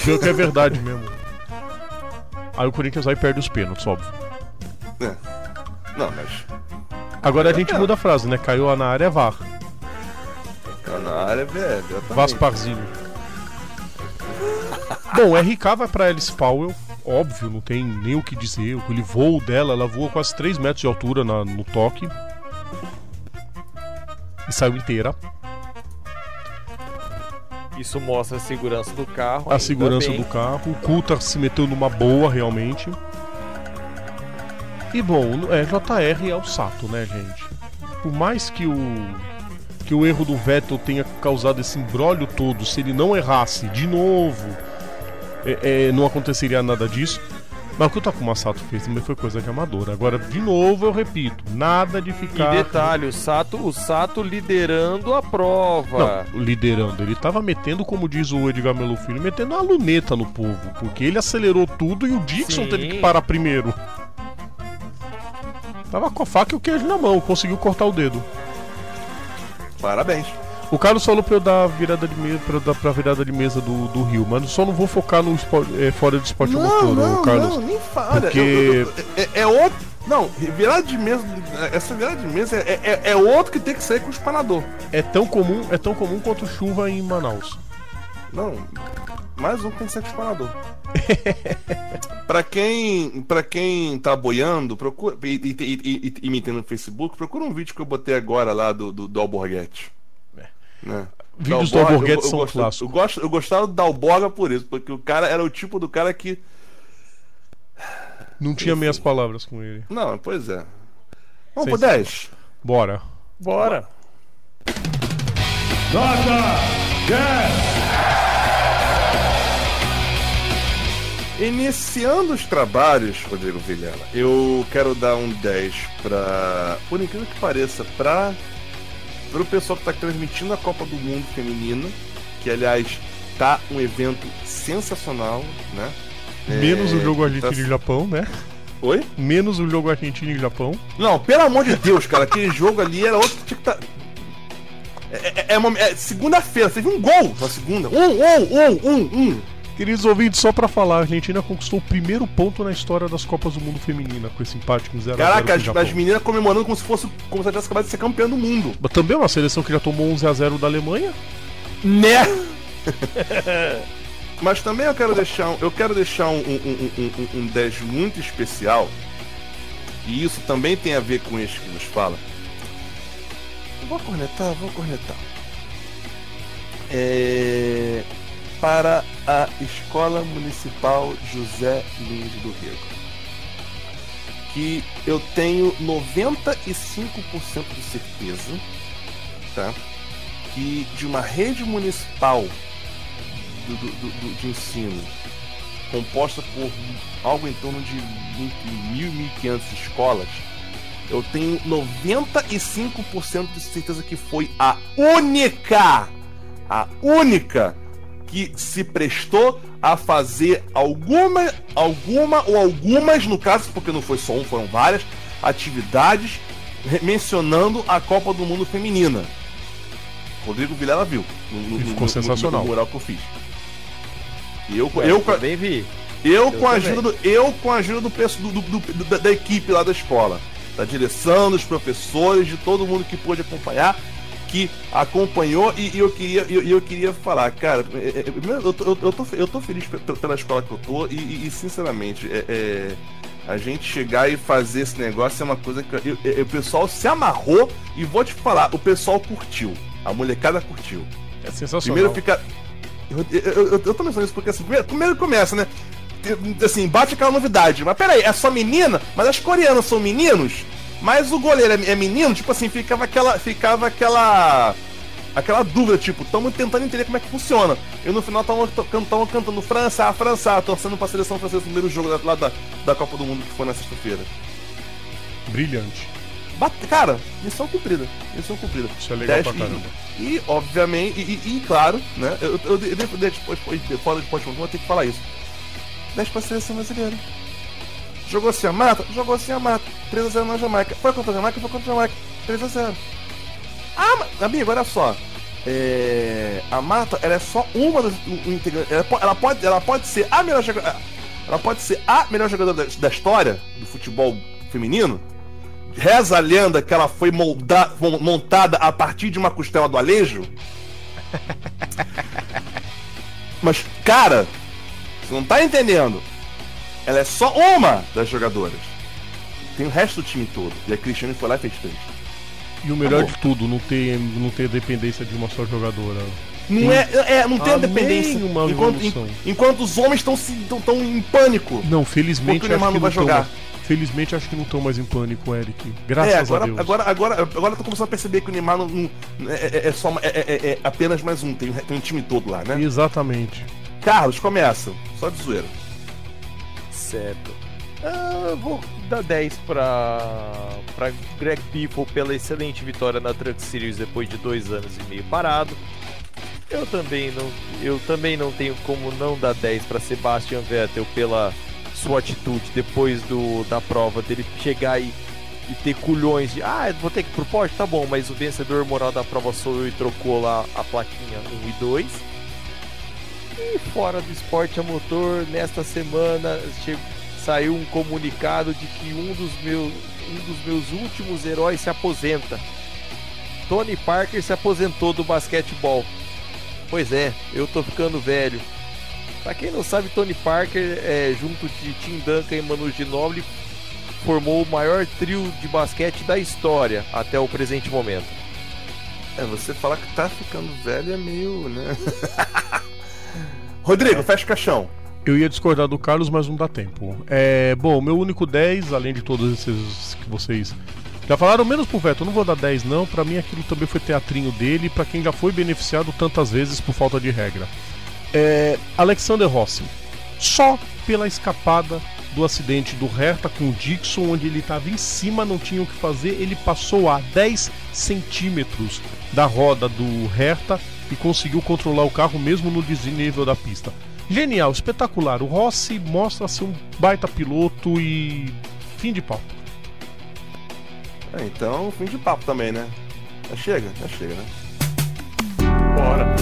Pior que é verdade mesmo. Aí o Corinthians vai e perde os pênaltis, óbvio. É. Não, mas Agora a gente muda a frase, né? Caiu na área é VAR. caiu na área, velho. exatamente. Vasparzinho. Bom, RK vai pra Alice Powell, óbvio, não tem nem o que dizer. Aquele voo dela, ela voa quase 3 metros de altura na- no toque. E saiu inteira. Isso mostra a segurança do carro. A segurança bem. do carro. O Coulter se meteu numa boa, realmente. E bom, é, JR é o Sato, né, gente? Por mais que o que o erro do Vettel tenha causado esse embrólio todo, se ele não errasse de novo, é, é, não aconteceria nada disso. Mas o que o Takuma Sato fez também foi coisa de amador. Agora, de novo, eu repito, nada de E ficar. detalhe, o Sato, o Sato liderando a prova. Não, liderando. Ele tava metendo, como diz o Edgar Melo Filho, metendo uma luneta no povo. Porque ele acelerou tudo e o Dixon Sim. teve que parar primeiro. Tava com a faca e o queijo na mão, conseguiu cortar o dedo. Parabéns. O Carlos falou pra eu dar virada de mesa, pra eu dar pra virada de mesa do, do Rio, mas só não vou focar no esporte, é, fora do esporte motor, ô, Carlos. nem fala. Porque- Eu- eu- é, é outro. Não, virada de mesa. Essa virada de mesa é, é, é outro que tem que sair com o espanador. É tão comum, é tão comum quanto chuva em Manaus. Não, mais um que tem que ser com o espanador. <laughs> pra quem para quem tá boiando, procura e, e, e, e, me entende no Facebook, procura um vídeo que eu botei agora lá do, do, do Alborguete. Né? Vídeos do Dalborga, Alborguete eu- eu são gosto- clássicos. Eu, gosto, eu gostava do Dalborga por isso, porque o cara era o tipo do cara que. Não tinha meias palavras com ele. Não, pois é. Vamos pro sim. 10. Bora. Bora! Iniciando os trabalhos, Rodrigo Vilela, eu quero dar um 10 pra. Por incrível que pareça, pra. Pro pessoal que tá transmitindo a Copa do Mundo Feminina, que aliás tá um evento sensacional, né? Menos É, o jogo tá- Argentina e Japão, né? Oi? Menos o jogo Argentina e Japão. Não, pelo amor de Deus, cara, aquele jogo ali era outro que tinha que tá. É, é- é uma- é segunda-feira, teve um gol na segunda. Um, um, um, um, um. Queridos ouvintes, só pra falar, a Argentina conquistou o primeiro ponto na história das Copas do Mundo Feminina com esse empate com 0 Caraca, o as, Japão. as meninas comemorando como se fosse como se tivesse acabado de ser campeã do mundo. Mas Também é uma seleção que já tomou 11 a 0 da Alemanha. Né? <laughs> <laughs> Mas também eu quero deixar um, eu quero deixar um, um, um, um, um 10 muito especial. E isso também tem a ver com este que nos fala. Vou cornetar, vou cornetar. É, para a Escola Municipal José Lins do Rego. Que eu tenho 95% de certeza, tá? que de uma rede municipal do, do- do- de ensino composta por algo em torno de 1.000, 1.500 escolas, eu tenho 95% de certeza que foi a única, a única que se prestou a fazer alguma, alguma ou algumas, no caso, porque não foi só um, foram várias, atividades mencionando a Copa do Mundo Feminina. Rodrigo Vilela viu. No, no- ficou no- sensacional. No, mural que eu fiz. E eu, É, eu, com a- também vi. eu, Eu com a ajuda do, eu com a ajuda do, do- do- do- da, da equipe lá da escola, da direção, dos professores, de todo mundo que pôde acompanhar, que acompanhou e, e eu queria eu, eu queria falar, cara, é, é, primeiro, eu, tô- eu, tô, eu tô feliz pe- pe- pela escola que eu tô e, e- e, sinceramente, é, é, a gente chegar e fazer esse negócio é uma coisa que eu- o pessoal se amarrou e vou te falar, o pessoal curtiu, a molecada curtiu. É sensacional. Primeiro fica. Eu, eu, eu, tô pensando isso porque assim, primeiro, primeiro começa, né? Assim, bate aquela novidade. Mas peraí, é só menina? Mas as coreanas são meninos? Mas o goleiro é, é menino? Tipo assim, ficava aquela. Ficava aquela. Aquela dúvida, tipo, estamos tentando entender como é que funciona. E no final estavam cantando França, a França, torcendo pra seleção francesa no primeiro jogo lá da, da Copa do Mundo que foi na sexta-feira. Brilhante. Bate- Cara, missão cumprida. Missão cumprida. Isso é legal Dez- pra e- caramba. E, obviamente, e, e- e, claro, né? Eu, eu, eu, eu, fora de pós vou ter que falar isso. 10 pra seleção brasileira. Jogou sem a mata? Jogou sem a mata. 3x0 na Jamaica. Foi contra a Jamaica? Foi contra a Jamaica. 3x0. Ah, mas, amigo, olha só. É, a mata, ela é só uma das integrantes. Ela, ela pode, ela pode ser a melhor jogadora. Ela pode ser a melhor jogadora da, da história do futebol feminino. Reza a lenda que ela foi molda- mon- montada a partir de uma costela do Alejo. <laughs> Mas, cara, você não tá entendendo. Ela é só uma das jogadoras. Tem o resto do time todo. E a Cristiane foi lá e fez três. E o melhor Acabou. de tudo, não ter, não ter dependência de uma só jogadora. Não é, é, não tem a dependência. uma Enquanto, en- enquanto os homens estão tão, em pânico. Não, felizmente acho que não jogar. mais- Felizmente acho que não estão mais em pânico, Eric. Graças é, a agora, Deus. agora, agora, agora eu tô começando a perceber que o Neymar não, não- é, é- é só, é, é- é apenas mais um, tem, tem um time todo lá, né? Exatamente. Carlos, começa. Só de zoeira. Certo. Ah, vou dar 10 pra, pra Greg People pela excelente vitória na Truck Series depois de dois anos e meio parado. Eu também não, eu também não tenho como não dar 10 para Sebastian Vettel pela sua atitude depois do, da prova dele chegar e, e ter culhões de ah, vou ter que ir pro pódio, tá bom, mas o vencedor moral da prova sou eu e trocou lá a plaquinha 1 e 2. E fora do esporte a motor, nesta semana saiu um comunicado de que um dos, meus, um dos meus últimos heróis se aposenta. Tony Parker se aposentou do basquetebol. Pois é, eu tô ficando velho. Pra quem não sabe, Tony Parker, é, junto de Tim Duncan e Manu Ginobili, formou o maior trio de basquete da história até o presente momento. É, você falar que tá ficando velho é meio, né? <laughs> Rodrigo, fecha o caixão. Eu ia discordar do Carlos, mas não dá tempo. É, bom, meu único 10, além de todos esses que vocês já falaram, menos pro Veto, eu não vou dar 10 não. Pra mim aquilo também foi teatrinho dele, pra quem já foi beneficiado tantas vezes por falta de regra. É, Alexander Rossi, só pela escapada do acidente do Hertha com o Dixon, onde ele estava em cima, não tinha o que fazer, ele passou a 10 centímetros da roda do Hertha e conseguiu controlar o carro mesmo no desnível da pista. Genial, espetacular. O Rossi mostra ser um baita piloto e fim de pau. É, então, fim de papo também, né? Já chega, já chega, né? Bora.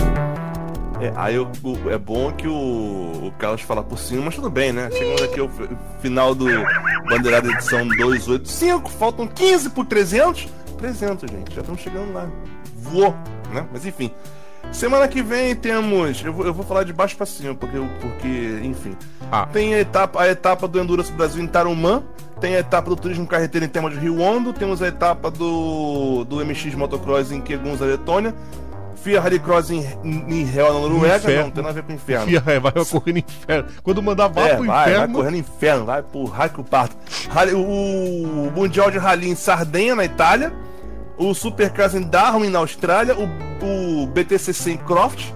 É, aí o- o- é bom que o, o Carlos fala por cima, mas tudo bem, né? Chegamos aqui ao fi- final do Bandeirada edição 285, faltam 15 por 300. 300, gente, já estamos chegando lá. Voou, né? Mas enfim. Semana que vem temos. Eu vou, eu vou falar de baixo pra cima, porque, porque enfim. Ah. Tem a etapa, a etapa do Endurance Brasil em Tarumã. Tem a etapa do Turismo Carreteiro em tema de Rio Hondo. Temos a etapa do, do MX Motocross em Kegunza, Letônia. FIA Rallycross em, em Real, na Noruega. Inferno. Não, tem nada a ver com inferno. Fia, é, vai correr no inferno. Quando mandar vá É, pro vai, vai inferno. correr no inferno, vai pro raio que o parto. O Mundial de Rally em Sardenha, na Itália. O Supercars em Darwin, na Austrália. O, o BTCC em Croft,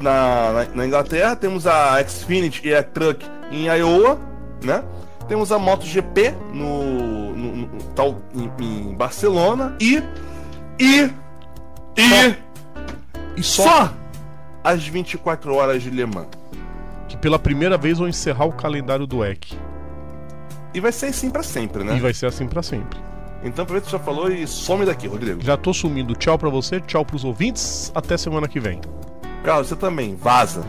na, na, na Inglaterra. Temos a Xfinity e a Truck em Iowa, né? Temos a MotoGP no, no, no- tal, em, em Barcelona. E. E. E. E só, Só as 24 horas de Le Mans. que pela primeira vez vão encerrar o calendário do EC. E vai ser assim pra sempre, né? E vai ser assim pra sempre. Então aproveita que você já falou e some daqui, Rodrigo. Já tô sumindo. Tchau pra você, tchau pros ouvintes. Até semana que vem. Carlos, você também, vaza.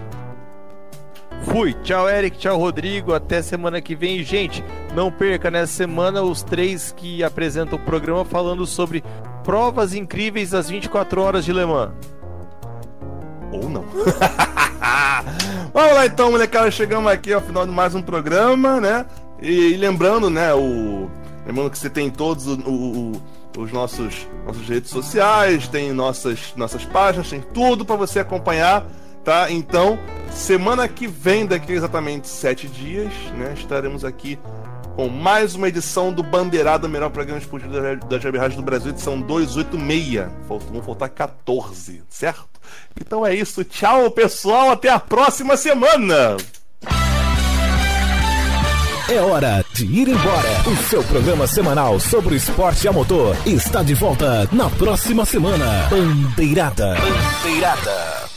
Fui. Tchau, Eric. Tchau, Rodrigo. Até semana que vem. Gente, não perca nessa semana os três que apresentam o programa falando sobre provas incríveis às 24 horas de Le Mans. Ou não. <laughs> Vamos lá então, molecada. Chegamos aqui ao final de mais um programa, né? E, e lembrando, né, o. Lembrando que você tem todos o, o, os nossos, nossas redes sociais, tem nossas, nossas páginas, tem tudo para você acompanhar, tá? Então, semana que vem, daqui a exatamente sete dias, né? Estaremos aqui com mais uma edição do Bandeirada, melhor programa esportivo da Jab Rádio do Brasil, edição 286. Vão faltar 14, certo? Então é isso. Tchau, pessoal. Até a próxima semana. É hora de ir embora. O seu programa semanal sobre o esporte a motor está de volta na próxima semana. Bandeirada. Bandeirada.